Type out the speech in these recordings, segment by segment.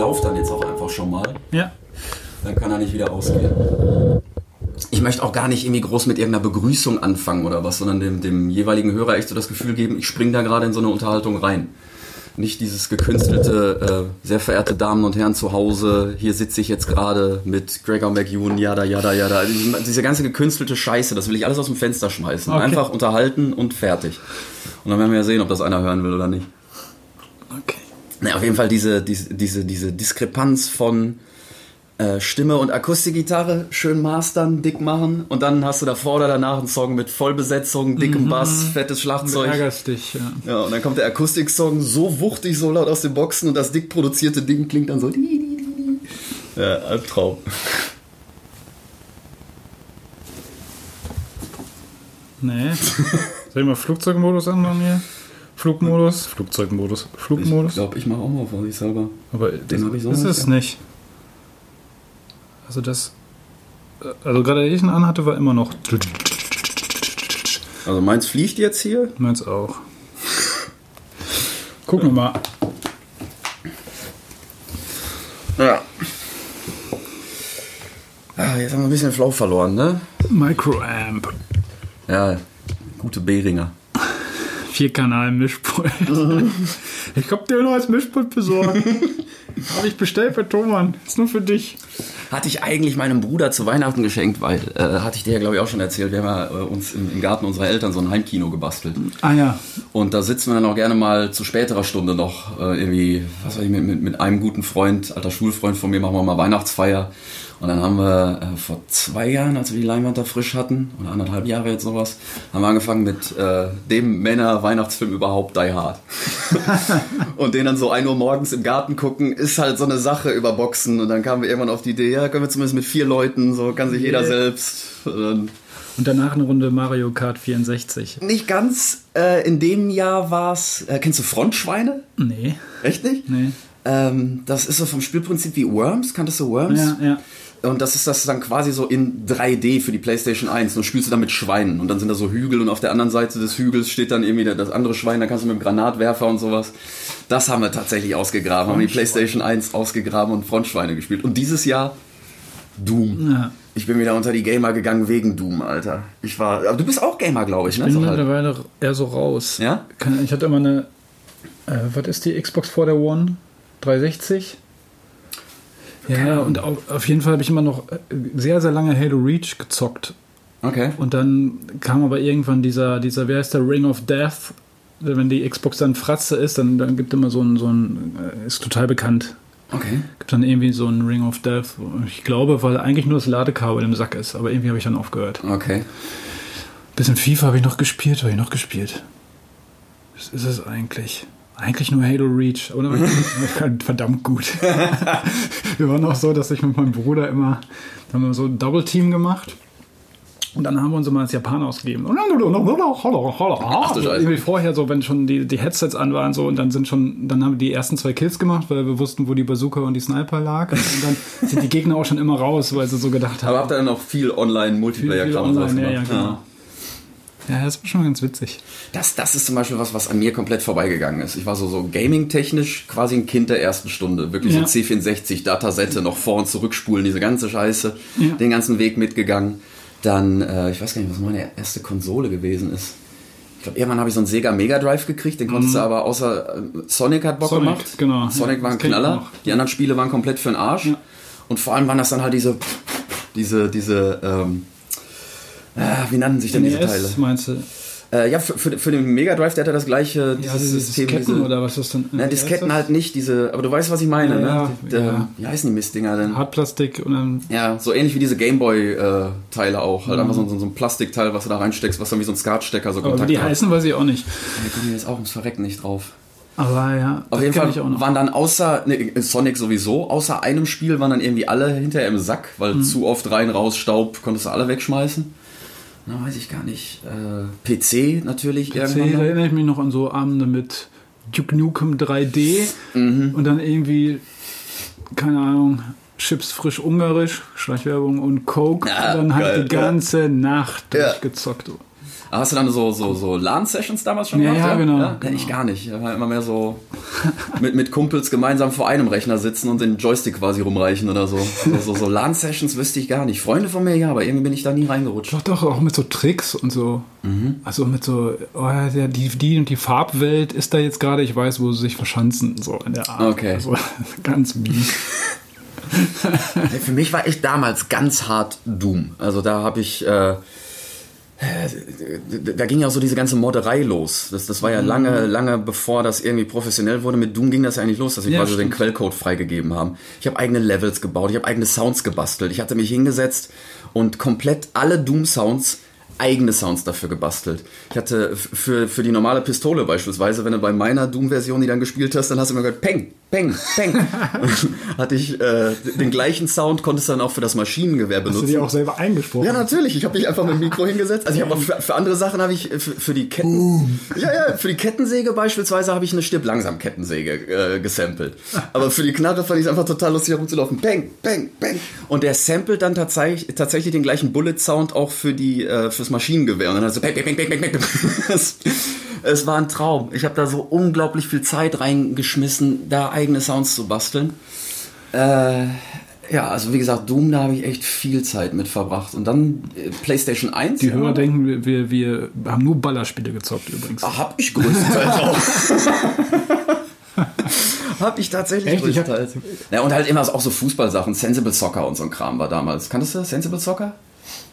laufe dann jetzt auch einfach schon mal. Ja. Dann kann er nicht wieder ausgehen. Ich möchte auch gar nicht irgendwie groß mit irgendeiner Begrüßung anfangen oder was, sondern dem, dem jeweiligen Hörer echt so das Gefühl geben, ich spring da gerade in so eine Unterhaltung rein. Nicht dieses gekünstelte, äh, sehr verehrte Damen und Herren zu Hause, hier sitze ich jetzt gerade mit Gregor McEwen, jada, jada, jada. Diese ganze gekünstelte Scheiße, das will ich alles aus dem Fenster schmeißen. Okay. Einfach unterhalten und fertig. Und dann werden wir ja sehen, ob das einer hören will oder nicht. Okay. Naja, auf jeden Fall diese, diese, diese, diese Diskrepanz von äh, Stimme und Akustikgitarre schön mastern, dick machen und dann hast du davor oder danach einen Song mit Vollbesetzung, dickem Bass, fettes Du Schlagzeug. ärgerst dich, ja. Ja, und dann kommt der Akustiksong so wuchtig, so laut aus den Boxen und das dick produzierte Ding klingt dann so. Ja, Albtraum. Nee. Soll ich mal Flugzeugmodus anmachen hier? Flugmodus? Flugzeugmodus. Ich Flugmodus? glaube, ich mache auch mal vorsichtshalber. Aber Den hab ich so das noch ist nicht. nicht. Also das. Also gerade ich ihn anhatte, war immer noch. Also meins fliegt jetzt hier. Meins auch. Gucken wir mal. Ja. Ah, jetzt haben wir ein bisschen Flow verloren, ne? Microamp. Ja, gute Beringer. Vierkanal-Mischpult. ich hab dir noch als Mischpult besorgt. Habe ich bestellt bei Thomann. Ist nur für dich. Hatte ich eigentlich meinem Bruder zu Weihnachten geschenkt, weil, äh, hatte ich dir ja glaube ich auch schon erzählt, wir haben ja äh, uns im, im Garten unserer Eltern so ein Heimkino gebastelt. Ah ja. Und da sitzen wir dann auch gerne mal zu späterer Stunde noch äh, irgendwie, was weiß ich, mit, mit, mit einem guten Freund, alter Schulfreund von mir, machen wir mal Weihnachtsfeier. Und dann haben wir äh, vor zwei Jahren, als wir die Leinwand da frisch hatten, oder anderthalb Jahre jetzt sowas, haben wir angefangen mit äh, dem Männer-Weihnachtsfilm überhaupt, Die Hard. und den dann so 1 Uhr morgens im Garten gucken, ist halt so eine Sache über Boxen. Und dann kamen wir irgendwann auf die Idee, ja, können wir zumindest mit vier Leuten, so kann sich jeder Yeah. selbst. Und Und danach eine Runde Mario Kart 64. nicht ganz. Äh, in dem Jahr war es. Äh, kennst du Frontschweine? Nee. Echt nicht? Nee. Ähm, das ist so vom Spielprinzip wie Worms. Kanntest du Worms? Ja, ja. Und das ist das dann quasi so in 3D für die PlayStation 1. Und spielst du dann mit Schweinen. Und dann sind da so Hügel und auf der anderen Seite des Hügels steht dann irgendwie das andere Schwein. Da kannst du mit dem Granatwerfer und sowas. Das haben wir tatsächlich ausgegraben. Haben die PlayStation 1 ausgegraben und Frontschweine gespielt. Und dieses Jahr Doom. Ja. Ich bin wieder unter die Gamer gegangen wegen Doom, Alter. Ich war. Aber du bist auch Gamer, glaube ich, ne? bin So halt. mittlerweile eher so raus. Ja? Ich hatte immer eine. Äh, was ist die Xbox vor der One? 360? Ja, und auf, auf jeden Fall habe ich immer noch äh, sehr, sehr lange Halo Reach gezockt. Okay. Und dann kam aber irgendwann dieser, dieser, wie heißt der, Ring of Death. Wenn die Xbox dann Fratze ist, dann, dann gibt immer so ein, so ein, äh, ist total bekannt. Okay. Gibt dann irgendwie so ein Ring of Death. Ich glaube, weil eigentlich nur das Ladekabel im Sack ist, aber irgendwie habe ich dann aufgehört. Okay. Bisschen FIFA habe ich noch gespielt, habe ich noch gespielt. Was ist es eigentlich? Eigentlich nur Halo Reach, oder? Verdammt gut. wir waren auch so, dass ich mit meinem Bruder immer, haben wir so ein Double Team gemacht. Und dann haben wir uns immer als Japaner ausgegeben. Scheiße. Irgendwie vorher so, wenn schon die, die Headsets an waren so und dann sind schon, dann haben wir die ersten zwei Kills gemacht, weil wir wussten, wo die Bazooka und die Sniper lag. Und dann sind die Gegner auch schon immer raus, weil sie so gedacht haben. Aber habt ihr dann auch viel Online-Multiplayer-Kram und sowas online, ja, ja, gemacht? genau. Ja, das war schon ganz witzig. Das, das ist zum Beispiel was, was an mir komplett vorbeigegangen ist. Ich war so, so gaming-technisch quasi ein Kind der ersten Stunde. Wirklich Ja. so C64, Datasette, noch vor- und zurückspulen, diese ganze Scheiße. Ja. Den ganzen Weg mitgegangen. Dann, äh, ich weiß gar nicht, was meine erste Konsole gewesen ist. Ich glaube, irgendwann habe ich so einen Sega Mega Drive gekriegt, den konntest du aber außer äh, Sonic hat Bock Mhm. Sonic, gemacht. genau. Sonic Ja, war ein Knaller. Die anderen Spiele waren komplett für den Arsch. Ja. Und vor allem waren das dann halt diese, diese, diese, ähm, ah, wie nannten sich denn diese Teile? NES meinst du? Äh, ja, für, für, für den Mega Drive, der hatte das gleiche Ja, diese Disketten diese, oder was ist das denn? Nein, Disketten halt nicht, diese, aber du weißt, was ich meine, Ja, ne? ja, Die, der, ja. Wie heißen die Mistdinger denn? Hartplastik und dann. Ja, so ähnlich wie diese Gameboy-Teile auch. Halt einfach so, so, so ein Plastikteil, was du da reinsteckst, was dann wie so ein Skatstecker so Aber wie Kontakt die hat. heißen, weiß ich auch nicht. Wir kommen jetzt auch ums Verrecken nicht drauf. Aber ja, Auf das jeden Fall ich auch noch. waren dann außer ne, Sonic sowieso, außer einem Spiel waren dann irgendwie alle hinterher im Sack, weil Mhm. zu oft rein, raus, Staub, konntest du alle wegschmeißen. Na, weiß ich gar nicht. Äh, PC natürlich PC, irgendwann. erinnere ich mich noch an so Abende mit Duke Nukem 3D Mhm. und dann irgendwie, keine Ahnung, Chips frisch ungarisch, Schleichwerbung und Coke Ja, und dann halt geil, die ja. ganze Nacht Ja. durchgezockt. du. Hast du dann so, so, so LAN-Sessions damals schon Ja, gemacht? ja, genau. Ja? Genau. Ich gar nicht. Ich war immer mehr so mit, mit Kumpels gemeinsam vor einem Rechner sitzen und den Joystick quasi rumreichen oder so. So, so, so LAN-Sessions wüsste ich gar nicht. Freunde von mir ja, aber irgendwie bin ich da nie reingerutscht. Doch, doch, auch mit so Tricks und so. Also mit so, oh, ja, die, die und die Farbwelt ist da jetzt gerade, ich weiß, wo sie sich verschanzen, so in der Art. Okay. Also, ganz mies. Für mich war echt damals ganz hart Doom. Also da habe ich, äh, da ging ja auch so diese ganze Modderei los. Das, das war ja lange, lange bevor das irgendwie professionell wurde. Mit Doom ging das ja eigentlich los, dass wir Ja, quasi den stimmt. Quellcode freigegeben haben. Ich habe eigene Levels gebaut, ich habe eigene Sounds gebastelt. Ich hatte mich hingesetzt und komplett alle Doom-Sounds eigene Sounds dafür gebastelt. Ich hatte für, für die normale Pistole beispielsweise, wenn du bei meiner Doom-Version die dann gespielt hast, dann hast du immer gehört, Peng, Peng, Peng. hatte ich äh, den gleichen Sound, konntest du dann auch für das Maschinengewehr Hast du benutzen. die auch selber eingesprochen? Ja, natürlich. Ich habe mich einfach mit dem Mikro hingesetzt. Also ich habe auch für, für andere Sachen habe ich äh, für, für die Ketten, ja ja, für die Kettensäge beispielsweise habe ich eine stirb langsam Kettensäge äh, gesampelt. Aber für die Knarre fand ich es einfach total lustig herumzulaufen. Bang, bang, bang. Und der samplet dann tatsächlich tatsächlich den gleichen Bullet Sound auch für die äh, fürs Maschinengewehr. Und dann hast du bang, bang, bang, bang, bang, bang. Es, es war ein Traum. Ich habe da so unglaublich viel Zeit reingeschmissen, da eigene Sounds zu basteln. Äh, ja, also wie gesagt, Doom, da habe ich echt viel Zeit mit verbracht. Und dann äh, PlayStation 1. Die ja, Hörer denken, wir, wir, wir haben nur Ballerspiele gezockt übrigens. Ah, Hab ich größtenteils auch. hab ich tatsächlich Echt? Ich hab- größtenteils. Ja, und halt immer auch so Fußballsachen. Sensible Soccer und so ein Kram war damals. Kanntest du das? Sensible Soccer?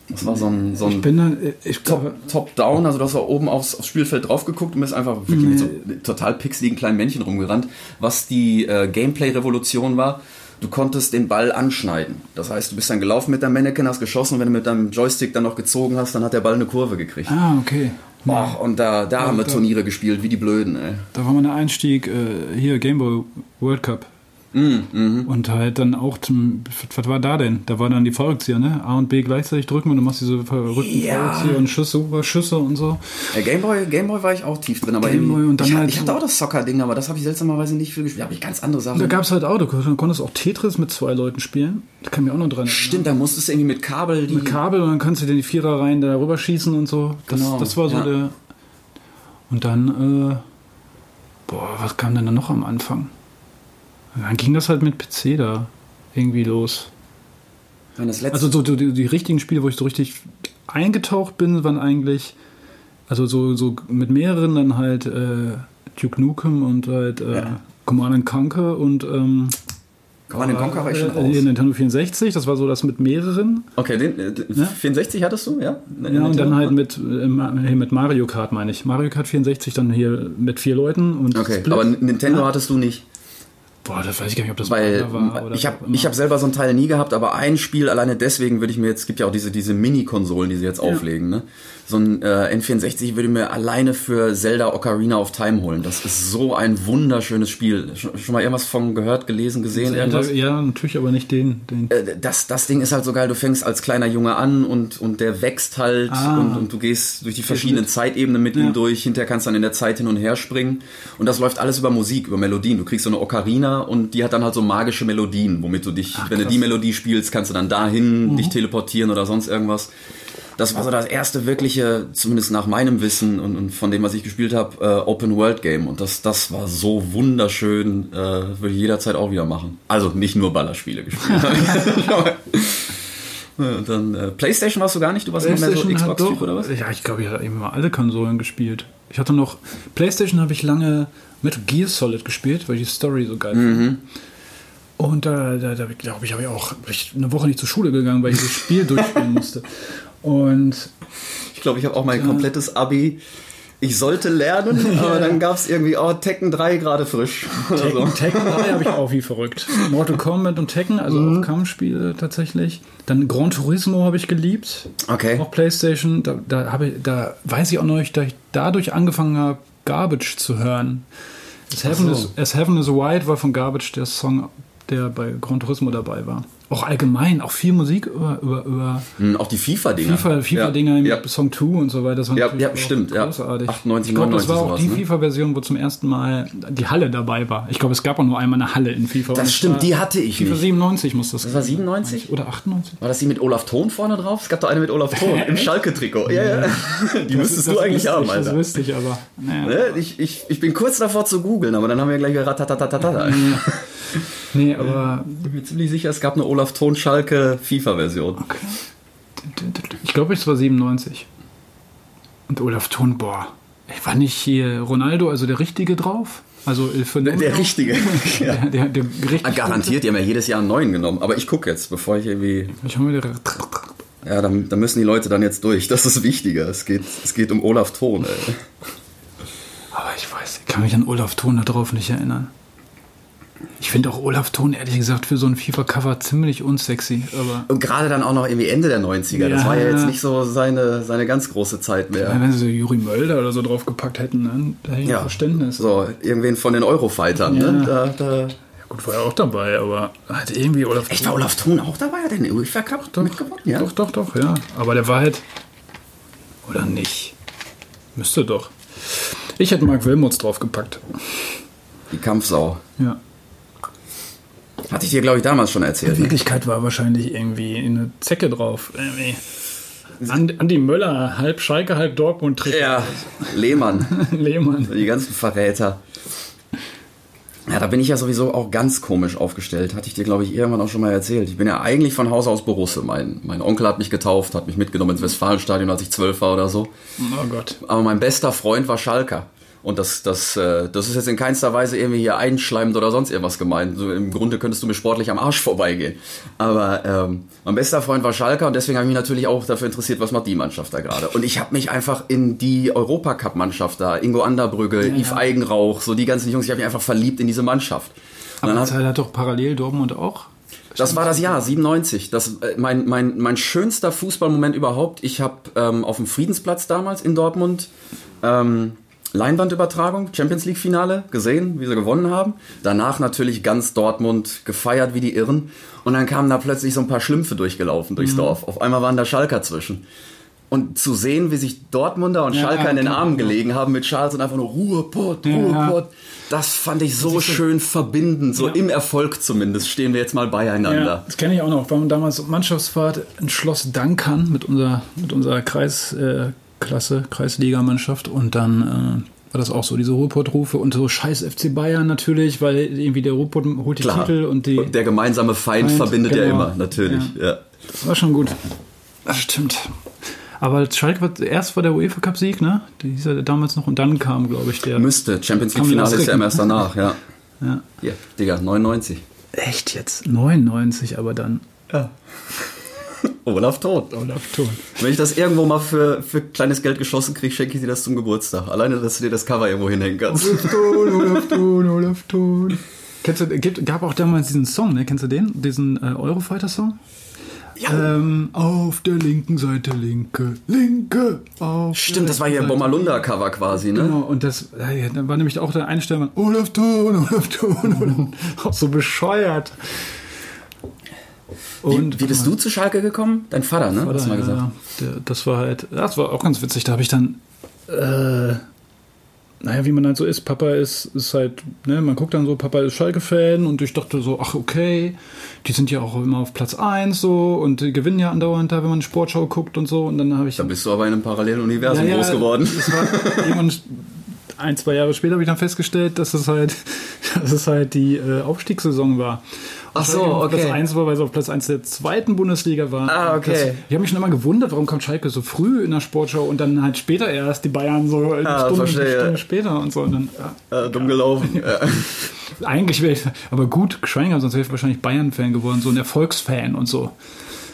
Das war so ein, so Ich ein bin dann, ich glaube, Top-Down, also du hast da oben aufs, aufs Spielfeld drauf geguckt und bist einfach wirklich mit so total pixeligen kleinen Männchen rumgerannt. Was die äh, Gameplay-Revolution war, du konntest den Ball anschneiden. Das heißt, du bist dann gelaufen mit deinem Mannequin, hast geschossen und wenn du mit deinem Joystick dann noch gezogen hast, dann hat der Ball eine Kurve gekriegt. ah, okay. Och, und da, da haben wir da- Turniere gespielt, wie die Blöden, ey. Da war mein Einstieg äh, hier Gameboy World Cup. Mm, Und halt dann auch zum, was war da denn? Da war dann die Fallrückzieher, ne? A und B gleichzeitig drücken und du machst diese verrückten Ja. Fallrückzieher und Schüsse, Schüsse und so. Ja, Gameboy, Gameboy war ich auch tief drin, aber Gameboy und dann ich, halt ich hatte auch das Soccer-Ding, aber das habe ich seltsamerweise nicht viel gespielt. Da habe ich ganz andere Sachen. Da gab es halt auch, du konntest auch Tetris mit zwei Leuten spielen. Da kann ich auch noch dran erinnern. Stimmt, da musstest du irgendwie mit Kabel. Mit Kabel und dann kannst du dir die Vierer rein da rüber schießen und so. Das, Genau, das war so ja. der. Und dann, äh, boah, was kam denn da noch am Anfang? Dann ging das halt mit PC da irgendwie los. Also so die, die richtigen Spiele, wo ich so richtig eingetaucht bin, waren eigentlich, also so, so mit mehreren dann halt äh, Duke Nukem und halt äh, Ja. Command and Conquer und ähm, Command Conquer war ich schon äh, raus. Nintendo 64, das war so das mit mehreren. Okay, den, äh, den Ja. 64 hattest du, ja? Ja, und dann halt mit, äh, mit Mario Kart, meine ich. Mario Kart 64 dann hier mit vier Leuten und Okay, Split. aber Nintendo hattest du nicht. Boah, das weiß ich gar nicht, ob das Weil war oder ich habe hab selber so ein Teil nie gehabt, aber ein Spiel alleine deswegen würde ich mir jetzt, es gibt ja auch diese, diese Mini-Konsolen, die sie jetzt auflegen, ne? So ein äh, N64 würde ich mir alleine für Zelda Ocarina of Time holen. Das ist so ein wunderschönes Spiel. Schon, schon mal irgendwas von gehört, gelesen, gesehen, irgendwas? ja, natürlich, aber nicht den. den. Äh, das, das Ding ist halt so geil, du fängst als kleiner Junge an und, und der wächst halt Ah. und, und du gehst durch die verschiedenen mit. Zeitebenen mit Ja. ihm durch, hinterher kannst dann in der Zeit hin und her springen und das läuft alles über Musik, über Melodien. Du kriegst so eine Ocarina und die hat dann halt so magische Melodien, womit du dich, wenn du die Melodie spielst, kannst du dann dahin dich teleportieren oder sonst irgendwas. Das war so das erste wirkliche, zumindest nach meinem Wissen und, und von dem, was ich gespielt habe, äh, Open-World-Game. Und das, das war so wunderschön, äh, würde ich jederzeit auch wieder machen. Also nicht nur Ballerspiele gespielt. Und dann äh, PlayStation warst du gar nicht, du warst immer mehr so Xbox-Typ oder was? Ja, ich glaube, ich habe immer alle Konsolen gespielt. Ich hatte noch, PlayStation habe ich lange Metal Gear Solid gespielt, weil ich die Story so geil Mhm. fand. Und da, da, da glaube ich, habe ich auch ich eine Woche nicht zur Schule gegangen, weil ich das Spiel durchspielen musste. Und Ich glaube, ich habe auch mein komplettes Abi. Ich sollte lernen, aber dann gab es irgendwie, oh, Tekken 3 gerade frisch. Oder so. Tekken, Tekken 3 habe ich auch wie verrückt. Mortal Kombat und Tekken, also Mhm. auch Kampfspiele tatsächlich. Dann Gran Turismo habe ich geliebt. Okay. Auch PlayStation, da, da, habe ich, da weiß ich auch noch, dass ich dadurch angefangen habe, Garbage zu hören. As Heaven, so. is, As Heaven is White war von Garbage der Song, der bei Gran Turismo dabei war. Auch allgemein, auch viel Musik über, über, über Hm, Auch die FIFA-Dinger. FIFA, FIFA-Dinger ja. mit Song 2 und so weiter. Das war Ja, ja, stimmt, ja. Großartig. 98, ich glaube, das 99 war auch sowas, die ne? FIFA-Version, wo zum ersten Mal die Halle dabei war. Ich glaube, es gab auch nur einmal eine Halle in FIFA. Das stimmt, war die hatte ich FIFA nicht. 97 muss das Das war 97? Oder 98? War das die mit Olaf Thon vorne drauf? Es gab doch eine mit Olaf Thon im Schalke-Trikot. Ja, ja. Die müsstest Das du eigentlich haben, ich, Alter. Das wüsste ich aber. Naja. Ne? Ich, ich, ich bin kurz davor zu googeln, aber dann haben wir gleich ratatatatata. Nee, aber Ich bin mir ziemlich sicher, es gab eine Olaf Thon Schalke FIFA-Version. Okay. Ich glaube, es war 97. Und Olaf Thun, boah. Ey, war nicht hier Ronaldo, also der Richtige drauf? Also El Fenómeno? Der richtige. ja. Der, der, der richtig Ah, Garantiert, die haben ja jedes Jahr einen neuen genommen. Aber ich gucke jetzt, bevor ich irgendwie. Ich hol mir der, Ja, da, da müssen die Leute dann jetzt durch. Das ist wichtiger. Es geht, es geht um Olaf Thon, ey. aber ich weiß, ich kann mich an Olaf Thun da drauf nicht erinnern. Ich finde auch Olaf Thun, ehrlich gesagt, für so ein FIFA-Cover ziemlich unsexy. Und gerade dann auch noch irgendwie Ende der 90er. Das Ja. war ja jetzt nicht so seine, seine ganz große Zeit mehr. wenn sie so Juri Mölder oder so draufgepackt hätten, dann da hätte ich Ja. Verständnis. So, irgendwen von den Eurofightern, Ja. ne? Da, da. Ja, gut, war er auch dabei, aber hat irgendwie Olaf Echt, war Olaf Thon auch dabei? Hat er den UEFA Cup mitgewonnen? Ja. Doch, doch, doch, ja. Aber der war halt. Oder nicht? Müsste doch. Ich hätte Mark Wilmots draufgepackt. Die Kampfsau. Ja. Hatte ich dir, glaube ich, damals schon In erzählt. Wirklichkeit war wahrscheinlich irgendwie eine Zecke drauf. Irgendwie. Andi Möller, halb Schalke, halb Dortmund Trick. Ja, Lehmann. Lehmann. Die ganzen Verräter. Ja, da bin ich ja sowieso auch ganz komisch aufgestellt. Hatte ich dir, glaube ich, irgendwann auch schon mal erzählt. Ich bin ja eigentlich von Haus aus Borusse. Mein, mein Onkel hat mich getauft, hat mich mitgenommen ins Westfalenstadion, als ich zwölf war oder so. Oh Gott. Aber mein bester Freund war Schalker. Und das, das, äh, das ist jetzt in keinster Weise irgendwie hier einschleimend oder sonst irgendwas gemeint. So, Im Grunde könntest du mir sportlich am Arsch vorbeigehen. Aber ähm, mein bester Freund war Schalker und deswegen habe ich mich natürlich auch dafür interessiert, was macht die Mannschaft da gerade. Und ich habe mich einfach in die Europacup-Mannschaft da, Ingo Anderbrügge, Yves Eigenrauch, so die ganzen Jungs, ich habe mich einfach verliebt in diese Mannschaft. Und dann Aber hat, Zeit hat doch parallel Dortmund auch. das war das Jahr 97. Das äh, mein mein mein schönster Fußballmoment überhaupt. Ich habe ähm, auf dem Friedensplatz damals in Dortmund ähm, Leinwandübertragung, Champions League Finale gesehen, wie sie gewonnen haben. Danach natürlich ganz Dortmund gefeiert wie die Irren. Und dann kamen da plötzlich so ein paar Schlümpfe durchgelaufen durchs Mhm. Dorf. Auf einmal waren da Schalker zwischen. Und zu sehen, wie sich Dortmunder und Ja, Schalker in den Armen ja. gelegen haben mit Charles und einfach nur Ruhepott, Ja, Ruhepott. Das fand ich so schön verbindend, so Ja. im Erfolg zumindest stehen wir jetzt mal beieinander. Ja, das kenne ich auch noch. Wir waren damals Mannschaftsfahrt in Schloss Dankern mit unserer, mit unserer Kreisklasse, äh, Klasse, Kreisligamannschaft und dann äh, war das auch so, diese Ruhrpott-Rufe und so scheiß FC Bayern natürlich, weil irgendwie der Ruhrpott holt die Klar. Titel und die. Und der gemeinsame Feind, Feind, verbindet ja genau. immer, natürlich. Ja. Das war schon gut. Das stimmt. Aber Schalke war erst war der UEFA Cup Sieg, ne? Der hieß ja damals noch und dann kam, glaube ich, der. Müsste. Champions League Finale ist ja recken? erst danach, ja. Ja. Hier, Digga, 99. Echt jetzt? 99, aber dann Ja. Olaf tot. Olaf Thun. Wenn ich das irgendwo mal für, für kleines Geld geschossen kriege, schenke ich dir das zum Geburtstag. Alleine, dass du dir das Cover irgendwo hinhängen kannst. Olaf Thun, Olaf Thun, Olaf Thun. Kennst du, gibt, gab auch damals diesen Song, ne? Kennst du den? Diesen äh, Eurofighter-Song? Ja. Ähm, auf der linken Seite, linke, linke, auf Stimmt, das war hier Seite. Bommalunda-Cover quasi, ne? Genau, und das, ja, war nämlich auch der Einstellung, Olaf Thun, Olaf Thun, Olaf, auch so bescheuert. Wie, wie bist du zu Schalke gekommen? Dein Vater, ne? Hast du mal gesagt. ja. Der, das war halt, das war auch ganz witzig. Da habe ich dann, äh, naja, wie man halt so ist, Papa ist, ist halt, ne, man guckt dann so, Papa ist Schalke-Fan und ich dachte so, ach okay, die sind ja auch immer auf Platz 1 so und die gewinnen ja andauernd da, wenn man Sportschau guckt und so und dann habe ich... Da bist du aber in einem parallelen Universum Ja, groß geworden. Ein, zwei Jahre später habe ich dann festgestellt, dass es halt, dass es halt die äh, Aufstiegssaison war. Ach so, auf Platz okay. 1 war, weil sie auf Platz 1 der zweiten Bundesliga war. Ah, okay. Das, ich habe mich schon immer gewundert, warum kommt Schalke so früh in der Sportschau und dann halt später erst die Bayern so eine Ah, Stunde, Stunde später und so. Und dann, ja. Äh, dumm gelaufen. Ja. Eigentlich wäre ich, aber gut, Schwein gehabt, sonst wäre ich wahrscheinlich Bayern-Fan geworden, so ein Erfolgsfan und so.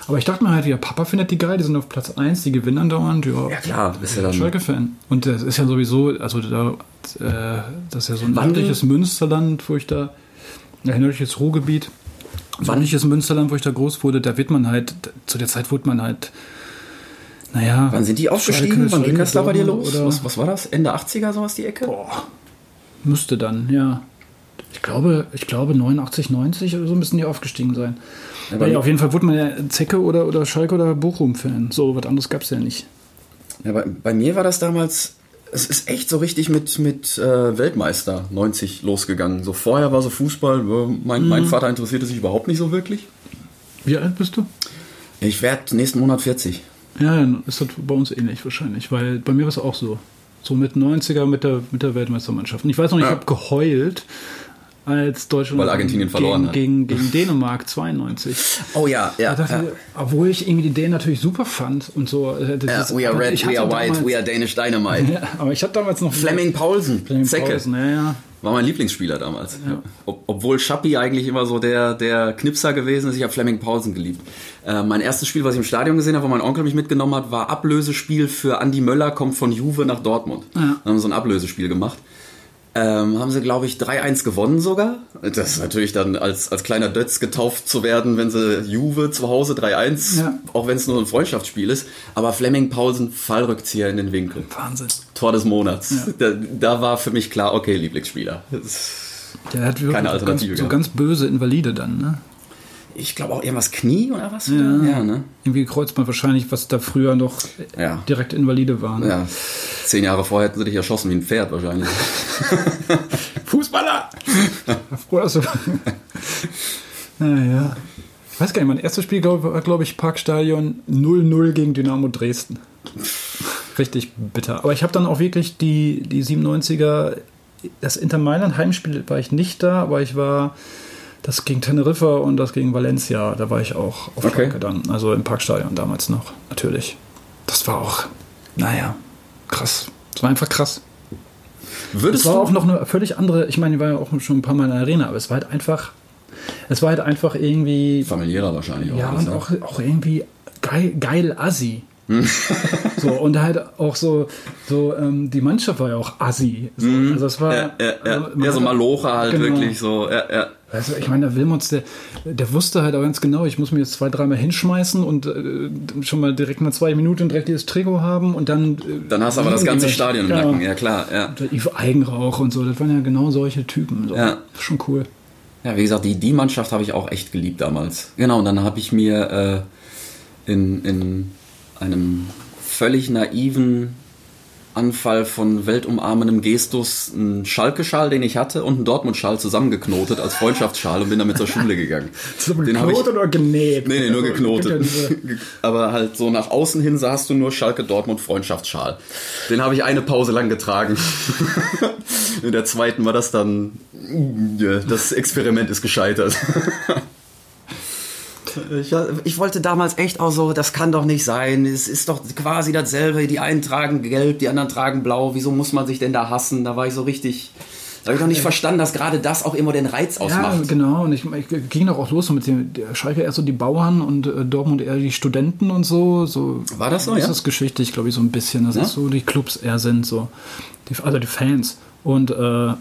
Aber ich dachte mir halt, ja, Papa findet die geil, die sind auf Platz 1, die gewinnen andauernd. Ja, ja klar, bist ja dann. Schalke-Fan. Und das ist ja sowieso, also da, äh, das ist ja so ein nördliches Münsterland, wo ich da, ja, nördliches Ruhrgebiet, Wann- nördliches Münsterland, wo ich da groß wurde, da wird man halt, zu der Zeit wurde man halt, naja. Wann sind die aufgestiegen? Wann ging das da bei dir los? Was, was war das? Ende 80er, sowas die Ecke? boah, müsste dann, ja. Ich glaube, ich glaube 89, 90 oder so müssen die aufgestiegen sein. Ja, ja, auf jeden Fall wurde man ja Zecke oder, oder Schalke oder Bochum-Fan. So, was anderes gab es ja nicht. Ja, bei, bei mir war das damals es ist echt so richtig mit, mit äh, Weltmeister 90 losgegangen. So vorher war so Fußball, mein, mhm. mein Vater interessierte sich überhaupt nicht so wirklich. Wie alt bist du? Ich werde nächsten Monat 40. Ja, dann ist das bei uns ähnlich wahrscheinlich, weil bei mir war es auch so. So mit 90er mit der, mit der Weltmeistermannschaft. Und ich weiß noch, ich ja. habe geheult, als Deutschland Weil Argentinien verloren gegen, hat. Gegen, gegen Dänemark 92. Oh ja, ja, dachte, ja. Obwohl ich irgendwie die Dänen natürlich super fand und so. Äh, das, ja, we are red, we are white, damals, we are Danish Dynamite. Ja, aber ich hatte damals noch... Fleming Paulsen, Fleming Zecke. Paulsen, ja, ja. War mein Lieblingsspieler damals. Ja. Ob, obwohl Schappi eigentlich immer so der, der Knipser gewesen ist, ich habe Fleming Paulsen geliebt. Äh, mein erstes Spiel, was ich im Stadion gesehen habe, wo mein Onkel mich mitgenommen hat, war Ablösespiel für Andy Möller, kommt von Juve nach Dortmund. Ja. Dann haben wir so ein Ablösespiel gemacht. Ähm, haben sie, glaube ich, 3-1 gewonnen sogar. Das ist natürlich dann als, als kleiner Dötz getauft zu werden, wenn sie Juve zu Hause 3-1, ja. auch wenn es nur ein Freundschaftsspiel ist. Aber Fleming Paulsen, Fallrückzieher in den Winkel. Wahnsinn. Tor des Monats. Ja. Da, da, war für mich klar, okay, Lieblingsspieler. Der hat wirklich keine Alternative ganz, so ganz böse Invalide dann, ne? Ich glaube auch irgendwas Knie oder was? Ja, ja ne? Irgendwie Kreuzband wahrscheinlich, was da früher noch ja. direkt Invalide war. Ne? Ja. Zehn Jahre vorher hätten sie dich erschossen wie ein Pferd wahrscheinlich. Fußballer! Froh, dass du. naja. Ich weiß gar nicht, mein erstes Spiel glaub, war, glaube ich, Parkstadion 0-0 gegen Dynamo Dresden. Richtig bitter. Aber ich habe dann auch wirklich die, die 97er, das Inter Mailand Heimspiel war ich nicht da, aber ich war das gegen Teneriffa und das gegen Valencia, da war ich auch auf okay. Schalke dann. Also im Parkstadion damals noch, natürlich. Das war auch, naja, krass. Das war einfach krass. Würdest es war auch noch eine völlig andere, ich meine, ich war ja auch schon ein paar Mal in der Arena, aber es war halt einfach, es war halt einfach irgendwie. Familiärer wahrscheinlich auch. Ja, und auch, auch irgendwie geil, geil assi. so, und halt auch so, so ähm, die Mannschaft war ja auch assi. So. Mhm. Also es war. Ja, ja, ja. Also, ja so Malocha halt genau. wirklich so. Ja, ja. Also ich meine, der Wilmots, der, der wusste halt auch ganz genau, ich muss mir jetzt zwei, dreimal hinschmeißen und äh, schon mal direkt mal zwei Minuten direkt dieses Trikot haben und dann. Äh, dann hast du aber das ganze Stadion im ja, Nacken, ja klar. Ja. Eigenrauch und so, das waren ja genau solche Typen. So. Ja. Schon cool. Ja, wie gesagt, die, die Mannschaft habe ich auch echt geliebt damals. Genau, und dann habe ich mir äh, in, in einem völlig naiven Anfall von weltumarmendem Gestus einen Schalke-Schal, den ich hatte, und einen Dortmund-Schal zusammengeknotet als Freundschaftsschal und bin damit zur Schule gegangen. Ist aber geknotet oder genäht? Nee, nee, nur geknotet. Aber halt so nach außen hin sahst du nur Schalke-Dortmund-Freundschaftsschal. Den habe ich eine Pause lang getragen. In der zweiten war das dann, das Experiment ist gescheitert. Ich, ich, wollte damals echt auch so, das kann doch nicht sein. Es ist doch quasi dasselbe. Die einen tragen gelb, die anderen tragen blau. Wieso muss man sich denn da hassen? Da war ich so richtig. Da habe ich noch nicht verstanden, dass gerade das auch immer den Reiz ausmacht. Ja, genau. Und ich, ich ging doch auch los mit dem Schalke erst so die Bauern und äh, Dortmund eher die Studenten und so. so War das so? Das ja? ist geschichtlich, glaube ich, so ein bisschen. Das ja? ist so die Clubs eher sind so. Die, also die Fans. Und äh,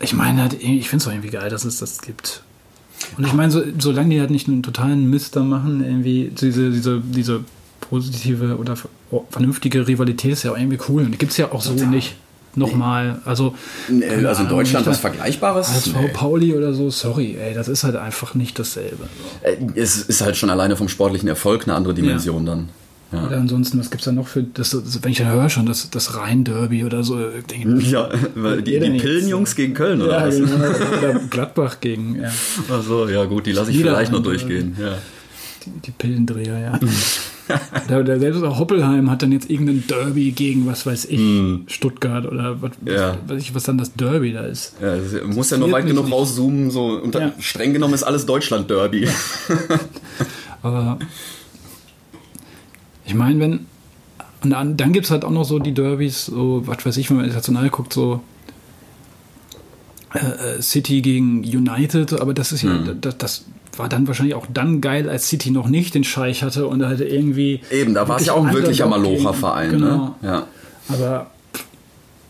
ich meine, ich finde es doch irgendwie geil, dass es das gibt. Und ich meine, so, solange die halt nicht einen totalen Mist da machen, irgendwie diese, diese, diese positive oder vernünftige Rivalität ist ja auch irgendwie cool. Und die gibt es ja auch so nicht. Nochmal, also. Nee, also in Deutschland was Vergleichbares? Als nee. Pauli oder so, sorry, ey, das ist halt einfach nicht dasselbe. Äh, es ist halt schon alleine vom sportlichen Erfolg eine andere Dimension ja. dann. Ja. Oder ansonsten, was gibt es da noch für, das, wenn ich dann höre schon, das, das Rhein-Derby oder so. Denke, ja, weil die, die Pillenjungs gegen Köln oder ja, was? Genau, oder Gladbach gegen, ja. Ach ja gut, die lasse ich vielleicht noch durchgehen, ja. Die, die Pillendreher, ja. der, der selbst auch Hoppelheim hat dann jetzt irgendein Derby gegen, was weiß ich, mm. Stuttgart oder was, ja. was, ich, was dann das Derby da ist. Ja, muss ja noch weit genug rauszoomen, so unter, ja. streng genommen ist alles Deutschland-Derby. Aber ich meine, wenn. Und dann, dann gibt es halt auch noch so die Derbys, so, was weiß ich, wenn man international guckt, so äh, äh, City gegen United, aber das ist ja, mhm. das, das, war dann wahrscheinlich auch dann geil, als City noch nicht den Scheich hatte und da hatte irgendwie. Eben, da war es ja auch ein wirklicher Malocha-Verein. Ne? Genau. Ne? Ja. Aber.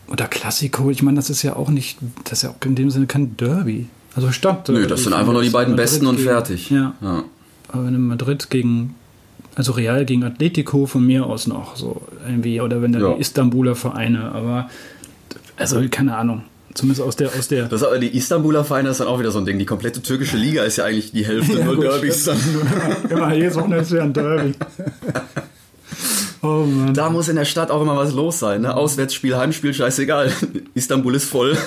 Oder Klassiko, ich meine, das ist ja auch nicht, das ist ja auch in dem Sinne kein Derby. Also Stadt. Nö, das sind einfach nur die beiden Madrid Besten und fertig. Ja. ja. Aber wenn Madrid gegen also Real gegen Atletico von mir aus noch so irgendwie oder wenn da ja. die Istanbuler Vereine, aber also keine Ahnung. Zumindest aus der, aus der. Das aber die Istanbuler Feinde ist dann auch wieder so ein Ding. Die komplette türkische Liga ist ja eigentlich die Hälfte nur gut, Derbys. stimmt. Immer jedes Wochenende ist ja ein Derby. oh Mann. Da muss in der Stadt auch immer was los sein. Ne? Auswärtsspiel, Heimspiel, scheißegal. Istanbul ist voll.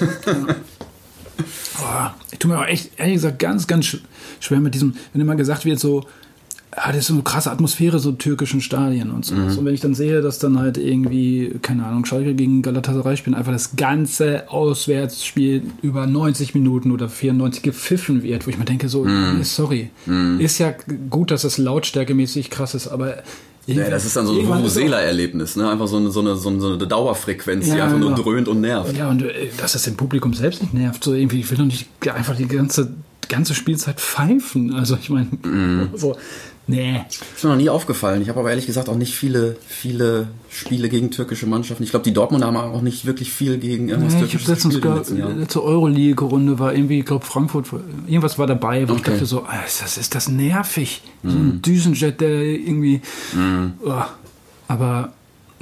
Boah, ich tue mir auch echt, ehrlich gesagt, ganz, ganz sch- schwer mit diesem, wenn immer gesagt wird, so, ah, das ist so eine krasse Atmosphäre, so türkischen Stadien und so. Und wenn ich dann sehe, dass dann halt irgendwie, keine Ahnung, Schalke gegen Galatasaray spielen, einfach das ganze Auswärtsspiel über 90 Minuten oder 94 gepfiffen wird, wo ich mir denke, so, nee, sorry, ist ja gut, dass das lautstärkemäßig krass ist, aber Ja, das ist dann so ein Vuvuzela-Erlebnis. Ne? Einfach so eine, so, eine, so eine Dauerfrequenz, die Ja, einfach nur genau. dröhnt und nervt. Ja, und äh, dass das dem Publikum selbst nicht nervt. So irgendwie, ich will doch nicht einfach die ganze, ganze Spielzeit pfeifen. Also ich meine, Mhm. so, nee. Ist mir noch nie aufgefallen. Ich habe aber ehrlich gesagt auch nicht viele, viele Spiele gegen türkische Mannschaften. Ich glaube, die Dortmunder haben auch nicht wirklich viel gegen irgendwas Nee, ich habe Türkisches letztens gespielt letzte Euroleague-Runde war irgendwie, ich glaube Frankfurt, irgendwas war dabei, wo ich Okay. dachte so, ist das, ist das nervig. So ein Düsenjet, der irgendwie, oh. aber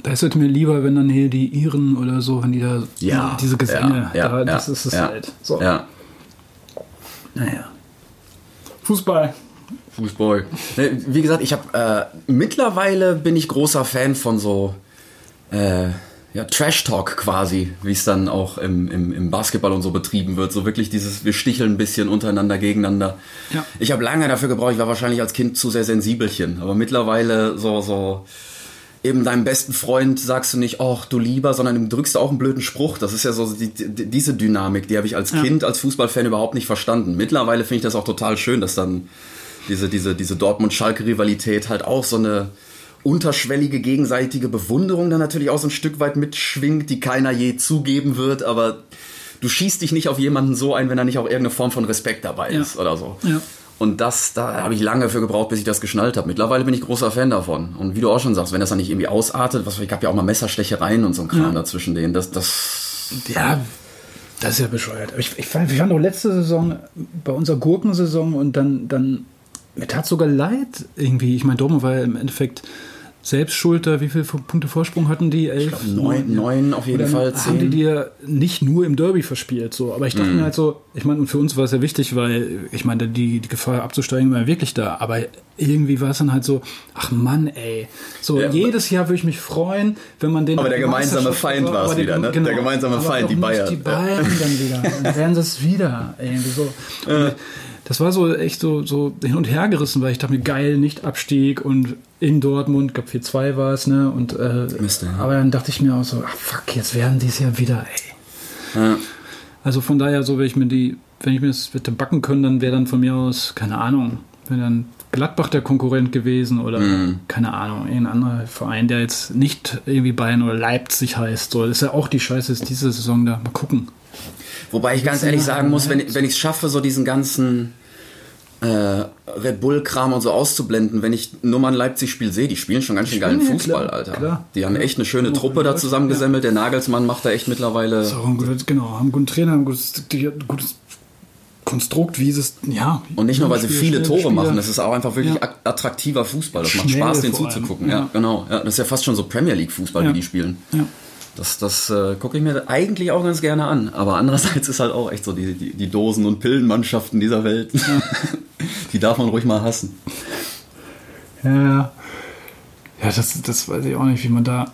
da ist es mir lieber, wenn dann hier die Iren oder so, wenn die da Ja, diese Gesänge, ja, da, ja, das ist es halt. So, Ja, naja. Fußball. Fußball. Ne, Wie gesagt, ich habe äh, mittlerweile bin ich großer Fan von so äh, ja, Trash Talk quasi, wie es dann auch im, im, im Basketball und so betrieben wird. So wirklich dieses, wir sticheln ein bisschen untereinander, gegeneinander. Ja. Ich habe lange dafür gebraucht, ich war wahrscheinlich als Kind zu sehr sensibelchen, aber mittlerweile so, so eben deinem besten Freund sagst du nicht, ach du lieber, sondern ihm drückst du auch einen blöden Spruch. Das ist ja so die, die, diese Dynamik, die habe ich als Kind, als Fußballfan überhaupt nicht verstanden. Mittlerweile finde ich das auch total schön, dass dann diese, diese, diese Dortmund-Schalke-Rivalität halt auch so eine unterschwellige gegenseitige Bewunderung dann natürlich auch so ein Stück weit mitschwingt, die keiner je zugeben wird, aber du schießt dich nicht auf jemanden so ein, wenn da nicht auch irgendeine Form von Respekt dabei Ja. ist oder so. Ja. Und das, da habe ich lange für gebraucht, bis ich das geschnallt habe. Mittlerweile bin ich großer Fan davon. Und wie du auch schon sagst, wenn das dann nicht irgendwie ausartet, was ich gab ja auch mal Messerstechereien und so ein Kram Ja. dazwischen denen, das, das Ja, das ist ja bescheuert. Aber Ich, ich, fand, wir fanden doch letzte Saison bei unserer Gurkensaison und dann, dann mir tat sogar leid irgendwie. Ich meine, Dortmund war ja im Endeffekt selbst schuld da. Wie viele Punkte Vorsprung hatten die? Elf? glaub, neun- neun auf jeden Fall, Haben die zehn. dir nicht nur im Derby verspielt. So. Aber ich dachte Mhm. mir halt so, ich meine, und für uns war es ja wichtig, weil ich meine, die, die Gefahr abzusteigen war ja wirklich da. Aber irgendwie war es dann halt so, ach Mann, ey. So, Ja, jedes Jahr würde ich mich freuen, wenn man den. Aber der gemeinsame Feind war es wieder, ne? Der gemeinsame Feind, die Bayern. Die Bayern dann wieder. Dann werden sie es wieder. Irgendwie so. Und Das war so echt so, so hin und her gerissen, weil ich dachte mir, geil, nicht Abstieg und in Dortmund, ich glaube 4-2 war es, ne? Und, äh, Mist, ja. Aber dann dachte ich mir auch so, ach fuck, jetzt werden die es ja wieder, ey. ja. Also von daher, so wenn ich mir die, wenn ich mir das hätte backen können, dann wäre dann von mir aus, keine Ahnung, wäre dann Gladbach der Konkurrent gewesen oder keine Ahnung, irgendein anderer Verein, der jetzt nicht irgendwie Bayern oder Leipzig heißt. So, das ist ja auch die Scheiße, ist diese Saison da. Mal gucken. Wobei ich ganz ehrlich sagen muss, wenn, wenn ich es schaffe, so diesen ganzen äh, Red Bull-Kram und so auszublenden, wenn ich nur mal ein Leipzig-Spiel sehe, die spielen schon ganz schön geilen Fußball, klar, Alter. klar. Die haben echt eine schöne Truppe da zusammengesammelt. Der Nagelsmann macht da echt mittlerweile. Ist auch ein gutes, genau, haben einen guten Trainer, haben ein gutes, Konstrukt, wie sie es, ja. Und nicht nur, weil sie viele Tore Spieler. machen, das ist auch einfach wirklich Ja. ak- attraktiver Fußball. Das macht Schnell Spaß, den zuzugucken. ja. Ja, genau. Ja, das ist ja fast schon so Premier League-Fußball, Ja. wie die spielen. Ja. Das, das äh, gucke ich mir eigentlich auch ganz gerne an. Aber andererseits ist halt auch echt so die, die, die Dosen- und Pillenmannschaften dieser Welt. die darf man ruhig mal hassen. Ja, ja. Das, das weiß ich auch nicht, wie man da.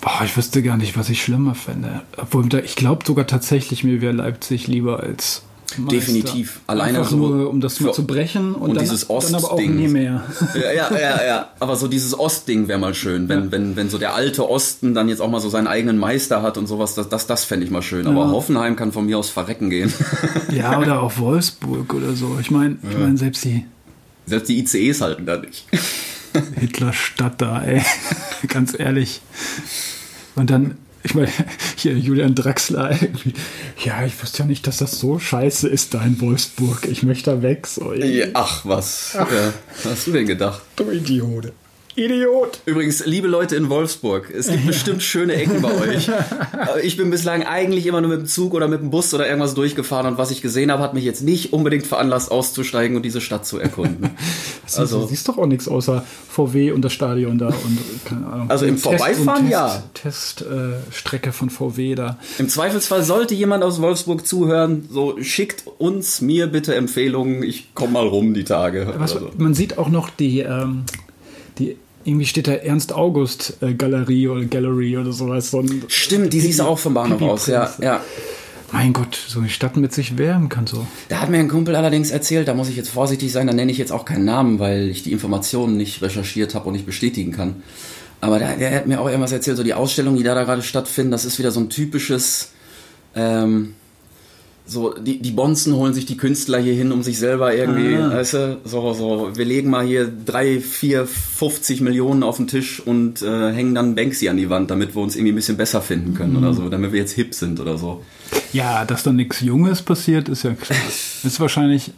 Boah, ich wüsste gar nicht, was ich schlimmer fände. Obwohl, ich glaube sogar tatsächlich, mir wäre Leipzig lieber als. Meister. Definitiv. Alleine Einfach so nur, um das mal zu brechen und, und dann, dieses dann aber auch Ostding. nie mehr. Ja, ja, ja, ja. Aber so dieses Ostding wäre mal schön, wenn, Ja. wenn, wenn so der alte Osten dann jetzt auch mal so seinen eigenen Meister hat und sowas, das, das, das fände ich mal schön. Aber Ja. Hoffenheim kann von mir aus verrecken gehen. ja, oder auch Wolfsburg oder so. Ich meine, ich mein, selbst die Selbst die ICEs halten da nicht. Hitlerstadt da, ey. Ganz ehrlich. Und dann, ich meine, hier Julian Draxler irgendwie. Ja, ich wusste ja nicht, dass das so scheiße ist da in Wolfsburg. Ich möchte da weg. So, Ja, Ach, was. Ja, was hast du denn gedacht? Du Idiote. Idiot! Übrigens, liebe Leute in Wolfsburg, es gibt bestimmt schöne Ecken bei euch. Aber Ich bin bislang eigentlich immer nur mit dem Zug oder mit dem Bus oder irgendwas durchgefahren und was ich gesehen habe, hat mich jetzt nicht unbedingt veranlasst, auszusteigen und diese Stadt zu erkunden. Also, Also- du siehst doch auch nichts außer VW und das Stadion da und keine Ahnung. Also im Test- Vorbeifahren, und ja. Teststrecke äh, von VW da. Im Zweifelsfall sollte jemand aus Wolfsburg zuhören, so schickt uns, mir bitte Empfehlungen, ich komme mal rum die Tage. Was, so. Man sieht auch noch die, ähm, die irgendwie steht da Ernst August äh, Galerie oder Gallery oder sowas. So ein, Stimmt, die siehst du auch vom Bahnhof aus, ja, ja. Mein Gott, so eine Stadt mit sich wehren kann so. Da hat mir ein Kumpel allerdings erzählt, da muss ich jetzt vorsichtig sein, da nenne ich jetzt auch keinen Namen, weil ich die Informationen nicht recherchiert habe und nicht bestätigen kann. Aber der, der hat mir auch irgendwas erzählt, so die Ausstellungen, die da, da gerade stattfinden, das ist wieder so ein typisches, ähm, so, die, die Bonzen holen sich die Künstler hier hin, um sich selber irgendwie, Ah. weißt du, so, so, wir legen mal hier drei, vier, 50 Millionen auf den Tisch und äh, hängen dann Banksy an die Wand, damit wir uns irgendwie ein bisschen besser finden können oder so, damit wir jetzt hip sind oder so. Ja, dass da nichts Junges passiert, ist ja klar. ist wahrscheinlich,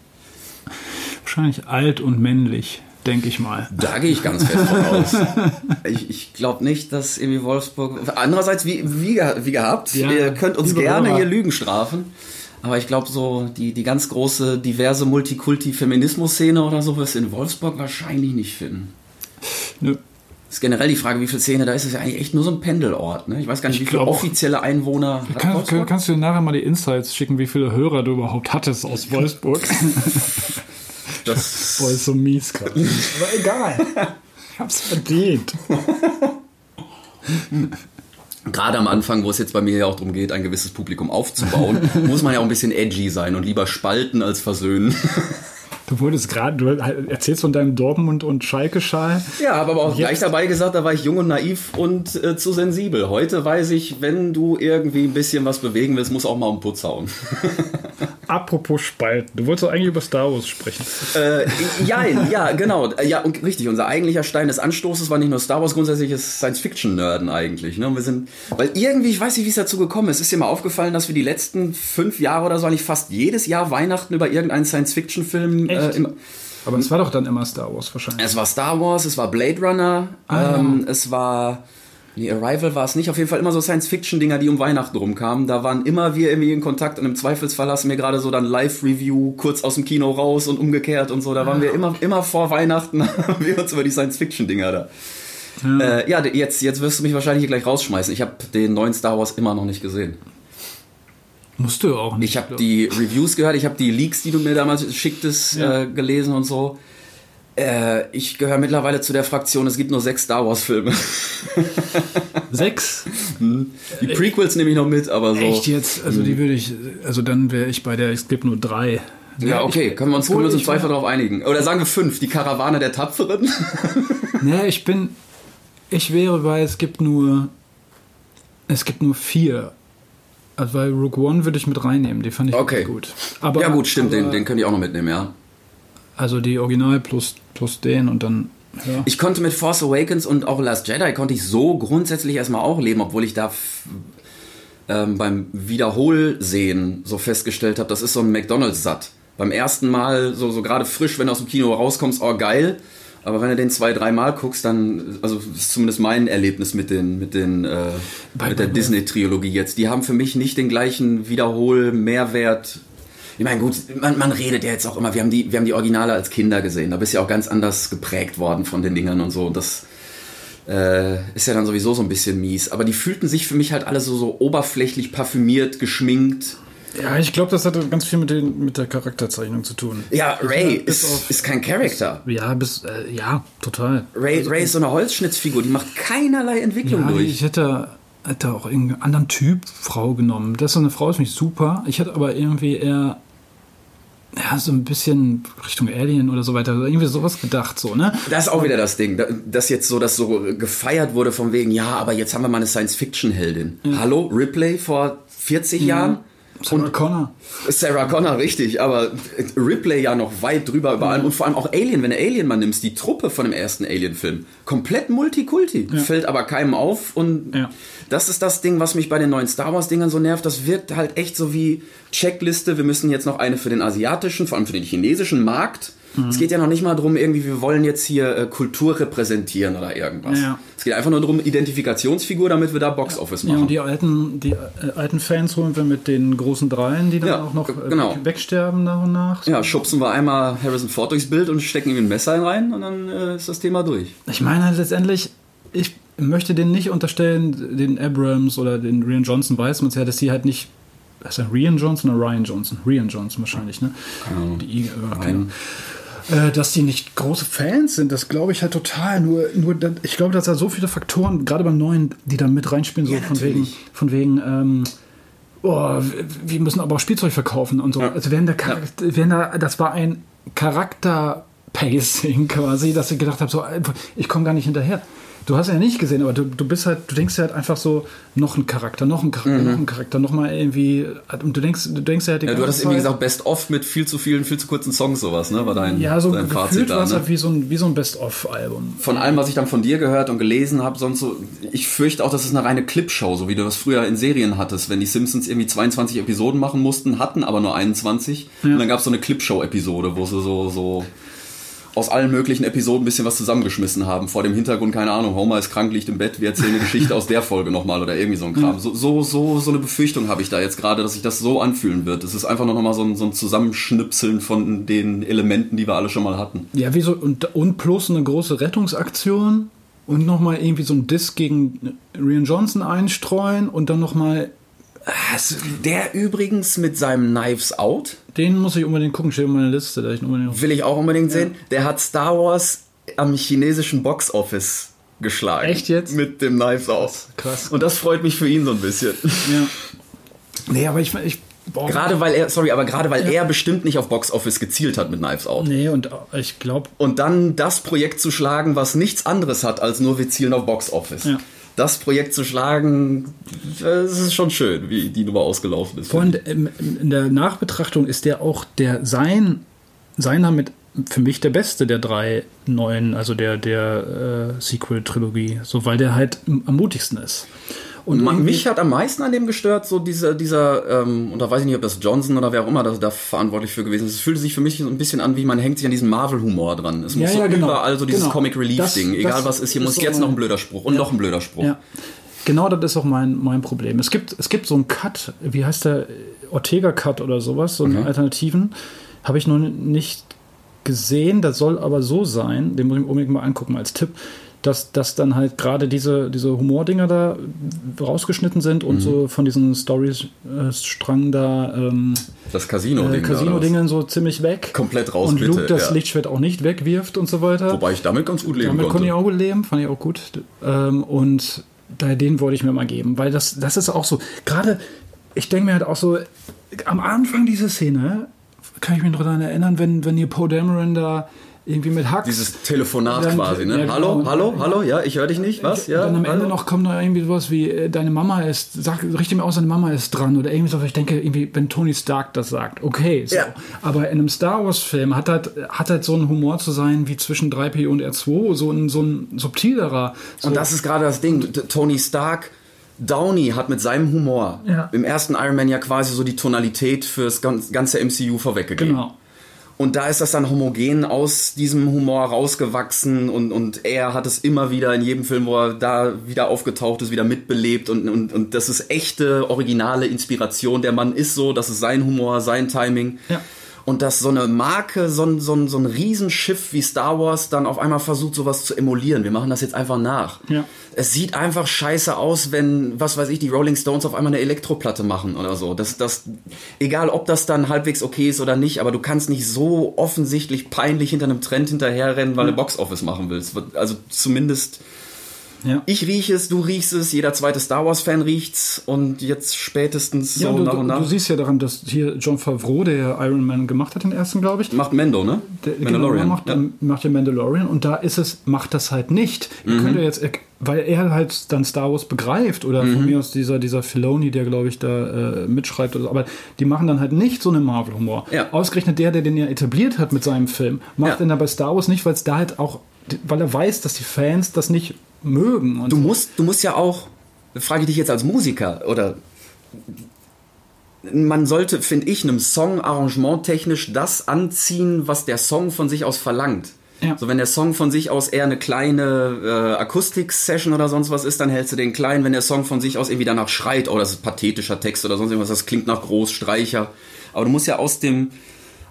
wahrscheinlich alt und männlich, denke ich mal. Da gehe ich ganz fest von aus. Ich, ich glaube nicht, dass irgendwie Wolfsburg. Andererseits, wie, wie, wie gehabt, Ja, ihr könnt uns gerne Hörer. hier Lügen strafen. Aber ich glaube, so die, die ganz große, diverse Multikulti-Feminismus-Szene oder so wirst du in Wolfsburg wahrscheinlich nicht finden. Nö. Ist generell die Frage, wie viel Szene da ist. Es ist ja eigentlich echt nur so ein Pendelort. Ne? Ich weiß gar nicht, Ich wie viele offizielle Einwohner hat Kann, Wolfsburg? kannst du dir nachher mal die Insights schicken, wie viele Hörer du überhaupt hattest aus Wolfsburg? Das, Boah, ist so mies gerade. Aber egal. Ich hab's verdient. Gerade am Anfang, wo es jetzt bei mir ja auch darum geht, ein gewisses Publikum aufzubauen, muss man ja auch ein bisschen edgy sein und lieber spalten als versöhnen. Du wurdest gerade, du erzählst von deinem Dortmund- und Schalke-Schal. Ja, habe aber auch Jetzt- gleich dabei gesagt, da war ich jung und naiv und äh, zu sensibel. Heute weiß ich, wenn du irgendwie ein bisschen was bewegen willst, muss auch mal um Putz hauen. Apropos Spalten. Du wolltest doch eigentlich über Star Wars sprechen. äh, jein, ja, genau. Ja, und richtig, unser eigentlicher Stein des Anstoßes war nicht nur Star Wars, grundsätzlich ist Science-Fiction-Nerden eigentlich. Ne? Und wir sind, weil irgendwie, ich weiß nicht, wie es dazu gekommen ist, ist dir mal aufgefallen, dass wir die letzten fünf Jahre oder so eigentlich fast jedes Jahr Weihnachten über irgendeinen Science-Fiction-Film äh, im, Aber es war doch dann immer Star Wars wahrscheinlich. Es war Star Wars, es war Blade Runner, Ah, ähm, es war. Nee, Arrival war es nicht. Auf jeden Fall immer so Science-Fiction-Dinger, die um Weihnachten rumkamen. Da waren immer wir irgendwie in Kontakt und im Zweifelsfall hast du mir gerade so dann Live-Review kurz aus dem Kino raus und umgekehrt und so. Da waren wir immer, immer vor Weihnachten, haben wir uns über die Science-Fiction-Dinger da. Ja, äh, ja jetzt, jetzt wirst du mich wahrscheinlich hier gleich rausschmeißen. Ich habe den neuen Star Wars immer noch nicht gesehen. Musst du auch nicht. Ich habe die Reviews gehört, ich habe die Leaks, die du mir damals schicktest, Ja. äh, gelesen und so. Äh, ich gehöre mittlerweile zu der Fraktion, es gibt nur sechs Star Wars-Filme. Sechs? Die Prequels nehme ich noch mit, aber so. Echt jetzt? Also die würde ich, also dann wäre ich bei der, es gibt nur drei. Ja, okay, können wir uns, können wir uns im Zweifel darauf einigen. Oder sagen wir fünf, die Karawane der Tapferen. Nee, ich bin, ich wäre bei, es gibt nur, es gibt nur vier. Also weil Rogue One würde ich mit reinnehmen, die fand ich Okay. gut. Aber, ja gut, stimmt, aber, den, den könnte ich auch noch mitnehmen, ja. Also die Original plus, plus den und dann, ja. Ich konnte mit Force Awakens und auch Last Jedi konnte ich so grundsätzlich erstmal auch leben, obwohl ich da ähm, beim Wiederholsehen so festgestellt habe, das ist so ein McDonalds-Satt. Beim ersten Mal, so, so gerade frisch, wenn du aus dem Kino rauskommst, oh geil. Aber wenn du den zwei, dreimal guckst, dann, also das ist zumindest mein Erlebnis mit den, mit den, äh, Bei- mit der Disney-Trilogie jetzt. Die haben für mich nicht den gleichen Wiederhol-Mehrwert. Ich meine, gut, man, man redet ja jetzt auch immer, wir haben, die, wir haben die Originale als Kinder gesehen. Da bist du ja auch ganz anders geprägt worden von den Dingern und so. Das äh, ist ja dann sowieso so ein bisschen mies. Aber die fühlten sich für mich halt alle so, so oberflächlich parfümiert, geschminkt. Ja, ich glaube, das hat ganz viel mit, den, mit der Charakterzeichnung zu tun. Ja, Ray bis ist, auf- ist kein Charakter. Ja, bis, äh, ja, total. Ray, Ray ist so eine Holzschnitzfigur, die macht keinerlei Entwicklung Ja, durch. ich hätte, hätte auch irgendeinen anderen Typ Frau genommen. Das ist so eine Frau, ist nicht super. Ich hätte aber irgendwie eher ja, so ein bisschen Richtung Alien oder so weiter. Irgendwie sowas gedacht, so, ne? Das ist auch wieder das Ding, da- dass jetzt so, dass so gefeiert wurde von wegen, ja, aber jetzt haben wir mal eine Science-Fiction-Heldin. Hallo, Ripley vor 40 Jahren? Sarah Connor. Sarah Connor, richtig, aber Ripley ja noch weit drüber über allem und vor allem auch Alien, wenn du Alien mal nimmst, die Truppe von dem ersten Alien-Film, komplett Multikulti, fällt aber keinem auf und Ja. das ist das Ding, was mich bei den neuen Star Wars-Dingern so nervt, das wirkt halt echt so wie Checkliste, wir müssen jetzt noch eine für den asiatischen, vor allem für den chinesischen Markt Es geht ja noch nicht mal darum, irgendwie, wir wollen jetzt hier äh, Kultur repräsentieren oder irgendwas. Ja. Es geht einfach nur darum, Identifikationsfigur, damit wir da Boxoffice Ja, machen. und die alten, die äh, alten Fans holen wir mit den großen Dreien, die dann Ja, auch noch äh, genau. wegsterben nach und nach. ja, schubsen wir einmal Harrison Ford durchs Bild und stecken ihm ein Messer rein und dann äh, ist das Thema durch. Ich meine halt letztendlich, ich möchte denen nicht unterstellen, den Abrams oder den Rian Johnson weiß man es ja, dass sie halt nicht. Ist das, Rian Johnson oder Ryan Johnson? Rian Johnson wahrscheinlich, ne? Keine Ahnung. Die, äh, Nein. Äh, dass die nicht große Fans sind, das glaube ich halt total. Nur, nur ich glaube, dass da so viele Faktoren, gerade beim neuen, die da mit reinspielen, so Ja, von wegen, von wegen, ähm, oh, wir- wir müssen aber auch Spielzeug verkaufen und so. Ja. Also wenn der Charakter, wenn da, das war ein Charakter-Pacing quasi, dass ich gedacht habe, so, einfach, ich komme gar nicht hinterher. Du hast ja nicht gesehen, aber du, du bist halt, du denkst ja halt einfach so, noch ein Charakter, noch ein Charakter, noch ein Charakter, noch mal irgendwie, und du denkst, du denkst ja halt die Mhm. Ja, du hattest irgendwie gesagt, Best of mit viel zu vielen, viel zu kurzen Songs, sowas, ne? War dein, ja, so dein Fazit war da. es Ne? halt wie so ein, wie so ein Best-of-Album. Von allem, was ich dann von dir gehört und gelesen habe, sonst so, ich fürchte auch, das ist eine reine Clipshow, so wie du das früher in Serien hattest, wenn die Simpsons irgendwie 22 Episoden machen mussten, hatten aber nur 21. Und dann gab es so eine Clipshow-Episode, wo sie so, so aus allen möglichen Episoden ein bisschen was zusammengeschmissen haben. Vor dem Hintergrund, keine Ahnung, Homer ist krank, liegt im Bett, wir erzählen eine Geschichte aus der Folge nochmal oder irgendwie so ein Kram. So, so, so, so eine Befürchtung habe ich da jetzt gerade, dass sich das so anfühlen wird. Es ist einfach noch mal so ein, so ein Zusammenschnipseln von den Elementen, die wir alle schon mal hatten. Ja, wie so, und, und plus eine große Rettungsaktion und nochmal irgendwie so ein Diss gegen Rian Johnson einstreuen und dann nochmal, Der übrigens mit seinem Knives Out, den muss ich unbedingt gucken, steht auf meiner Liste. Da ich unbedingt will ich auch unbedingt sehen, der hat Star Wars am chinesischen Box-Office geschlagen. Echt jetzt? Mit dem Knives Out. krass. Und das freut mich für ihn so ein bisschen. ja. Nee, aber ich, ich boah, Gerade weil er, sorry, aber gerade weil er bestimmt nicht auf Box-Office gezielt hat mit Knives Out. Nee, und ich glaube, Und dann das Projekt zu schlagen, was nichts anderes hat, als nur wir zielen auf Box-Office. Ja. Das Projekt zu schlagen, das ist schon schön, wie die Nummer ausgelaufen ist. Und ähm, in der Nachbetrachtung ist der auch der sein seiner mit für mich der beste der drei neuen, also der der äh, Sequel-Trilogie, so weil der halt am mutigsten ist. Und Ma- irgendwie- Mich hat am meisten an dem gestört, so dieser, dieser, ähm, und da weiß ich nicht, ob das Johnson oder wer auch immer da, da verantwortlich für gewesen ist. Es fühlte sich für mich so ein bisschen an, wie man hängt sich an diesem Marvel-Humor dran. Es muss Ja, so ja, genau. überall so dieses Genau. Comic-Relief-Ding. Das- Egal das was ist, hier ist muss so jetzt noch ein blöder Spruch und noch ein blöder Spruch. Ja. Genau das ist auch mein, mein Problem. Es gibt, es gibt so einen Cut, wie heißt der? Ortega-Cut oder sowas, so einen Okay. Alternativen. Habe ich noch nicht gesehen. Das soll aber so sein, den muss ich mir unbedingt mal angucken als Tipp, dass, dass dann halt gerade diese, diese Humordinger da rausgeschnitten sind Mhm. und so von diesen Stories-Strang da ähm, Das äh, Casino-Ding. Casino-Dingen so ziemlich weg. Komplett raus, Und bitte, Luke das ja. Lichtschwert auch nicht wegwirft und so weiter. Wobei ich damit ganz gut leben Damit konnte ich konnte. auch gut leben, fand ich auch gut. Ähm, und da, den wollte ich mir mal geben, weil das, das ist auch so, gerade, ich denke mir halt auch so, am Anfang dieser Szene, kann ich mich daran erinnern, wenn, wenn ihr Poe Dameron da irgendwie mit Hux... Dieses Telefonat Dann- quasi, ne? ja, genau. Hallo, hallo, hallo, ja, ich höre dich nicht, was? Ja, dann am Ende hallo? noch kommt noch irgendwie sowas wie, äh, deine Mama ist, sag, richte mir aus, deine Mama ist dran oder irgendwie so, ich denke, irgendwie, wenn Tony Stark das sagt, okay, so. Ja. Aber in einem Star Wars Film hat halt, hat halt so ein Humor zu sein wie zwischen 3P und R2, so ein, so ein subtilerer. So. Und das ist gerade das Ding. Tony Stark, Downey hat mit seinem Humor Ja. im ersten Iron Man ja quasi so die Tonalität fürs ganz- ganze MCU vorweggegeben. Genau. Und da ist das dann homogen aus diesem Humor rausgewachsen und, und er hat es immer wieder in jedem Film, wo er da wieder aufgetaucht ist, wieder mitbelebt und, und, und das ist echte, originale Inspiration. Der Mann ist so, das ist sein Humor, sein Timing. Ja. Und dass so eine Marke, so ein, so, ein, so ein Riesenschiff wie Star Wars dann auf einmal versucht, sowas zu emulieren. Wir machen das jetzt einfach nach. Ja. Es sieht einfach scheiße aus, wenn, was weiß ich, die Rolling Stones auf einmal eine Elektroplatte machen oder so. Das, das, egal ob das dann halbwegs okay ist oder nicht, aber du kannst nicht so offensichtlich peinlich hinter einem Trend hinterherrennen, weil du Boxoffice machen willst. Also zumindest Ja. ich rieche es, du riechst es, jeder zweite Star Wars-Fan riecht's und jetzt spätestens so Ja, du, nach und nach. du siehst ja daran, dass hier John Favreau, der Iron Man gemacht hat, den ersten, glaube ich, macht Mendo, ne? der, genau, der macht, macht den Mandalorian und da ist es, macht das halt nicht. Ihr Mhm. könnt ja jetzt, weil er halt dann Star Wars begreift oder Mhm. von mir aus dieser, dieser Filoni, der glaube ich da äh, mitschreibt, oder so, aber die machen dann halt nicht so einen Marvel-Humor. Ja. Ausgerechnet der, der den ja etabliert hat mit seinem Film, macht Ja. den bei Star Wars nicht, weil es da halt auch, weil er weiß, dass die Fans das nicht mögen. Du musst, du musst ja auch, frage ich dich jetzt als Musiker, oder man sollte, finde ich, einem Song arrangementtechnisch das anziehen, was der Song von sich aus verlangt. Ja. So, wenn der Song von sich aus eher eine kleine äh, Akustik-Session oder sonst was ist, dann hältst du den klein. Wenn der Song von sich aus irgendwie danach schreit, oh, das ist pathetischer Text oder sonst irgendwas, das klingt nach Großstreicher. Aber du musst ja aus dem,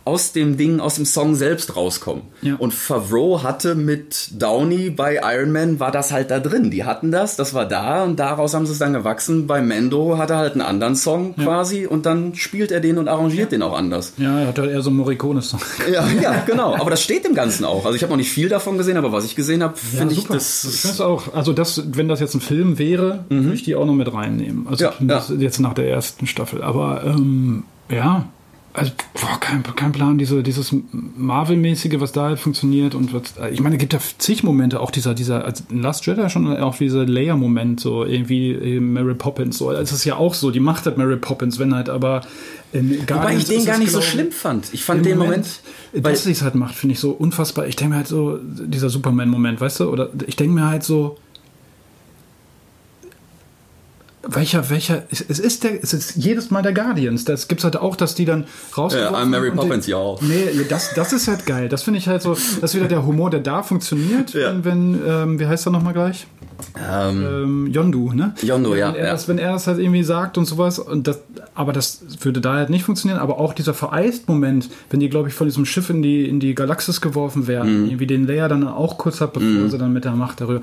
aus dem Ding, aus dem Song selbst rauskommen. Ja. Und Favreau hatte mit Downey bei Iron Man, war das halt da drin. Die hatten das, das war da und daraus haben sie es dann gewachsen. Bei Mando hat er halt einen anderen Song quasi und dann spielt er den und arrangiert den auch anders. Ja, er hat halt eher so einen Morricone-Song. Ja, ja, genau. Aber das steht im Ganzen auch. Also ich habe noch nicht viel davon gesehen, aber was ich gesehen habe, finde ich das. ich finde auch, also das, wenn das jetzt ein Film wäre, würde ich die auch noch mit reinnehmen. Also Ja, ja. jetzt nach der ersten Staffel. Aber ähm, ja, also boah, kein, kein Plan, diese, dieses Marvel-mäßige, was da halt funktioniert und was, ich meine, es gibt ja zig Momente, auch dieser, dieser, in Last Jedi schon auch dieser Leia-Moment, so irgendwie äh, Mary Poppins, so, es ist ja auch so, die macht halt Mary Poppins, wenn halt aber in Wobei ich den gar nicht so schlimm fand. Ich fand den Moment. weil, dass sie es halt macht, finde ich so unfassbar. Ich denke mir halt so, dieser Superman-Moment, weißt du? Oder ich denke mir halt so, welcher, welcher, es ist der, es ist jedes Mal der Guardians. Das gibt's halt auch, dass die dann rausgeworfen Ja, I'm Mary Poppins, ja auch. Nee, das, das ist halt geil. Das finde ich halt so, das ist wieder der Humor, der da funktioniert, Ja. wenn, wenn ähm, wie heißt er nochmal gleich? ähm, ähm, Yondu, ne? Yondu, ja, Wenn er, ja. Das, wenn er das halt irgendwie sagt und sowas, und das, aber das würde da halt nicht funktionieren. Aber auch dieser Vereist-Moment, wenn die, glaube ich, von diesem Schiff in die, in die Galaxis geworfen werden, Mhm. irgendwie den Leia dann auch kurz hat, bevor sie dann mit der Macht darüber.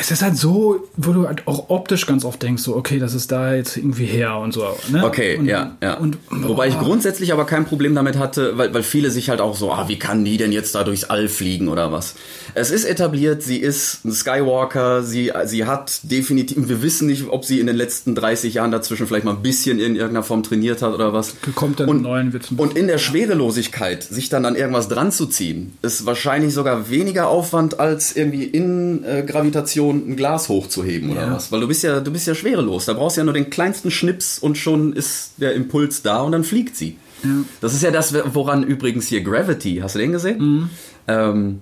Es ist halt so, wo du halt auch optisch ganz oft denkst, so, okay, das ist da jetzt irgendwie her und so. Ne? Okay, und, ja, ja. Und, Wobei ich grundsätzlich aber kein Problem damit hatte, weil, weil viele sich halt auch so, ah, wie kann die denn jetzt da durchs All fliegen oder was? Es ist etabliert, sie ist ein Skywalker, sie, sie hat definitiv, wir wissen nicht, ob sie in den letzten 30 Jahren dazwischen vielleicht mal ein bisschen in irgendeiner Form trainiert hat oder was. Kommt dann und, Neuen, ein und in der Schwerelosigkeit, sich dann an irgendwas dran zu ziehen, ist wahrscheinlich sogar weniger Aufwand, als irgendwie in äh, Gravitation ein Glas hochzuheben oder Ja. was. Weil du bist ja, du bist ja schwerelos. Da brauchst du ja nur den kleinsten Schnips und schon ist der Impuls da und dann fliegt sie. Ja. Das ist ja das, woran übrigens hier Gravity, hast du den gesehen? Mhm. Ähm,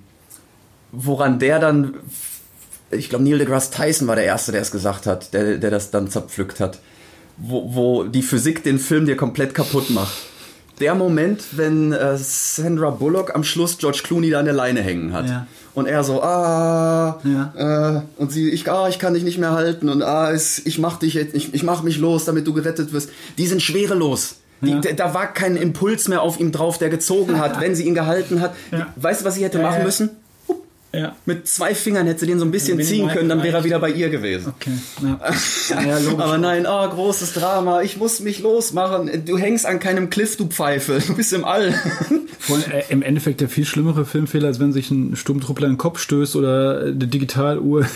woran der dann, ich glaube Neil deGrasse Tyson war der Erste, der es gesagt hat, der, der das dann zerpflückt hat. Wo, wo die Physik den Film dir komplett kaputt macht. Der Moment, wenn äh, Sandra Bullock am Schluss George Clooney da an der Leine hängen hat. Ja. Und er so, ah, Ja. äh, und sie, ich, ah, ich kann dich nicht mehr halten und ah, es, ich mach dich jetzt, ich, ich mach mich los, damit du gerettet wirst. Die sind schwerelos. Die, Ja. Da war kein Impuls mehr auf ihm drauf, der gezogen hat, wenn sie ihn gehalten hat. Ja. Weißt du, was sie hätte Ja, machen ja. müssen? Ja. Mit zwei Fingern hätte sie den so ein bisschen ziehen können, dann wäre er wieder bei ihr gewesen. Okay. Ja. ja. Aber nein, oh, großes Drama, ich muss mich losmachen. Du hängst an keinem Cliff, du Pfeife. Du bist im All. Vor allem, äh, Im Endeffekt der viel schlimmere Filmfehler, als wenn sich ein Sturmtruppler in den Kopf stößt oder eine Digitaluhr.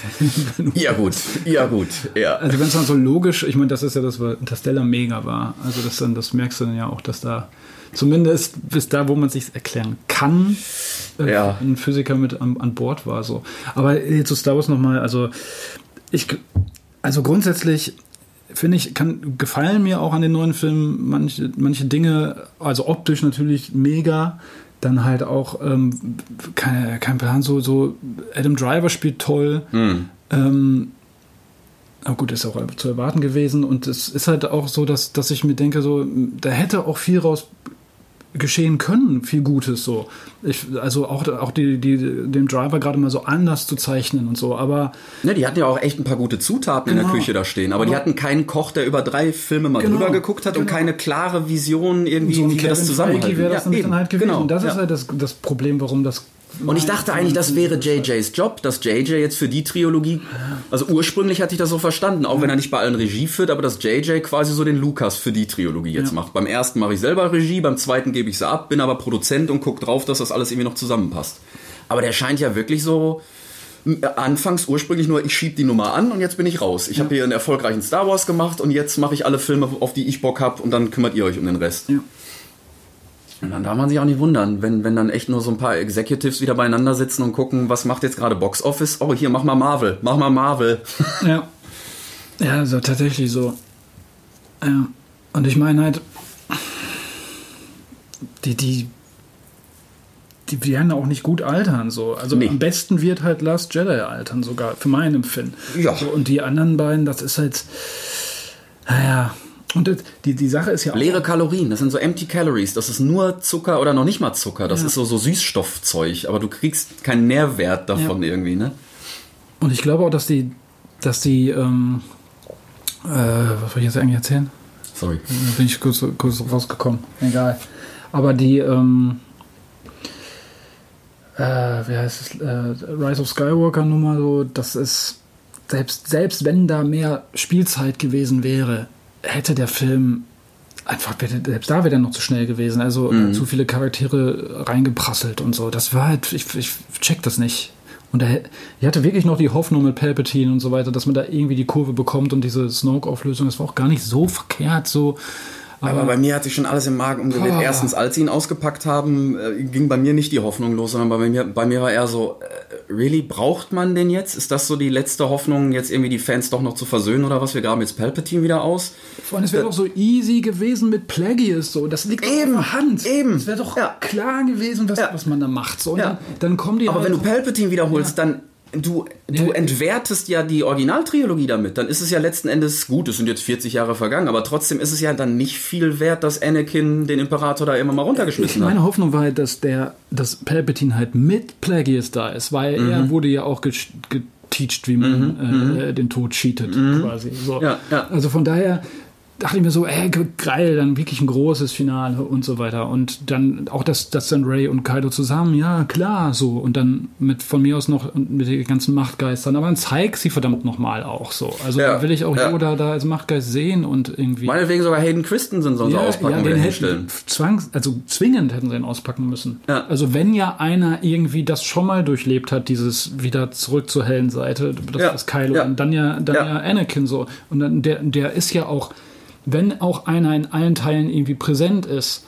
ja, gut, ja, gut, ja. also wenn es dann so logisch, ich meine, das ist ja das, was Interstellar mega war. Also das dann, das merkst du dann ja auch, dass da zumindest bis da, wo man sich erklären kann, äh, Ja. ein Physiker mit an, an Bord war. So. Aber jetzt zu Star Wars nochmal, also ich, also grundsätzlich finde ich, kann, gefallen mir auch an den neuen Filmen manche, manche Dinge, also optisch natürlich mega. Dann halt auch, ähm, keine, kein Plan, so, so Adam Driver spielt toll. Ähm, aber gut, ist auch zu erwarten gewesen. Und es ist halt auch so, dass, dass ich mir denke, so, da hätte auch viel raus geschehen können, viel Gutes so. Ich, also auch, auch die, die, dem Driver gerade mal so anders zu zeichnen und so, aber Ne, die hatten ja auch echt ein paar gute Zutaten in der Genau. Küche da stehen, aber, die Aber- hatten keinen Koch, der über drei Filme mal Genau, drüber geguckt hat und genau. keine klare Vision irgendwie, so wie wir das zusammenhalten. Feige wäre das Ja, eben, halt gewesen. genau, Und das ja. ist halt das, das Problem, warum das. Und ich dachte eigentlich, das wäre JJs Job, dass JJ jetzt für die Trilogie, also ursprünglich hatte ich das so verstanden, auch wenn er nicht bei allen Regie führt, aber dass JJ quasi so den Lukas für die Trilogie jetzt Ja. macht. Beim ersten mache ich selber Regie, beim zweiten gebe ich sie ab, bin aber Produzent und gucke drauf, dass das alles irgendwie noch zusammenpasst. Aber der scheint ja wirklich so m- anfangs ursprünglich nur, ich schieb die Nummer an und jetzt bin ich raus. Ich habe hier einen erfolgreichen Star Wars gemacht und jetzt mache ich alle Filme, auf die ich Bock habe und dann kümmert ihr euch um den Rest. Ja. Und dann darf man sich auch nicht wundern, wenn, wenn dann echt nur so ein paar Executives wieder beieinander sitzen und gucken, was macht jetzt gerade Box Office? Oh, hier, mach mal Marvel, mach mal Marvel. Ja. Ja, also tatsächlich so. Ja. Und ich meine halt, die, die, die werden auch nicht gut altern, so. Also Nee. am besten wird halt Last Jedi altern, sogar, für mein Empfinden. Ja. So, und die anderen beiden, das ist halt, naja, Und das, die, die Sache ist ja auch. Leere Kalorien, das sind so empty calories. Das ist nur Zucker oder noch nicht mal Zucker. Das Ja. ist so, so Süßstoffzeug, aber du kriegst keinen Nährwert davon Ja. irgendwie, ne? Und ich glaube auch, dass die, dass die, ähm, äh, was soll ich jetzt eigentlich erzählen? Sorry. Da bin ich kurz, kurz rausgekommen. Egal. Aber die, ähm, äh, wie heißt es, äh, Rise of Skywalker Nummer so, das ist, selbst, selbst wenn da mehr Spielzeit gewesen wäre, hätte der Film einfach, selbst da wäre er noch zu schnell gewesen. Also äh, zu viele Charaktere reingeprasselt und so. Das war halt, ich, ich check das nicht. Und er, ich hatte wirklich noch die Hoffnung mit Palpatine und so weiter, dass man da irgendwie die Kurve bekommt und diese Snoke-Auflösung, das war auch gar nicht so verkehrt, so. Aber bei mir hat sich schon alles im Magen umgedreht. Ah. Erstens, als sie ihn ausgepackt haben, äh, ging bei mir nicht die Hoffnung los, sondern bei mir, bei mir war eher so, äh, really, braucht man den jetzt? Ist das so die letzte Hoffnung, jetzt irgendwie die Fans doch noch zu versöhnen oder was? Wir graben jetzt Palpatine wieder aus? Vor allem, es wäre doch so easy gewesen mit Plagueis, so. Das liegt Eben, auf der Hand. eben. Es wäre doch Ja. klar gewesen, was, Ja. was man da macht. So. Ja. dann, dann kommen die Aber halt- wenn du Palpatine wiederholst, dann du, du entwertest ja die Originaltrilogie damit. Dann ist es ja letzten Endes gut, es sind jetzt 40 Jahre vergangen, aber trotzdem ist es ja dann nicht viel wert, dass Anakin den Imperator da immer mal runtergeschmissen hat. Meine Hoffnung war halt, dass der, dass Palpatine halt mit Plagueis da ist, weil Mhm. er wurde ja auch ge- geteacht, wie man äh, den Tod cheatet, quasi. So. Mhm. Ja, ja. Also von daher dachte ich mir so, ey, ge- geil, dann wirklich ein großes Finale und so weiter. Und dann auch, dass, dass dann Ray und Kaido zusammen, ja, klar, so. Und dann mit von mir aus noch mit den ganzen Machtgeistern. Aber dann zeig sie verdammt nochmal auch so. Also Ja, will ich auch ja. Yoda da als Machtgeist sehen und irgendwie. Meinetwegen sogar Hayden Christensen sollen sie auspacken oder den hätten, zwangs, also zwingend hätten sie ihn auspacken müssen. Ja. Also wenn ja einer irgendwie das schon mal durchlebt hat, dieses wieder zurück zur hellen Seite, das Ja. ist Kylo, Ja. und dann ja, dann Ja. ja. Anakin so. Und dann der, der ist ja auch, wenn auch einer in allen Teilen irgendwie präsent ist,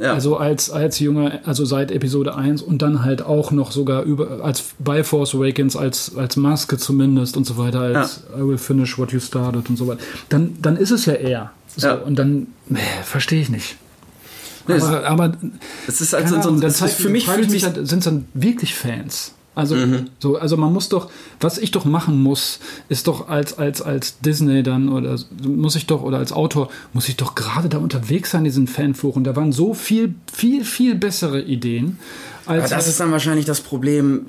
Ja. also als, als Junge, also seit Episode 1 und dann halt auch noch sogar über, als bei Force Awakens, als, als Maske zumindest und so weiter, als I will finish what you started und so weiter, dann, dann ist es ja er. So, Ja. Und dann, nee, verstehe ich nicht. Nee, es- aber, aber Es ist also so, es ist zeigt- für mich mich halt, sind es dann wirklich Fans? Also, Mhm. so, also man muss doch, was ich doch machen muss, ist doch als, als, als Disney dann oder muss ich doch, oder als Autor, muss ich doch gerade da unterwegs sein, in diesen Fanforen. Da waren so viel, viel, viel bessere Ideen. Als, Aber das ist dann wahrscheinlich das Problem,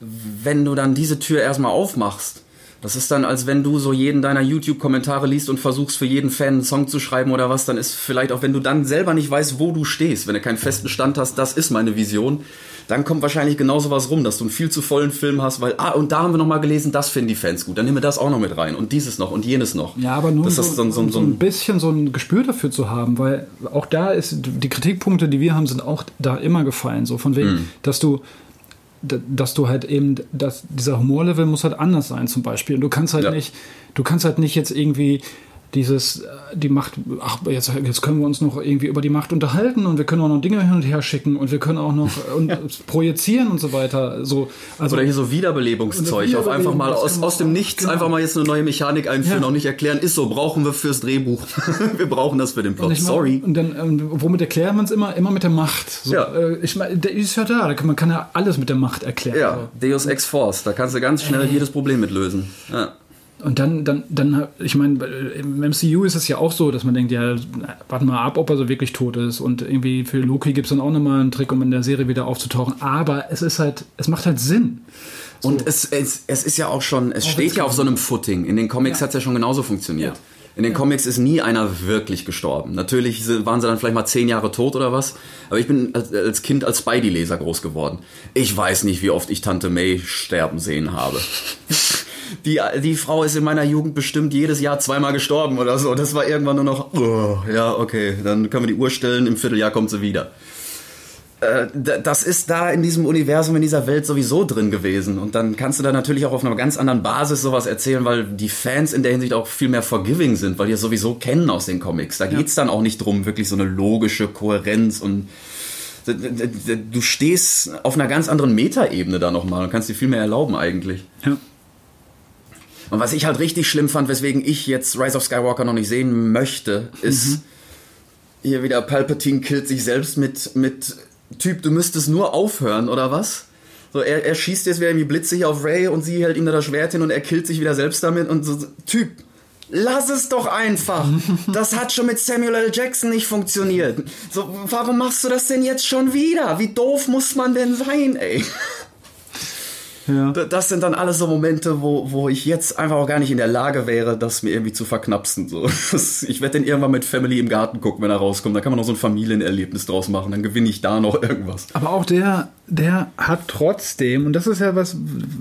wenn du dann diese Tür erstmal aufmachst. Das ist dann, als wenn du so jeden deiner YouTube-Kommentare liest und versuchst, für jeden Fan einen Song zu schreiben oder was, dann ist vielleicht auch, wenn du dann selber nicht weißt, wo du stehst, wenn du keinen festen Stand hast, das ist meine Vision, dann kommt wahrscheinlich genau sowas rum, dass du einen viel zu vollen Film hast, weil, ah, und da haben wir nochmal gelesen, das finden die Fans gut, dann nehmen wir das auch noch mit rein und dieses noch und jenes noch. Ja, aber nur so, so, so, so ein bisschen so ein Gespür dafür zu haben, weil auch da ist, die Kritikpunkte, die wir haben, sind auch da immer gefallen. So von wegen, Mhm. dass du dass du halt eben, dass dieser Humorlevel muss halt anders sein zum Beispiel. Und du kannst halt Ja. nicht, du kannst halt nicht jetzt irgendwie dieses, äh, die Macht, ach, jetzt, jetzt können wir uns noch irgendwie über die Macht unterhalten und wir können auch noch Dinge hin und her schicken und wir können auch noch äh, und projizieren und so weiter. So, also, Oder hier so Wiederbelebungszeug, Oder auf einfach mal aus, Wiederbelebung, aus dem Nichts genau. einfach mal jetzt eine neue Mechanik einführen, Ja. auch nicht erklären, ist so, brauchen wir fürs Drehbuch. wir brauchen das für den Und Plot. mein, Sorry. Und dann, ähm, womit erklärt man es immer? Immer mit der Macht. So, Ja. äh, ich meine, der ist ja da. man kann ja alles mit der Macht erklären. Ja, Deus Ex Force, da kannst du ganz schnell jedes Problem mit lösen. Ja. So. Und dann, dann, dann, ich meine, im MCU ist es ja auch so, dass man denkt, ja, warten mal ab, ob er so wirklich tot ist. Und irgendwie für Loki gibt es dann auch nochmal einen Trick, um in der Serie wieder aufzutauchen. Aber es ist halt, es macht halt Sinn. Und es, es, es ist ja auch schon, es Auch steht ja auf so einem Footing. In den Comics Ja. hat es ja schon genauso funktioniert. Ja. In den Comics ist nie einer wirklich gestorben. Natürlich waren sie dann vielleicht mal zehn Jahre tot oder was. Aber ich bin als, als Kind als Spidey-Leser groß geworden. Ich weiß nicht, wie oft ich Tante May sterben sehen habe. Die, die Frau ist in meiner Jugend bestimmt jedes Jahr zweimal gestorben oder so. Das war irgendwann nur noch, oh, ja, okay, dann können wir die Uhr stellen, im Vierteljahr kommt sie wieder. Äh, das ist da in diesem Universum, in dieser Welt sowieso drin gewesen. Und dann kannst du da natürlich auch auf einer ganz anderen Basis sowas erzählen, weil die Fans in der Hinsicht auch viel mehr forgiving sind, weil die es sowieso kennen aus den Comics. Da geht's dann auch nicht drum, wirklich so eine logische Kohärenz und du stehst auf einer ganz anderen Metaebene da nochmal und kannst dir viel mehr erlauben eigentlich. Ja. Und was ich halt richtig schlimm fand, weswegen ich jetzt Rise of Skywalker noch nicht sehen möchte, ist hier wieder Palpatine killt sich selbst mit, mit Typ, du müsstest nur aufhören, oder was? So, er, er schießt jetzt wieder irgendwie blitzig auf Ray und sie hält ihm da das Schwert hin und er killt sich wieder selbst damit und so, Typ, Lass es doch einfach. Das hat schon mit Samuel L. Jackson nicht funktioniert. So, warum machst du das denn jetzt schon wieder? Wie doof muss man denn sein, ey? Ja. Das sind dann alles so Momente, wo, wo ich jetzt einfach auch gar nicht in der Lage wäre, das mir irgendwie zu verknapsen. So. Ich werde den irgendwann mit Family im Garten gucken, wenn er rauskommt. Da kann man noch so ein Familienerlebnis draus machen. Dann gewinne ich da noch irgendwas. Aber auch der, der hat trotzdem, und das ist ja was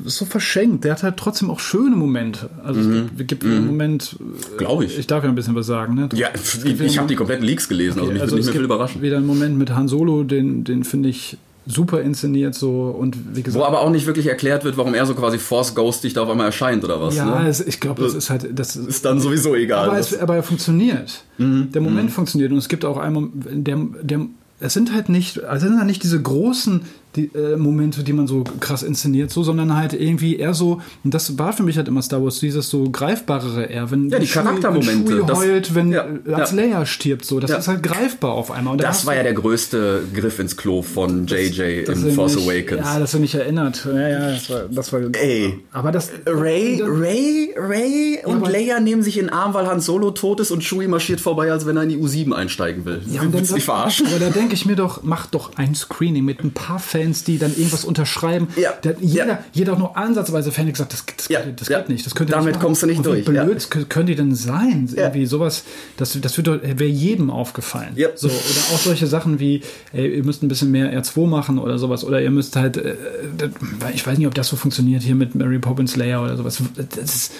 so verschenkt, der hat halt trotzdem auch schöne Momente. Also es gibt, es gibt einen Moment, äh, Glaube ich. ich darf ja ein bisschen was sagen, ne? Ja, ich, ich habe die kompletten Leaks gelesen, also mich also würde nicht mehr viel überraschen. wieder einen Moment mit Han Solo, den, den finde ich super inszeniert so und wie gesagt. Wo aber auch nicht wirklich erklärt wird, warum er so quasi force-ghostig da auf einmal erscheint oder was. ja, ne? es, ich glaube, das ist halt, das Ist dann sowieso egal. aber, es, aber er funktioniert. Mhm. Der Moment funktioniert und es gibt auch einen, der, der, es sind halt nicht, also es sind halt nicht diese großen die, äh, Momente, die man so krass inszeniert, so, sondern halt irgendwie eher so, und das war für mich halt immer Star Wars, dieses so greifbarere eher, wenn Ja, die Chewie- Charaktermomente, wenn das- heult, wenn ja, äh, als ja. Leia stirbt, so, das Ja. ist halt greifbar auf einmal. Das war ja der größte Griff ins Klo von JJ dass im Force mich- Awakens. Ja, dass er mich erinnert. Ja, ja, das war, das war Ey. Aber das. Ray, Ray, Ray und aber- Leia nehmen sich in den Arm, weil Han Solo tot ist und Chewie marschiert vorbei, als wenn er in die U7 einsteigen will. Ja, und dann, dich verarschen? Aber da denke ich mir doch, mach doch ein Screening mit ein paar Fans, die dann irgendwas unterschreiben. Ja, Der, jeder, ja. jeder auch nur ansatzweise Fan gesagt, das, das, Ja, das geht nicht. Das könnt Damit nicht kommst du nicht wie durch, ja. Blöd ja. können die denn sein? Irgendwie sowas, das, das wäre jedem aufgefallen. Ja. So, oder auch solche Sachen wie, ey, ihr müsst ein bisschen mehr R2 machen oder sowas. Oder ihr müsst halt, äh, das- ich weiß nicht, ob das so funktioniert hier mit Mary Poppins Layer oder sowas. Das ist,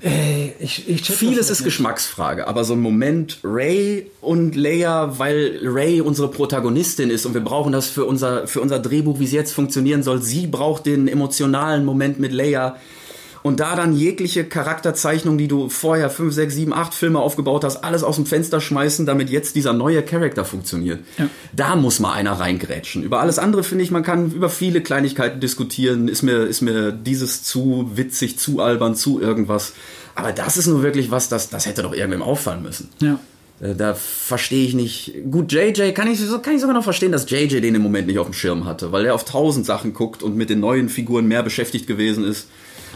ey, ich, ich check Vieles ist nicht. Geschmacksfrage, aber so ein Moment Ray und Leia, weil Ray unsere Protagonistin ist und wir brauchen das für unser, für unser Drehbuch, wie es jetzt funktionieren soll. Sie braucht den emotionalen Moment mit Leia. Und da dann jegliche Charakterzeichnung, die du vorher 5, 6, 7, 8 Filme aufgebaut hast, alles aus dem Fenster schmeißen, damit jetzt dieser neue Charakter funktioniert. Ja. Da muss mal einer reingrätschen. Über alles andere finde ich, man kann über viele Kleinigkeiten diskutieren. Ist mir, ist mir dieses zu witzig, zu albern, zu irgendwas. Aber das ist nur wirklich was, das, das hätte doch irgendwem auffallen müssen. Ja. Äh, Da verstehe ich nicht. Gut, JJ kann ich, kann ich sogar noch verstehen, dass JJ den im Moment nicht auf dem Schirm hatte, weil er auf tausend Sachen guckt und mit den neuen Figuren mehr beschäftigt gewesen ist.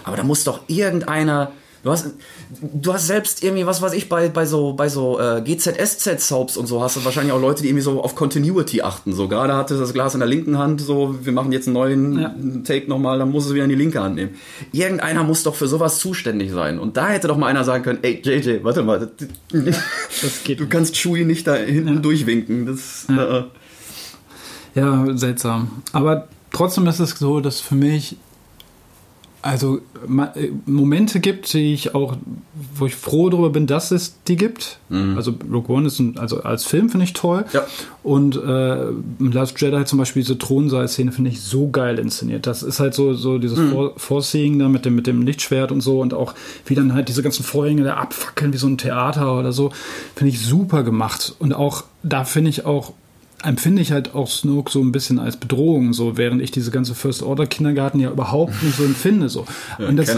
Aber da muss doch irgendeiner. Du hast, du hast selbst irgendwie, was weiß ich, bei, bei so, bei so äh, GZSZ-Soaps und so hast du wahrscheinlich auch Leute, die irgendwie so auf Continuity achten. So gerade hatte das Glas in der linken Hand, so, wir machen jetzt einen neuen Ja. Take nochmal, dann muss es wieder in die linke Hand nehmen. Irgendeiner muss doch für sowas zuständig sein. Und da hätte doch mal einer sagen können, ey, JJ, warte mal, das, Das geht Du kannst Chewie nicht da hinten durchwinken. Das, äh, Ja, seltsam. Aber trotzdem ist es so, dass für mich also äh, Momente gibt, die ich auch, wo ich froh darüber bin, dass es die gibt. Also Rogue One ist ein, also als Film finde ich toll. Ja. Und äh, Last Jedi zum Beispiel diese Thronsaal-Szene finde ich so geil inszeniert. Das ist halt so, so dieses Vor Vorseeing da mit dem, mit dem Lichtschwert und so und auch wie dann halt diese ganzen Vorhänge da abfackeln wie so ein Theater oder so. Finde ich super gemacht. Und auch, da finde ich auch empfinde ich halt auch Snoke so ein bisschen als Bedrohung, so während ich diese ganze First Order Kindergarten ja überhaupt nicht so empfinde. So. Und das,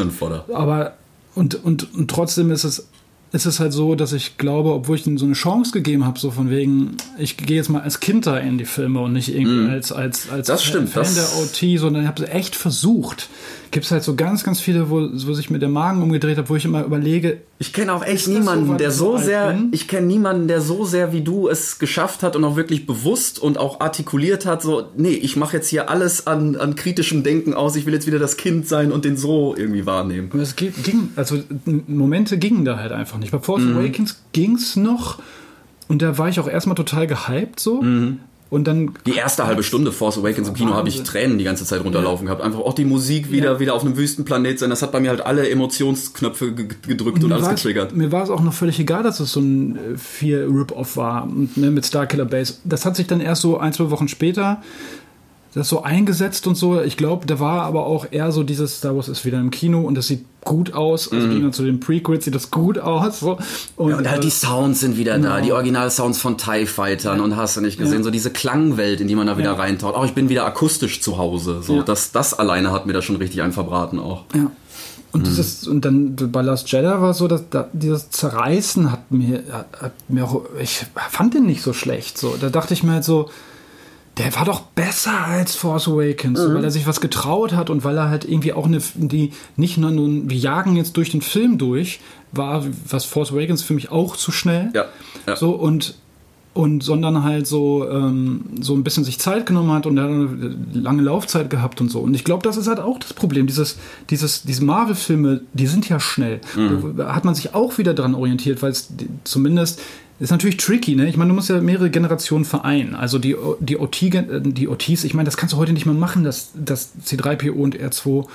aber und, und, und trotzdem ist es, ist es halt so, dass ich glaube, obwohl ich ihnen so eine Chance gegeben habe, so von wegen, ich gehe jetzt mal als Kind da in die Filme und nicht irgendwie als, als, als Mhm. Das stimmt, Fan das- der OT, sondern ich habe es echt versucht. Gibt es halt so ganz, ganz viele, wo, wo sich mir der Magen umgedreht hat, wo ich immer überlege, Ich kenne auch echt niemanden, so, der so sehr, bin? ich kenne niemanden, der so sehr wie du es geschafft hat und auch wirklich bewusst und auch artikuliert hat, so, nee, ich mache jetzt hier alles an, an kritischem Denken aus, ich will jetzt wieder das Kind sein und den so irgendwie wahrnehmen. Es ging, also Momente gingen da halt einfach nicht. Bei Force Mhm. Awakens ging's noch und da war ich auch erstmal total gehypt so. Mhm. Und dann Die erste halbe Stunde Force Awakens im Kino habe ich. Tränen die ganze Zeit runterlaufen gehabt. Einfach auch die Musik wieder, Ja. wieder auf einem Wüstenplanet sein. Das hat bei mir halt alle Emotionsknöpfe ge- gedrückt und alles war es- getriggert. Mir war es auch noch völlig egal, dass es so ein äh, vier Rip-Off war und, ne, mit Starkiller Base. Das hat sich dann erst so ein, zwei Wochen später das so eingesetzt und so. Ich glaube, da war aber auch eher so dieses Star Wars ist wieder im Kino und das sieht gut aus. Also mhm. zu den Prequels sieht das gut aus. So. Und, Ja, und halt äh, die Sounds sind wieder da, die Original-Sounds von TIE Fightern und hast du nicht gesehen, so diese Klangwelt, in die man da wieder Ja. reintaucht. Auch ich bin wieder akustisch zu Hause. So, Ja. das, das alleine hat mir da schon richtig einen verbraten auch. Ja. Und dieses, und dann bei Last Jedi war es so, dass da, dieses Zerreißen hat mir, hat, hat mir auch, ich fand den nicht so schlecht. So, da dachte ich mir halt so, der war doch besser als Force Awakens, mhm. weil er sich was getraut hat und weil er halt irgendwie auch eine, die nicht nur nun, wir jagen jetzt durch den Film durch, war was Force Awakens für mich auch zu schnell. Ja. ja. So und und sondern halt so ähm, so ein bisschen sich Zeit genommen hat und eine lange Laufzeit gehabt und so und ich glaube das ist halt auch das Problem dieses dieses diese Marvel Filme die sind ja schnell mhm. da hat man sich auch wieder dran orientiert weil es zumindest ist natürlich tricky, ne? Ich meine, du musst ja mehrere Generationen vereinen. Also die, die, OT, die OTs, ich meine, das kannst du heute nicht mehr machen, dass, dass C3PO und R2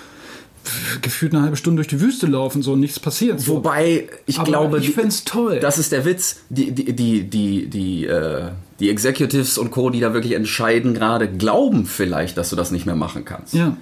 gefühlt eine halbe Stunde durch die Wüste laufen, so und nichts passiert. So. Wobei, ich Aber glaube, ich find's toll. Das ist der Witz. Die, die, die, die, die, äh, die Executives und Co., die da wirklich entscheiden, gerade glauben vielleicht, dass du das nicht mehr machen kannst. Ja.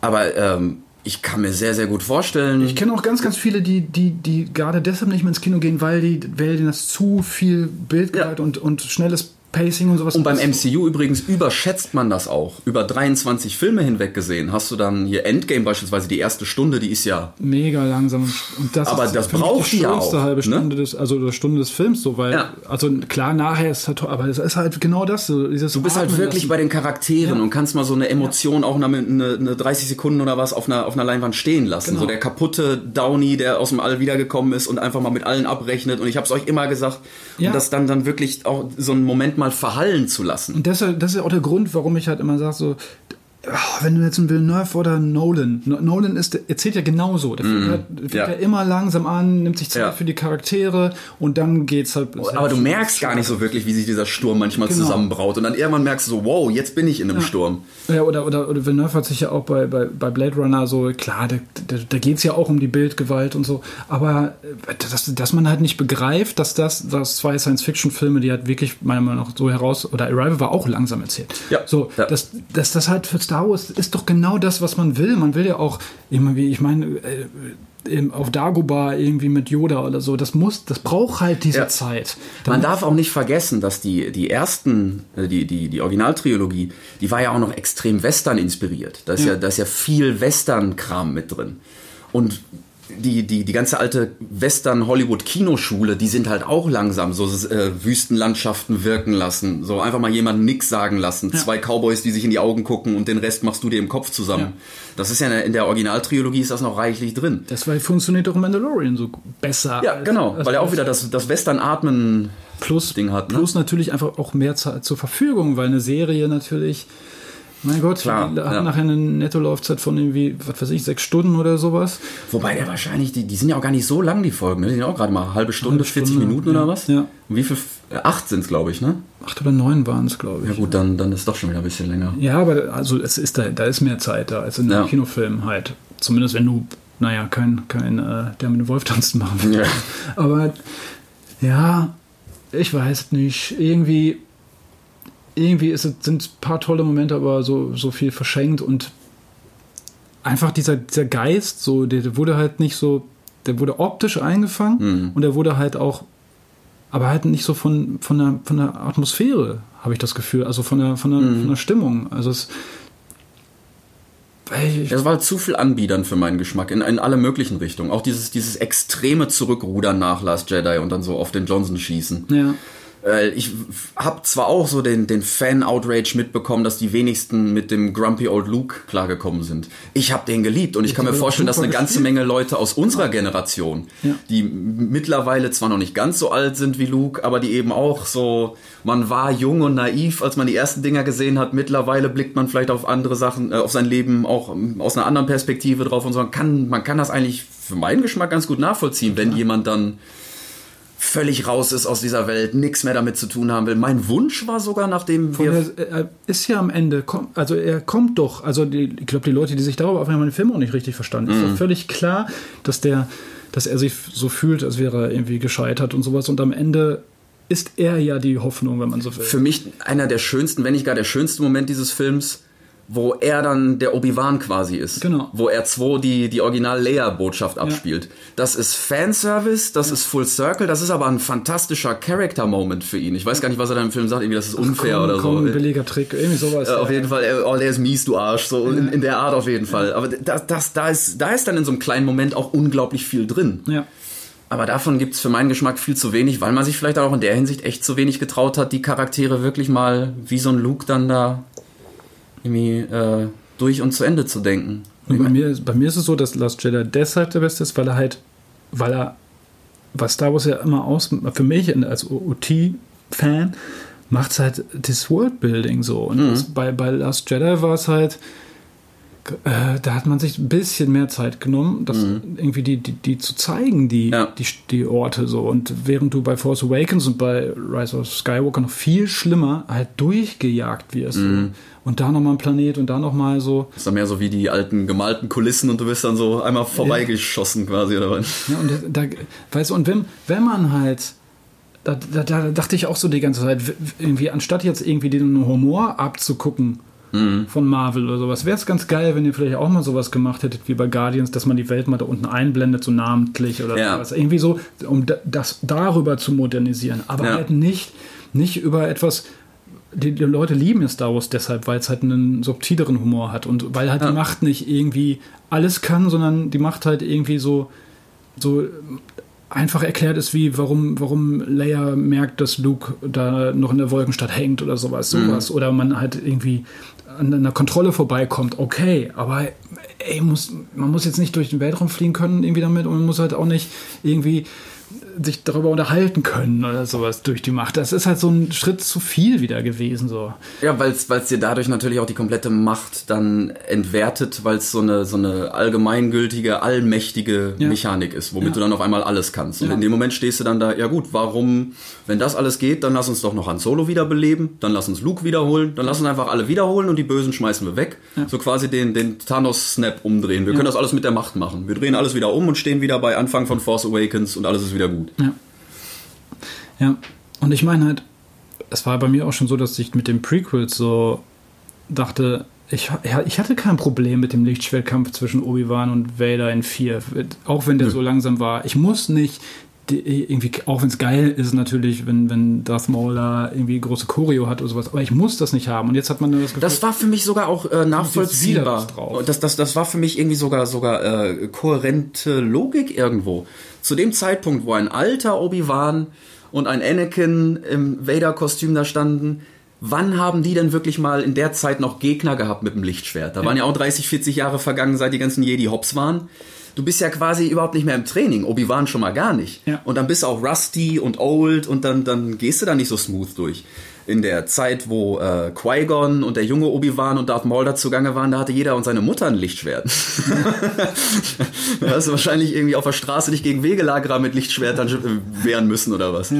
Aber ähm, ich kann mir sehr, sehr gut vorstellen. Ich kenne auch ganz, ganz viele, die, die, die gerade deshalb nicht mehr ins Kino gehen, weil, die, weil denen das zu viel Bildgewalt ja. und, und schnelles Pacing und sowas. Und beim MCU übrigens überschätzt man das auch. Über 23 Filme hinweg gesehen hast du dann hier Endgame beispielsweise die erste Stunde, die ist ja mega langsam. Und das aber ist, das braucht die, ja auch. halbe ne? Stunde ne? des, also der Stunde des Films so, weil ja. also klar nachher ist halt, aber es ist halt genau das. So, dieses du bist halt Atmen, halt wirklich bei den Charakteren ja. und kannst mal so eine Emotion ja. auch eine, eine, eine 30 Sekunden oder was auf einer auf einer Leinwand stehen lassen. Genau. So der kaputte Downey, der aus dem All wiedergekommen ist und einfach mal mit allen abrechnet. Und ich habe es euch immer gesagt, und das dann dann wirklich auch so einen Moment mal verhallen zu lassen. Und das, das ist auch der Grund, warum ich halt immer sage, so, wenn du jetzt einen Villeneuve oder Nolan, Nolan ist, erzählt ja genauso. Der mm, fängt ja. ja. immer langsam an, nimmt sich Zeit ja. für die Charaktere und dann geht's halt. Oh, aber du merkst gar nicht so wirklich, wie sich dieser Sturm manchmal genau. zusammenbraut und dann irgendwann merkst du so, wow, jetzt bin ich in einem ja. Sturm. Ja, oder, oder, oder Villeneuve hat sich ja auch bei, bei, bei Blade Runner so, klar, da, da, da geht's ja auch um die Bildgewalt und so, aber äh, dass, dass man halt nicht begreift, dass das, das zwei Science-Fiction-Filme, die halt wirklich meiner Meinung nach so heraus, oder Arrival war auch langsam erzählt. Ja. So, dass, dass das halt für Star Wars ist doch genau das, was man will. Man will ja auch irgendwie, ich meine, äh, auf Dagobah irgendwie mit Yoda oder so. Das muss, das braucht halt diese ja. Zeit. Man darf auch nicht vergessen, dass die, die ersten, äh, die, die, die Originaltrilogie, die war ja auch noch extrem Western inspiriert. Da ist ja, ja, da ist ja viel Western-Kram mit drin. Und die, die, die ganze alte Western-Hollywood-Kinoschule, die sind halt auch langsam so äh, Wüstenlandschaften wirken lassen. So einfach mal jemanden nix sagen lassen. Ja. Zwei Cowboys, die sich in die Augen gucken und den Rest machst du dir im Kopf zusammen. Ja. Das ist ja in der, in der Originaltrilogie ist das noch reichlich drin. Das funktioniert doch im Mandalorian so besser. Ja, genau, als, weil er auch wieder das, das Western-Atmen plus, Ding hat. Ne? Plus natürlich einfach auch mehr Zeit zur Verfügung, weil eine Serie natürlich mein Gott, Klar, wir haben ja. nachher eine Nettolaufzeit von irgendwie, was weiß ich, sechs Stunden oder sowas. Wobei der wahrscheinlich, die, die sind ja auch gar nicht so lang, die Folgen. Ne? Die sind ja auch gerade mal eine halbe Stunde, halbe 40 Stunde, Minuten ja. oder was? Ja. Und wie viel? Äh, acht sind es, glaube ich, ne? Acht oder neun waren es, glaube ich. Ja gut, dann, dann ist es doch schon wieder ein bisschen länger. Ja, aber also es ist da, da ist mehr Zeit da als in einem Kinofilm halt. Zumindest wenn du, naja, kein, kein äh, der mit dem Wolf tanzen machen willst. Ja. Aber ja, ich weiß nicht. Irgendwie irgendwie ist es, sind ein paar tolle Momente, aber so, so viel verschenkt und einfach dieser, dieser Geist, so, der, der wurde halt nicht so, der wurde optisch eingefangen mhm. und der wurde halt auch, aber halt nicht so von, von, der, von der Atmosphäre, habe ich das Gefühl, also von der, von der, mhm. von der Stimmung. Also es. Es war zu viel Anbietern für meinen Geschmack in, in alle möglichen Richtungen. Auch dieses, dieses extreme Zurückrudern nach Last Jedi und dann so auf den Johnson schießen. Ja. Äh, ich habe zwar auch so den, den Fan-Outrage mitbekommen, dass die wenigsten mit dem Grumpy Old Luke klargekommen sind. Ich habe den geliebt und ich, ich kann mir vorstellen, dass eine ganze Menge Leute aus unserer Generation, ja. die mittlerweile zwar noch nicht ganz so alt sind wie Luke, aber die eben auch so, man war jung und naiv, als man die ersten Dinger gesehen hat. Mittlerweile blickt man vielleicht auf andere Sachen, äh, auf sein Leben auch ähm, aus einer anderen Perspektive drauf und so. Man kann, man kann das eigentlich für meinen Geschmack ganz gut nachvollziehen, wenn ja. jemand dann völlig raus ist aus dieser Welt, nichts mehr damit zu tun haben will. Mein Wunsch war sogar, nachdem Von wir. Der, er ist ja am Ende, also er kommt doch, also die, ich glaube, die Leute, die sich darüber aufnehmen, haben den Film auch nicht richtig verstanden. Mm. Ist doch mhm. völlig klar, dass der, dass er sich so fühlt, als wäre er irgendwie gescheitert und sowas. Und am Ende ist er ja die Hoffnung, wenn man so will. Für mich einer der schönsten, wenn nicht gar der schönste Moment dieses Films wo er dann der Obi-Wan quasi ist. Genau. Wo er 2 die, die Original-Leia-Botschaft abspielt. Ja. Das ist Fanservice, das ja. ist Full Circle, das ist aber ein fantastischer Character-Moment für ihn. Ich weiß gar nicht, was er da im Film sagt, irgendwie, das ist unfair komm, oder komm, so. Ein billiger Trick, irgendwie sowas. Äh, auf jeden Fall, oh, der ist mies, du Arsch. So in, in, der Art auf jeden Fall. Aber das, das, da, ist, da ist dann in so einem kleinen Moment auch unglaublich viel drin. Ja. Aber davon gibt es für meinen Geschmack viel zu wenig, weil man sich vielleicht auch in der Hinsicht echt zu wenig getraut hat, die Charaktere wirklich mal wie so ein Luke dann da irgendwie äh, durch und zu Ende zu denken. Und bei mir, bei mir ist es so, dass Last Jedi deshalb der Beste ist, weil er halt, weil er, was Star Wars ja immer aus, für mich als OT-Fan, macht es halt das Worldbuilding so. Und Mhm. das, bei, bei Last Jedi war es halt, äh, da hat man sich ein bisschen mehr Zeit genommen, das irgendwie die, die, die zu zeigen, die, Mhm. Ja. die, die Orte so. Und während du bei Force Awakens und bei Rise of Skywalker noch viel schlimmer halt durchgejagt wirst. Mhm. So. Und da nochmal ein Planet und da nochmal so. Das ist dann mehr so wie die alten gemalten Kulissen und du bist dann so einmal vorbeigeschossen quasi oder was? Ja, und da, weißt du, und wenn, wenn man halt, da, da, da dachte ich auch so die ganze Zeit, irgendwie, anstatt jetzt irgendwie den Humor abzugucken von Marvel oder sowas, wäre es ganz geil, wenn ihr vielleicht auch mal sowas gemacht hättet wie bei Guardians, dass man die Welt mal da unten einblendet, so namentlich oder Ja. sowas. Irgendwie so, um da, das darüber zu modernisieren, aber Ja. halt nicht, nicht über etwas. Die, Leute lieben Star Wars deshalb, weil es halt einen subtileren Humor hat und weil halt Ja. die Macht nicht irgendwie alles kann, sondern die Macht halt irgendwie so so einfach erklärt ist, wie warum, warum Leia merkt, dass Luke da noch in der Wolkenstadt hängt oder sowas, sowas. Oder man halt irgendwie an einer Kontrolle vorbeikommt, okay, aber ey, muss, man muss jetzt nicht durch den Weltraum fliegen können irgendwie damit und man muss halt auch nicht irgendwie sich darüber unterhalten können oder sowas durch die Macht. Das ist halt so ein Schritt zu viel wieder gewesen. So. Ja, weil es dir dadurch natürlich auch die komplette Macht dann entwertet, weil es so eine, so eine allgemeingültige, allmächtige Ja. Mechanik ist, womit Ja. du dann auf einmal alles kannst. Und Ja. in dem Moment stehst du dann da, ja gut, warum, wenn das alles geht, dann lass uns doch noch Han Solo wiederbeleben, dann lass uns Luke wiederholen, dann lass uns einfach alle wiederholen und die Bösen schmeißen wir weg. So quasi den, den Thanos-Snap umdrehen. Wir können das alles mit der Macht machen. Wir drehen alles wieder um und stehen wieder bei Anfang von Force Awakens und alles ist wieder gut. Ja. Ja. Und ich meine halt, es war bei mir auch schon so, dass ich mit den Prequels so dachte, ich, ja, ich hatte kein Problem mit dem Lichtschwertkampf zwischen Obi-Wan und Vader in 4, auch wenn der so langsam war. Ich muss nicht irgendwie, auch wenn es geil ist natürlich, wenn, wenn Darth Maul da irgendwie große Choreo hat oder sowas, aber ich muss das nicht haben. Und jetzt hat man das Gefühl, Das war für mich sogar auch äh, wieder nachvollziehbar. Das, das, das war für mich irgendwie sogar, sogar äh, kohärente Logik irgendwo. Zu dem Zeitpunkt, wo ein alter Obi-Wan und ein Anakin im Vader-Kostüm da standen, wann haben die denn wirklich mal in der Zeit noch Gegner gehabt mit dem Lichtschwert? Da waren ja auch 30, 40 Jahre vergangen, seit die ganzen Jedi Hops waren. Du bist ja quasi überhaupt nicht mehr im Training. Obi-Wan schon mal gar nicht. Ja. Und dann bist du auch rusty und old und dann, dann gehst du da nicht so smooth durch. In der Zeit, wo äh, Qui-Gon und der junge Obi-Wan und Darth Maul da zugange waren, da hatte jeder und seine Mutter ein Lichtschwert. da hast du wahrscheinlich irgendwie auf der Straße nicht gegen Wegelagerer mit Lichtschwertern äh, wehren müssen oder was.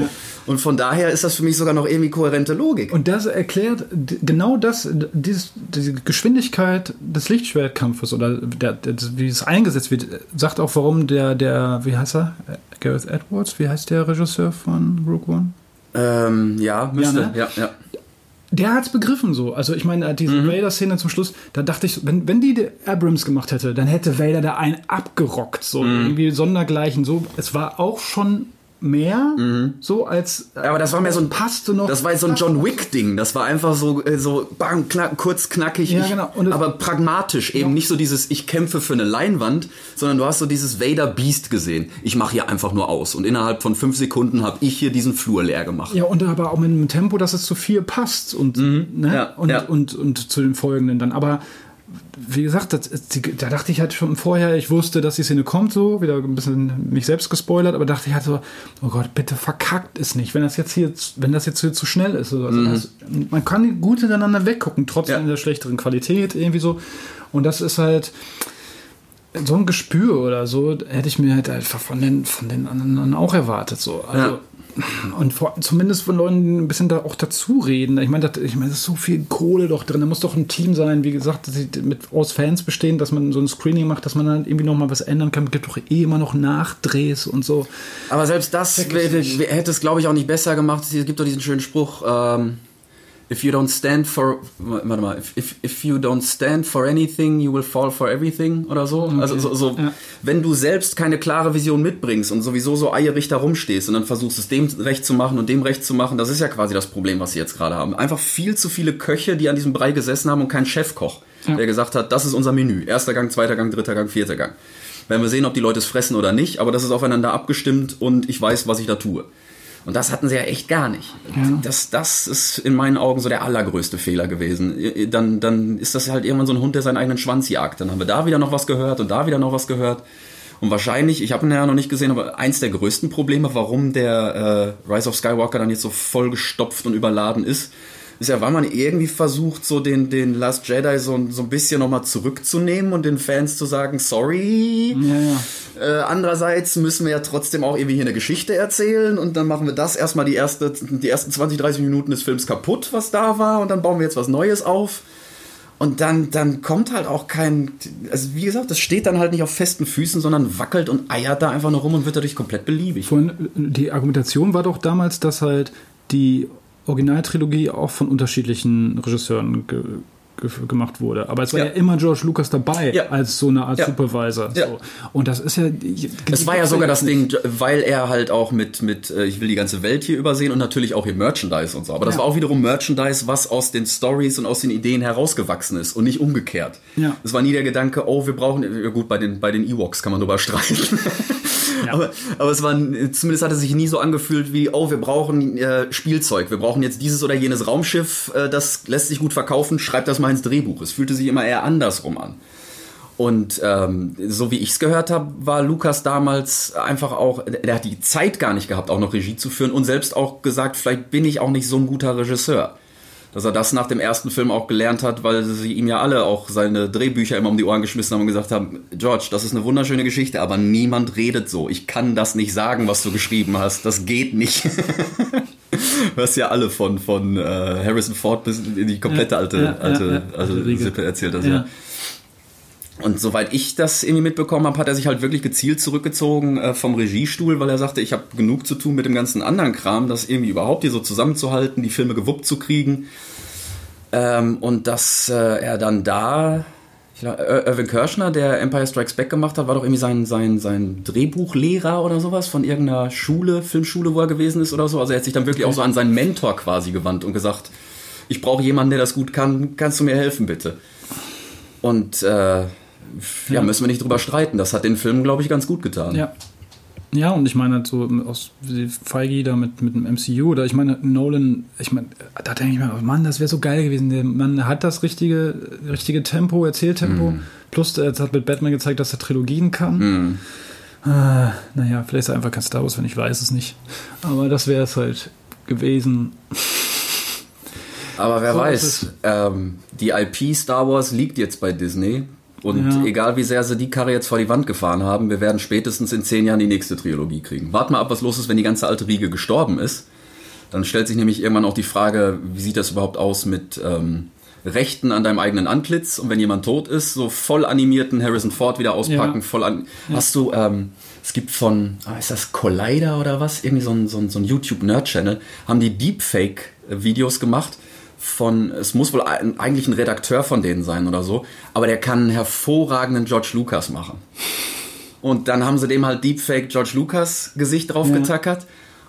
Und von daher ist das für mich sogar noch irgendwie kohärente Logik. Und das erklärt genau das, dieses, diese Geschwindigkeit des Lichtschwertkampfes oder der, der, wie es eingesetzt wird, sagt auch, warum der, der, wie heißt er? Gareth Edwards, wie heißt der Regisseur von Rogue One? Ähm, ja, müsste. Ja, ne? ja, ja. Der hat es begriffen so. Also ich meine, diese Vader-Szene zum Schluss, da dachte ich, wenn, wenn die Abrams gemacht hätte, dann hätte Vader da einen abgerockt. So irgendwie sondergleichen. So, es war auch schon mehr so als aber das war mehr so ein passte noch. Das war jetzt so ein John Wick-Ding. Das war einfach so, äh, so bang, knack, kurz, knackig, Ja, ich, genau. Und aber pragmatisch. Eben Ja. nicht so dieses, ich kämpfe für eine Leinwand, sondern du hast so dieses Vader-Beast gesehen. Ich mache hier einfach nur aus. Und innerhalb von fünf Sekunden habe ich hier diesen Flur leer gemacht. Ja, und aber auch mit einem Tempo, dass es zu viel passt und, ne? Ja, und, ja. Und, und zu den folgenden dann. Aber wie gesagt, das, da dachte ich halt schon vorher, ich wusste, dass die Szene kommt, so, wieder ein bisschen mich selbst gespoilert, aber dachte ich halt so, oh Gott, bitte verkackt es nicht, wenn das jetzt hier, wenn das jetzt hier zu schnell ist. Oder so. das, man kann gut hintereinander weggucken, trotz Ja. der schlechteren Qualität, irgendwie so. Und das ist halt so ein Gespür oder so, hätte ich mir halt einfach von den, von den anderen auch erwartet, so. Also, Ja. und vor, zumindest von Leuten, die ein bisschen da auch dazu reden. Ich meine, das, ich meine, da ist so viel Kohle doch drin. Da muss doch ein Team sein, wie gesagt, dass sie mit aus Fans bestehen, dass man so ein Screening macht, dass man dann irgendwie noch mal was ändern kann. Es gibt doch eh immer noch Nachdrehs und so. Aber selbst das hätte, hätte es, glaube ich, auch nicht besser gemacht. Es gibt doch diesen schönen Spruch, ähm, if you don't stand for, warte mal, if, if, you don't stand for anything, you will fall for everything oder so. Also so, so Ja. wenn du selbst keine klare Vision mitbringst und sowieso so eierig da rumstehst und dann versuchst es dem recht zu machen und dem recht zu machen, das ist ja quasi das Problem, was sie jetzt gerade haben. Einfach viel zu viele Köche, die an diesem Brei gesessen haben und kein Chefkoch, Ja. der gesagt hat, das ist unser Menü. Erster Gang, zweiter Gang, dritter Gang, vierter Gang. werden wir sehen, ob die Leute es fressen oder nicht, aber das ist aufeinander abgestimmt und ich weiß, was ich da tue. Und das hatten sie ja echt gar nicht. Ja. Das, das ist in meinen Augen so der allergrößte Fehler gewesen. Dann, dann ist das halt irgendwann so ein Hund, der seinen eigenen Schwanz jagt. Dann haben wir da wieder noch was gehört und da wieder noch was gehört. Und wahrscheinlich, ich habe ihn ja noch nicht gesehen, aber eins der größten Probleme, warum der äh, Rise of Skywalker dann jetzt so vollgestopft und überladen ist, ist ja, weil man irgendwie versucht, so den, den Last Jedi so, so ein bisschen nochmal zurückzunehmen und den Fans zu sagen, sorry. Ja, ja. Äh, andererseits müssen wir ja trotzdem auch irgendwie hier eine Geschichte erzählen und dann machen wir das erstmal die, erste, die ersten 20, 30 Minuten des Films kaputt, was da war und dann bauen wir jetzt was Neues auf. Und dann, dann kommt halt auch kein, also wie gesagt, das steht dann halt nicht auf festen Füßen, sondern wackelt und eiert da einfach nur rum und wird dadurch komplett beliebig. Von, die Argumentation war doch damals, dass halt die Originaltrilogie auch von unterschiedlichen Regisseuren ge gemacht wurde. Aber es war ja. ja, immer George Lucas dabei ja. als so eine Art ja. Supervisor. So. Und das ist ja. Es war ja sogar das Ding, weil er halt auch mit, mit, äh, ich will die ganze Welt hier übersehen und natürlich auch hier Merchandise und so. Aber das war auch wiederum Merchandise, was aus den Stories und aus den Ideen herausgewachsen ist und nicht umgekehrt. Es war nie der Gedanke, oh, wir brauchen, ja gut, bei den, bei den Ewoks kann man drüber streiten. Aber, aber es war, zumindest hat es sich nie so angefühlt wie, oh, wir brauchen äh, Spielzeug, wir brauchen jetzt dieses oder jenes Raumschiff, äh, das lässt sich gut verkaufen, schreibt das mal ins Drehbuch. Es fühlte sich immer eher andersrum an. Und ähm, so wie ich es gehört habe, war Lukas damals einfach auch, der hat die Zeit gar nicht gehabt, auch noch Regie zu führen und selbst auch gesagt, vielleicht bin ich auch nicht so ein guter Regisseur dass er das nach dem ersten Film auch gelernt hat, weil sie ihm ja alle auch seine Drehbücher immer um die Ohren geschmissen haben und gesagt haben, George, das ist eine wunderschöne Geschichte, aber niemand redet so. Ich kann das nicht sagen, was du geschrieben hast. Das geht nicht. du hast ja alle von, von äh, Harrison Ford bis in die komplette alte, ja, ja, alte, ja, alte Sippe erzählt. Also, ja. Und soweit ich das irgendwie mitbekommen habe, hat er sich halt wirklich gezielt zurückgezogen äh, vom Regiestuhl, weil er sagte, ich habe genug zu tun mit dem ganzen anderen Kram, das irgendwie überhaupt hier so zusammenzuhalten, die Filme gewuppt zu kriegen. Ähm, und dass äh, er dann da, glaub, Irvin Kirschner, der Empire Strikes Back gemacht hat, war doch irgendwie sein, sein, sein Drehbuchlehrer oder sowas von irgendeiner Schule, Filmschule, wo er gewesen ist oder so. Also er hat sich dann wirklich auch so an seinen Mentor quasi gewandt und gesagt, ich brauche jemanden, der das gut kann, kannst du mir helfen bitte? Und äh, ja, müssen wir nicht drüber streiten. Das hat den Film, glaube ich, ganz gut getan. Ja. Ja, und ich meine, halt so aus Feige da mit, mit dem MCU oder ich meine, Nolan, ich meine, da denke ich mir, Mann, das wäre so geil gewesen. Der Mann hat das richtige, richtige Tempo, Erzähltempo. Mm. Plus, er hat mit Batman gezeigt, dass er Trilogien kann. Mm. Äh, naja, vielleicht ist er einfach kein Star Wars, wenn ich weiß es nicht. Aber das wäre es halt gewesen. Aber wer so weiß, ähm, die IP Star Wars liegt jetzt bei Disney. Und ja. egal wie sehr sie die Karre jetzt vor die Wand gefahren haben, wir werden spätestens in zehn Jahren die nächste Trilogie kriegen. Wart mal ab, was los ist, wenn die ganze alte Riege gestorben ist. Dann stellt sich nämlich irgendwann auch die Frage, wie sieht das überhaupt aus mit ähm, Rechten an deinem eigenen Antlitz? Und wenn jemand tot ist, so voll animierten Harrison Ford wieder auspacken, ja. voll an. Ja. Hast du, ähm, es gibt von, ah, ist das Collider oder was? Irgendwie so ein, so ein, so ein YouTube-Nerd-Channel, haben die Deepfake-Videos gemacht von, es muss wohl ein, eigentlich ein Redakteur von denen sein oder so, aber der kann einen hervorragenden George Lucas machen. Und dann haben sie dem halt Deepfake George Lucas Gesicht drauf ja.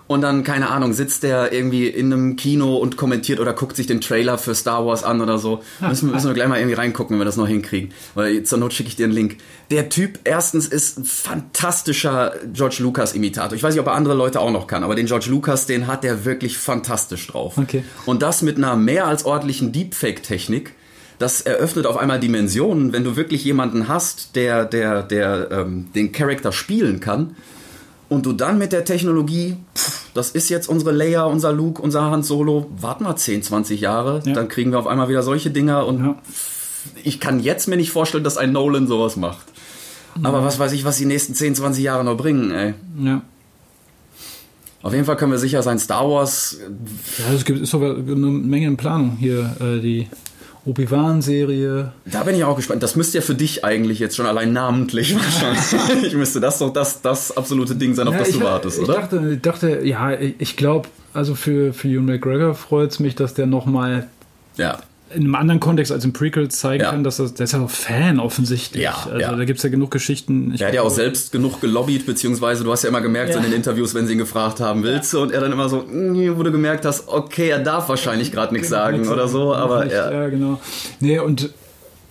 Und dann, keine Ahnung, sitzt der irgendwie in einem Kino und kommentiert oder guckt sich den Trailer für Star Wars an oder so. Müssen, müssen wir gleich mal irgendwie reingucken, wenn wir das noch hinkriegen. Weil zur Not schicke ich dir einen Link. Der Typ erstens ist ein fantastischer George Lucas-Imitator. Ich weiß nicht, ob er andere Leute auch noch kann, aber den George Lucas, den hat der wirklich fantastisch drauf. Okay. Und das mit einer mehr als ordentlichen Deepfake-Technik das eröffnet auf einmal Dimensionen, wenn du wirklich jemanden hast, der, der, der ähm, den Charakter spielen kann und du dann mit der Technologie, pff, das ist jetzt unsere Leia, unser Luke, unser Han Solo, warten wir 10, 20 Jahre, ja. dann kriegen wir auf einmal wieder solche Dinger und ja. ich kann jetzt mir nicht vorstellen, dass ein Nolan sowas macht. Ja. Aber was weiß ich, was die nächsten 10, 20 Jahre noch bringen, ey. Ja. Auf jeden Fall können wir sicher sein, Star Wars. Ja, es gibt ist sogar eine Menge in Planung hier, äh, die Obi-Wan-Serie. Da bin ich auch gespannt. Das müsste ja für dich eigentlich jetzt schon allein namentlich wahrscheinlich. müsste das doch das, das absolute Ding sein, auf ja, das du wartest, ich oder? Dachte, dachte, ja, ich glaube, also für, für Ewan McGregor freut es mich, dass der nochmal ja in einem anderen Kontext als im Prequel zeigen ja. kann, dass das, der ist ja auch Fan offensichtlich. Ja, also ja. da gibt es ja genug Geschichten. Ich er hat ja auch selbst genug gelobbyt, beziehungsweise du hast ja immer gemerkt ja. so in den Interviews, wenn sie ihn gefragt haben, willst du? Und er dann immer so, wo du gemerkt hast, okay, er darf wahrscheinlich gerade nichts sagen oder so, aber ja. Ja, genau. Nee, und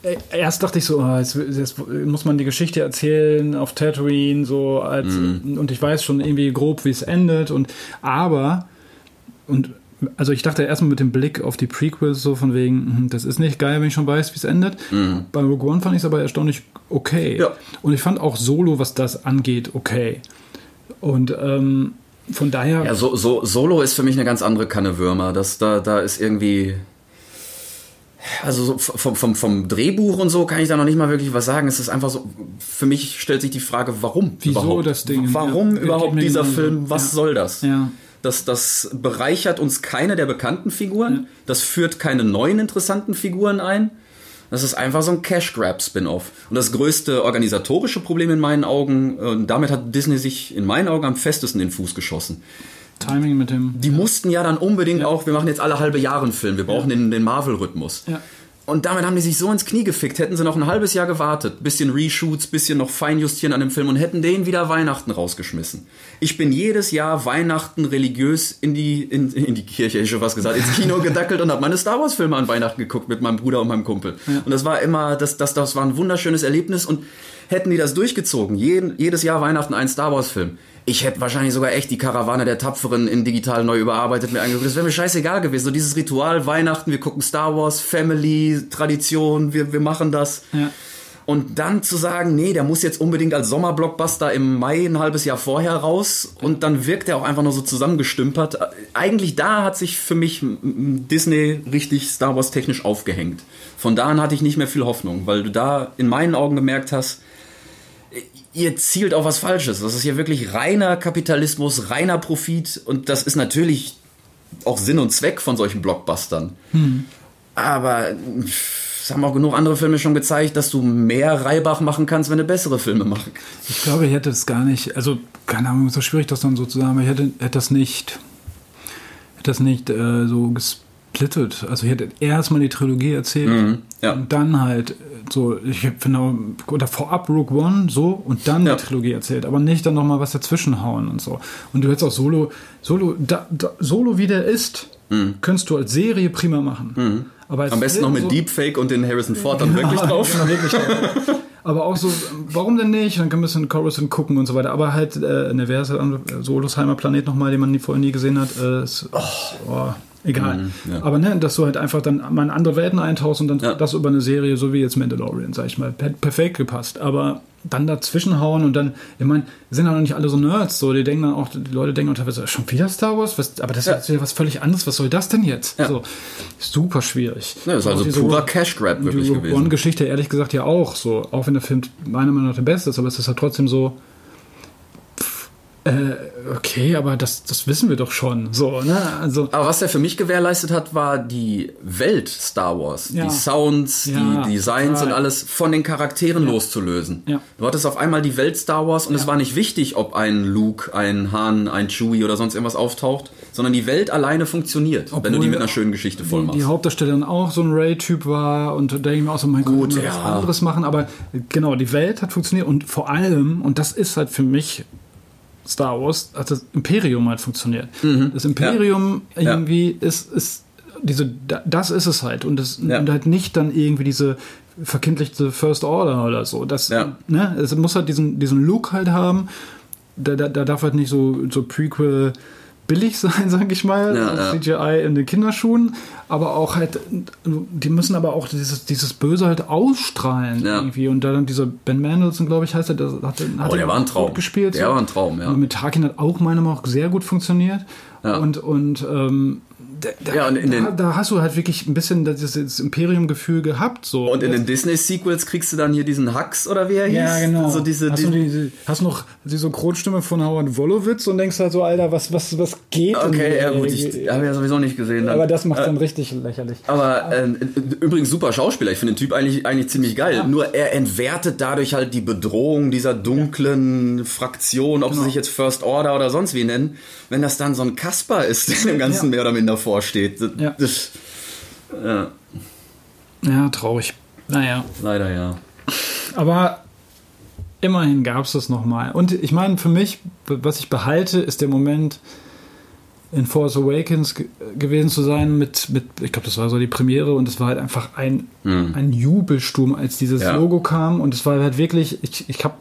äh, erst dachte ich so, oh, jetzt, jetzt, muss man die Geschichte erzählen auf Tatooine, so als, mm. und ich weiß schon irgendwie grob, wie es endet. Und aber, und also ich dachte erstmal mit dem Blick auf die Prequels so von wegen, hm, das ist nicht geil, wenn ich schon weiß, wie es endet. Mm. Bei Rogue One fand ich es aber erstaunlich okay. Ja. Und ich fand auch Solo, was das angeht, okay. Und ähm, von daher. Ja, so, so, Solo ist für mich eine ganz andere Kanne Würmer. Das, da, da ist irgendwie also so vom, vom, vom Drehbuch und so kann ich da noch nicht mal wirklich was sagen. Es ist einfach so, für mich stellt sich die Frage, warum Wieso überhaupt? das Ding? Warum ja, überhaupt dieser Film? Was ja. soll das? Ja. Das, das bereichert uns keine der bekannten Figuren. Das führt keine neuen interessanten Figuren ein. Das ist einfach so ein Cash-Grab-Spin-Off. Und das größte organisatorische Problem in meinen Augen, und damit hat Disney sich in meinen Augen am festesten den Fuß geschossen. Timing mit dem. Die mussten ja dann unbedingt ja. auch, wir machen jetzt alle halbe Jahre einen Film, wir brauchen ja. den, den Marvel-Rhythmus. Ja. Und damit haben die sich so ins Knie gefickt. Hätten sie noch ein halbes Jahr gewartet, bisschen Reshoots, bisschen noch feinjustieren an dem Film und hätten den wieder Weihnachten rausgeschmissen. Ich bin jedes Jahr Weihnachten religiös in die, in, in die Kirche, ich schon was gesagt, ins Kino gedackelt und habe meine Star Wars Filme an Weihnachten geguckt mit meinem Bruder und meinem Kumpel. Ja. Und das war immer, das, das, das war ein wunderschönes Erlebnis und hätten die das durchgezogen, jeden, jedes Jahr Weihnachten ein Star Wars Film, ich hätte wahrscheinlich sogar echt die Karawane der Tapferen in digital neu überarbeitet mir angeguckt. Das wäre mir scheißegal gewesen. So dieses Ritual, Weihnachten, wir gucken Star Wars, Family, Tradition, wir, wir machen das. Ja. Und dann zu sagen, nee, der muss jetzt unbedingt als Sommerblockbuster im Mai ein halbes Jahr vorher raus und dann wirkt er auch einfach nur so zusammengestümpert. Eigentlich da hat sich für mich Disney richtig Star Wars technisch aufgehängt. Von da an hatte ich nicht mehr viel Hoffnung, weil du da in meinen Augen gemerkt hast, ihr zielt auf was Falsches. Das ist hier wirklich reiner Kapitalismus, reiner Profit und das ist natürlich auch Sinn und Zweck von solchen Blockbustern. Hm. Aber es haben auch genug andere Filme schon gezeigt, dass du mehr Reibach machen kannst, wenn du bessere Filme machst. Ich glaube, ich hätte es gar nicht, also keine Ahnung, so schwierig das dann so zu sagen, aber ich hätte, hätte das nicht, hätte das nicht äh, so gesplittet. Also ich hätte erstmal die Trilogie erzählt mhm, ja. und dann halt so, ich finde, oder vorab Rogue One so und dann ja. die Trilogie erzählt, aber nicht dann nochmal was dazwischen hauen und so. Und du hättest auch Solo, Solo, da, da, Solo wie der ist, mhm. könntest du als Serie prima machen. Mhm. Aber Am besten noch mit so, Deepfake und den Harrison Ford dann wirklich drauf. Genau, wirklich drauf. aber auch so, warum denn nicht? Dann kann man ein bisschen Coruscant gucken und so weiter. Aber halt, äh, ne, wer ist halt Solos Heimatplanet nochmal, den man nie, vorher nie gesehen hat? Äh, ist, oh. Oh, egal. Mhm, ja. Aber ne, dass du halt einfach dann mal in andere Welten eintauchst und dann ja. das über eine Serie, so wie jetzt Mandalorian, sag ich mal, perfekt gepasst. Aber dann dazwischenhauen und dann, ich meine, sind ja noch nicht alle so Nerds, so, die denken dann auch, die Leute denken teilweise, schon wieder Star Wars? Was, aber das ja. ist ja was völlig anderes, was soll das denn jetzt? Ja. Also, super schwierig. Ja, das ist also purer Cash Grab wirklich die gewesen. One-Geschichte ehrlich gesagt ja auch so, auch wenn der Film meiner Meinung nach der beste ist, aber es ist halt trotzdem so, äh, okay, aber das, das wissen wir doch schon. So, ne? also, aber was er für mich gewährleistet hat, war die Welt Star Wars. Ja. Die Sounds, ja, die Designs total. und alles von den Charakteren ja. loszulösen. Du hattest auf einmal die Welt Star Wars und es war nicht wichtig, ob ein Luke, ein Han, ein Chewie oder sonst irgendwas auftaucht, sondern die Welt alleine funktioniert, Obwohl wenn du die mit einer schönen Geschichte voll machst. Die, die Hauptdarstellerin auch so ein Ray-Typ war und da denke ich mir auch so, mein Gut, Gott, was anderes machen, aber genau, die Welt hat funktioniert und vor allem, und das ist halt für mich Star Wars hat das Imperium halt funktioniert. Mhm. Das Imperium ja. irgendwie ja. ist, ist diese, das ist es halt und, das, ja. und halt nicht dann irgendwie diese verkindlichte First Order oder so. Das, ne, es muss halt diesen, diesen Look halt haben. Da, da, da darf halt nicht so, so Prequel billig sein, sag ich mal. Ja, CGI ja. in den Kinderschuhen. Aber auch halt, die müssen aber auch dieses, dieses Böse halt ausstrahlen ja. irgendwie. Und dann dieser Ben Mendelssohn, glaube ich, heißt er, der hat, hat oh, der war ein Traum. gespielt. Der so. war ein Traum, ja. Und mit Tarkin hat auch meiner Meinung nach sehr gut funktioniert. Und, und ähm, da, ja, und in da, den, da, hast du halt wirklich ein bisschen das, das Imperium-Gefühl gehabt. So. Und in den Disney-Sequels kriegst du dann hier diesen Hux oder wie er hieß? Ja, genau. So diese, hast, die, du die, hast noch die Synchronstimme von Howard Wolowitz und denkst halt so, Alter, was, was, was geht? Okay, ja gut, ich habe ja sowieso nicht gesehen. Dann. Aber das macht dann richtig lächerlich. Aber äh, übrigens super Schauspieler. Ich finde den Typ eigentlich, eigentlich ziemlich geil. Ja. Nur er entwertet dadurch halt die Bedrohung dieser dunklen Fraktion, ob genau. sie sich jetzt First Order oder sonst wie nennen. Wenn das dann so ein Kasper ist, der dem Ganzen ja. mehr oder minder vorsteht. Ja. Das, ja. ja, traurig. Naja. Leider ja. Aber immerhin gab es das nochmal. Und ich meine, für mich, was ich behalte, ist der Moment, in Force Awakens gewesen zu sein mit, mit ich glaube, das war so die Premiere und es war halt einfach ein, mhm. ein Jubelsturm, als dieses ja. Logo kam und es war halt wirklich, ich, ich habe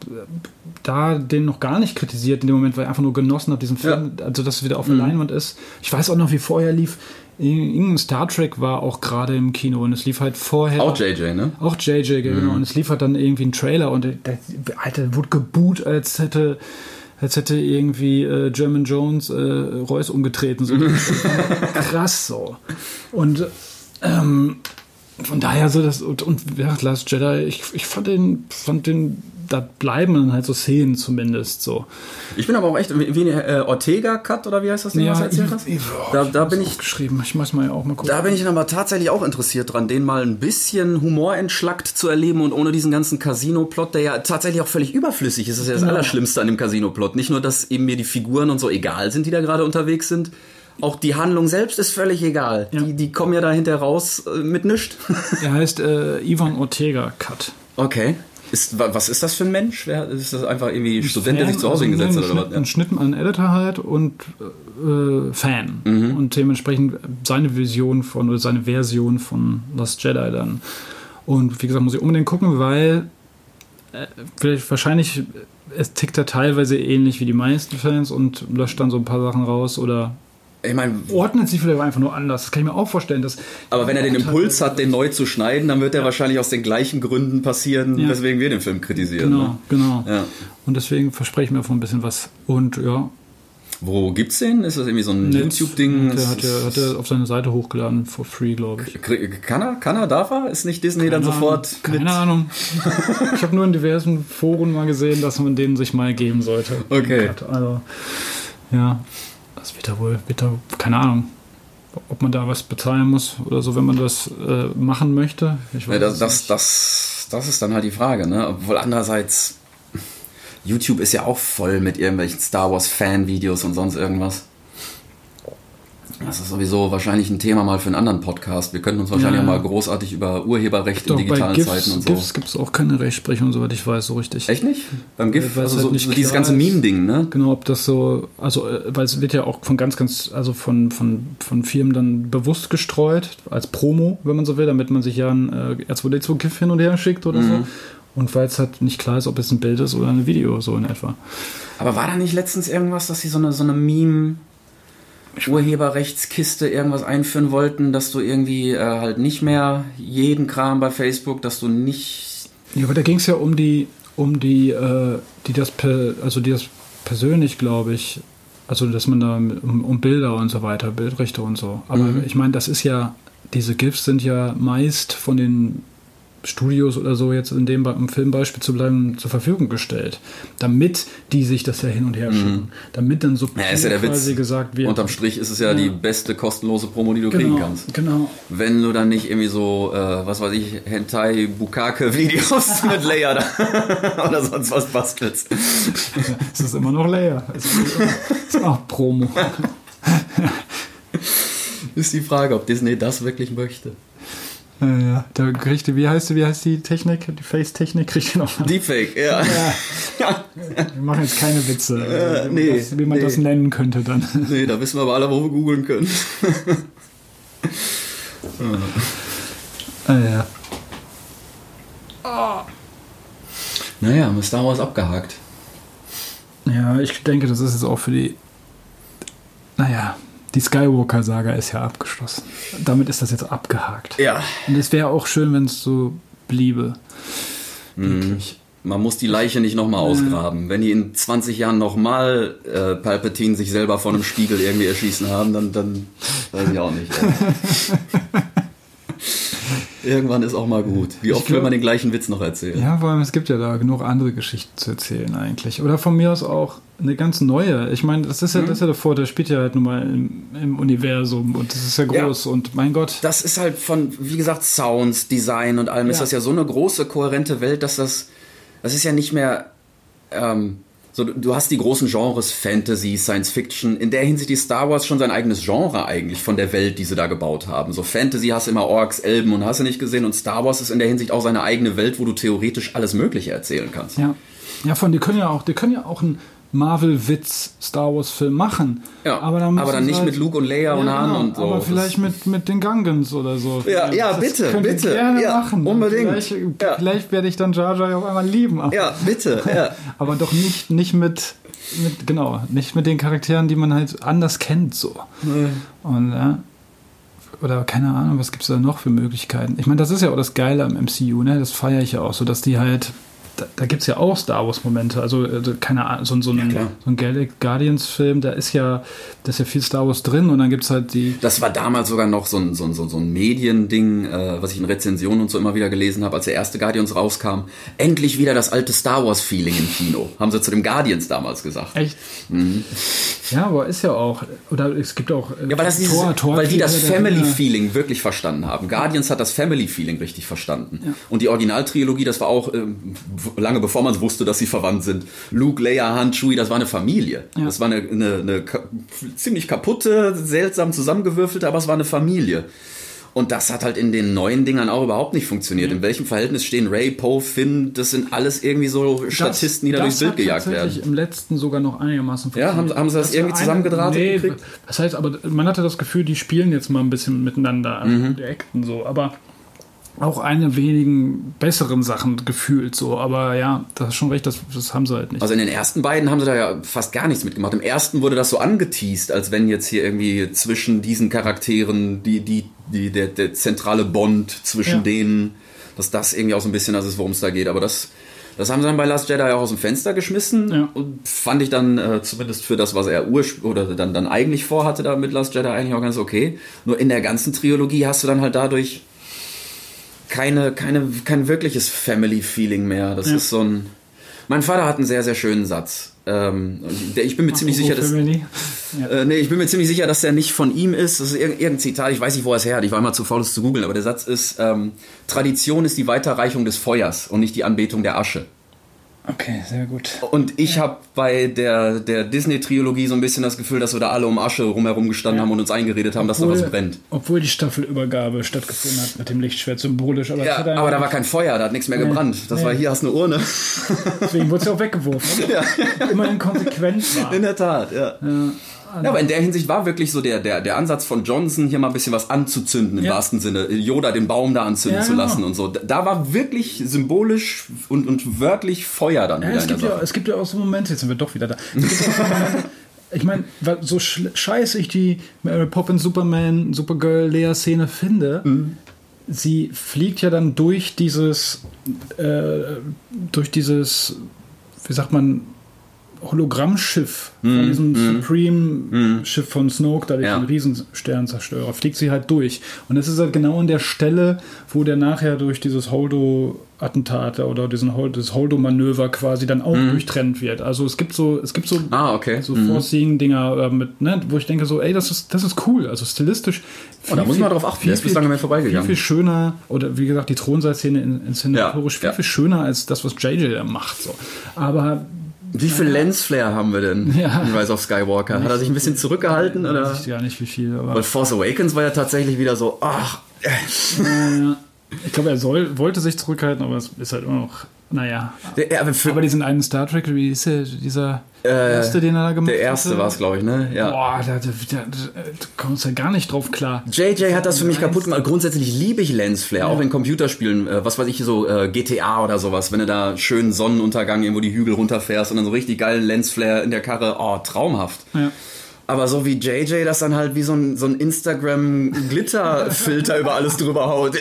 da den noch gar nicht kritisiert in dem Moment, weil ich einfach nur genossen habe, diesen Film, ja. also dass es wieder auf der mhm. Leinwand ist. Ich weiß auch noch, wie vorher lief, irgendein Star Trek war auch gerade im Kino und es lief halt vorher. Auch JJ, ne? Auch JJ, genau. Mhm. Und es lief halt dann irgendwie ein Trailer und der, Alter, wurde geboot, als hätte als hätte irgendwie äh, German Jones äh, Reus umgetreten. So. Krass so. Und ähm, von daher so das und, und ja, Last Jedi, ich, ich fand den, fand den da bleiben dann halt so Szenen zumindest so. Ich bin aber auch echt wie, wie äh, Ortega-Cut oder wie heißt das, den ja, was erzählt hast? Ich, da, da bin ich geschrieben. Ich muss mal auch mal gucken. Da bin ich aber tatsächlich auch interessiert dran, den mal ein bisschen Humor entschlackt zu erleben und ohne diesen ganzen Casino-Plot, der ja tatsächlich auch völlig überflüssig ist. Das ist ja das genau. Allerschlimmste an dem Casino-Plot. Nicht nur, dass eben mir die Figuren und so egal sind, die da gerade unterwegs sind. Auch die Handlung selbst ist völlig egal. Ja. Die, die kommen ja da hinterher raus äh, mit nichts. er heißt äh, Ivan Ortega Cut. Okay. Ist, was ist das für ein Mensch? Wer, ist das einfach irgendwie ein Student, der sich zu Hause hingesetzt hat? Oder was? Ein Schnitt, ein Editor halt und äh, Fan. Mhm. Und dementsprechend seine Vision von, oder seine Version von Lost Jedi dann. Und wie gesagt, muss ich unbedingt gucken, weil äh, vielleicht wahrscheinlich es tickt er teilweise ähnlich wie die meisten Fans und löscht dann so ein paar Sachen raus oder ich meine, ordnet sich vielleicht einfach nur anders. Das kann ich mir auch vorstellen. Dass aber wenn er den Impuls hat, den neu zu schneiden, dann wird er ja. wahrscheinlich aus den gleichen Gründen passieren, ja. weswegen wir den Film kritisieren. Genau, ne? genau. Ja. Und deswegen verspreche ich mir davon ein bisschen was. Und ja. Wo gibt's den? Ist das irgendwie so ein YouTube-Ding? Der hat er, hat er auf seine Seite hochgeladen, for free, glaube ich. Kann er? Kann er? Darf er? Ist nicht Disney keine dann sofort? Ahnung. Keine Ahnung. ich habe nur in diversen Foren mal gesehen, dass man den sich mal geben sollte. Okay. Also, ja das wird da wohl, wird da, keine Ahnung, ob man da was bezahlen muss oder so, wenn man das äh, machen möchte. Ich weiß ja, das, das, das, das ist dann halt die Frage, ne? Obwohl andererseits, YouTube ist ja auch voll mit irgendwelchen Star Wars Fan-Videos und sonst irgendwas. Das ist sowieso wahrscheinlich ein Thema mal für einen anderen Podcast. Wir könnten uns wahrscheinlich ja. auch mal großartig über Urheberrecht in digitalen GIFs, Zeiten und so. GIFs gibt es auch keine Rechtsprechung, soweit ich weiß, so richtig. Echt nicht? Beim GIF? Also halt so, so dieses ganze Meme-Ding, ne? Genau, ob das so, also, äh, weil es wird ja auch von ganz, ganz, also von, von, von Firmen dann bewusst gestreut, als Promo, wenn man so will, damit man sich ja ein äh, R2D2-GIF hin und her schickt oder mhm. so. Und weil es halt nicht klar ist, ob es ein Bild ist oder ein Video, so in etwa. Aber war da nicht letztens irgendwas, dass sie so eine, so eine Meme- Urheberrechtskiste irgendwas einführen wollten, dass du irgendwie äh, halt nicht mehr jeden Kram bei Facebook, dass du nicht. Ja, aber da ging es ja um die, um die, äh, die das, per, also die das persönlich, glaube ich, also dass man da um, um, Bilder und so weiter, Bildrechte und so. Aber mhm. ich meine, das ist ja, diese GIFs sind ja meist von den Studios oder so jetzt in dem im Filmbeispiel zu bleiben zur Verfügung gestellt, damit die sich das ja hin und her mhm. schicken, damit dann so ja, ist ja der quasi Witz. gesagt wird. Unterm Strich ist es ja, ja, die beste kostenlose Promo, die du genau, kriegen kannst. Genau. Wenn du dann nicht irgendwie so, äh, was weiß ich, Hentai Bukake Videos mit da oder sonst was bastelst. es ist immer noch Leia. Es ist auch Promo. ist die Frage, ob Disney das wirklich möchte. Ja, ja. Da kriegt, wie heißt, wie heißt die Technik? Die Face-Technik kriegt ihr noch. Deepfake, ja. ja. Wir machen jetzt keine Witze, äh, wie, nee, das, wie man nee. das nennen könnte dann. Nee, da wissen wir aber alle, wo wir googeln können. ah, ja. Oh. Naja, haben wir Star Wars abgehakt. Ja, ich denke, das ist jetzt auch für die. Naja, die Skywalker-Saga ist ja abgeschlossen. Damit ist das jetzt abgehakt. Ja. Und es wäre auch schön, wenn es so bliebe. Mhm. Man muss die Leiche nicht nochmal ausgraben. Wenn die in 20 Jahren nochmal äh, Palpatine sich selber vor einem Spiegel irgendwie erschießen haben, dann, dann weiß ich auch nicht. Irgendwann ist auch mal gut. Wie oft glaub, will man den gleichen Witz noch erzählen? Ja, vor allem es gibt ja da genug andere Geschichten zu erzählen eigentlich. Oder von mir aus auch eine ganz neue. Ich meine, das ist ja, mhm. das ist ja der Vorteil, spielt ja halt nun mal im, im, Universum und das ist ja groß ja. und mein Gott. Das ist halt von, wie gesagt, Sounds, Design und allem ja. ist das ja so eine große, kohärente Welt, dass das, das ist ja nicht mehr, ähm, so, du hast die großen Genres Fantasy, Science Fiction. In der Hinsicht ist Star Wars schon sein eigenes Genre eigentlich von der Welt, die sie da gebaut haben. So Fantasy hast immer Orks, Elben und hast du nicht gesehen. Und Star Wars ist in der Hinsicht auch seine eigene Welt, wo du theoretisch alles Mögliche erzählen kannst. Ja, ja von die können ja auch, die können ja auch ein Marvel-Witz Star Wars-Film machen. Ja, aber dann, aber dann nicht halt, mit Luke und Leia und Ja, Han genau, und so. Aber vielleicht mit, mit den Gungans oder so. Ja, ja, Das bitte, bitte. Gerne Ja, machen. unbedingt. Vielleicht, Ja. vielleicht werde ich dann Jar Jar auf einmal lieben. Aber, Ja, bitte. Aber doch nicht, nicht mit, mit, genau, nicht mit den Charakteren, die man halt anders kennt. So. Und ja. Oder keine Ahnung, was gibt es da noch für Möglichkeiten? Ich meine, das ist ja auch das Geile am MCU, ne? Das feiere ich ja auch so, dass die halt. Da, da gibt es ja auch Star Wars-Momente. Also, also, keine Ahnung, so, so ein, klar. so ein Galactic Guardians-Film, da ist ja, da ist ja viel Star Wars drin und dann gibt es halt die. Das war damals sogar noch so ein, so ein, so ein- Mediending, äh, was ich in Rezensionen und so immer wieder gelesen habe, als der erste Guardians rauskam. Endlich wieder das alte Star Wars-Feeling im Kino. Haben sie zu dem Guardians damals gesagt. Echt? Ja, aber ist ja auch. Oder es gibt auch. äh, Ja, weil, das dieses, Tor- Tor- weil die das. Family-Feeling wirklich verstanden haben. Guardians hat das Family-Feeling richtig verstanden. Und die Originaltrilogie, das war auch w- lange bevor man wusste, dass sie verwandt sind. Luke, Leia, Han, Chewie, das war eine Familie. Ja. Das war eine, eine, eine ziemlich kaputte, seltsam zusammengewürfelte, aber es war eine Familie. Und das hat halt in den neuen Dingern auch überhaupt nicht funktioniert. In welchem Verhältnis stehen Ray, Poe, Finn? Das sind alles irgendwie so Statisten, die da durchs Bild hat gejagt werden. im letzten sogar noch einigermaßen Ja, haben- haben sie das war irgendwie zusammengedrahtet Nee, gekriegt? das heißt aber, man hatte das Gefühl, die spielen jetzt mal ein bisschen miteinander, Mhm. die acten so, aber auch eine wenigen besseren Sachen gefühlt so, aber ja, das ist schon recht, das, das haben sie halt nicht. Also in den ersten beiden haben sie da ja fast gar nichts mitgemacht. Im ersten wurde das so angeteased, als wenn jetzt hier irgendwie zwischen diesen Charakteren die, die, die, der, der zentrale Bond zwischen Ja. denen, dass das irgendwie auch so ein bisschen das ist, worum es da geht. Aber das, das haben sie dann bei Last Jedi auch aus dem Fenster geschmissen Ja. und fand ich dann äh, zumindest für das, was er ursp oder dann, dann eigentlich vorhatte da mit Last Jedi eigentlich auch ganz okay. Nur in der ganzen Trilogie hast du dann halt dadurch keine, keine, kein wirkliches Family-Feeling mehr. Das Ja. ist so ein. Mein Vater hat einen sehr, sehr schönen Satz. Ähm, der, ich bin mir ziemlich sicher, dass. Family. Äh, nee, ich bin mir ziemlich sicher, dass der nicht von ihm ist. Das ist irg irgendein Zitat, ich weiß nicht, wo er es her hat. Ich war immer zu faul, es zu googeln, aber der Satz ist: ähm, Tradition ist die Weiterreichung des Feuers und nicht die Anbetung der Asche. Okay, sehr gut. Und ich habe bei der, der Disney-Trilogie so ein bisschen das Gefühl, dass wir da alle um Asche rumherum gestanden haben und uns eingeredet haben, dass da was brennt. obwohl die Staffelübergabe stattgefunden hat mit dem Lichtschwert symbolisch, aber, Ja, er- aber da war kein Feuer, da hat nichts mehr gebrannt. Das Nee. war hier, hast eine Urne. deswegen wurde es ja auch weggeworfen. Immerhin konsequent war. In der Tat, ja. Ja, aber in der Hinsicht war wirklich so der, der, der Ansatz von Johnson, hier mal ein bisschen was anzuzünden, im Ja. wahrsten Sinne. Yoda den Baum da anzünden Ja, zu lassen genau. und so. Da war wirklich symbolisch und, und wörtlich Feuer dann Ja, wieder es, in der gibt ja, es gibt ja auch so Momente, jetzt sind wir doch wieder da. Ich meine, so scheiße ich die Mary Poppins, Superman, Supergirl, Lea-Szene finde, Mhm. sie fliegt ja dann durch dieses, äh, durch dieses, wie sagt man, Hologrammschiff Mhm. von diesem Supreme-Schiff von Snoke, da Ja. den Riesensternzerstörer, fliegt sie halt durch. Und das ist halt genau an der Stelle, wo der nachher durch dieses Holdo-Attentat oder diesen Hol das Holdo-Manöver quasi dann auch durchtrennt wird. Also es gibt so, es gibt so. Ah, okay. so. Foreseeing-Dinger äh, mit, ne, wo ich denke so, ey, das ist, das ist cool. Also stilistisch. Oh, da muss man drauf achten, der ist bislang an mir vorbeigegangen. Viel, viel schöner, oder wie gesagt, die Thronsaal-Szene in- inszenatorisch Ja, viel, ja. viel schöner als das, was JJ da macht. So. Aber Wie viel Lensflare haben wir denn Ja. in Rise of Skywalker? Hat er sich ein bisschen zurückgehalten? Oder? weiß ich gar nicht, wie viel. Aber Weil Force Awakens war ja tatsächlich wieder so, ach, äh. Ich glaube, er soll, wollte sich zurückhalten, aber es ist halt immer noch, naja. der, ja, aber für, Aber diesen einen Star Trek, wie ist der, dieser erste, den er da gemacht hat? der erste war es, glaube ich, ne? Ja. Boah, da, da, da, da kommst du ja gar nicht drauf klar. JJ hat das für mich kaputt gemacht. Grundsätzlich liebe ich Lensflare, auch in Computerspielen, äh, was weiß ich, so äh, GTA oder sowas, wenn du da schön Sonnenuntergang irgendwo die Hügel runterfährst und dann so richtig geilen Lensflare in der Karre, oh, traumhaft. Ja. Aber so wie JJ das dann halt wie so ein, so ein Instagram-Glitter-Filter über alles drüber haut.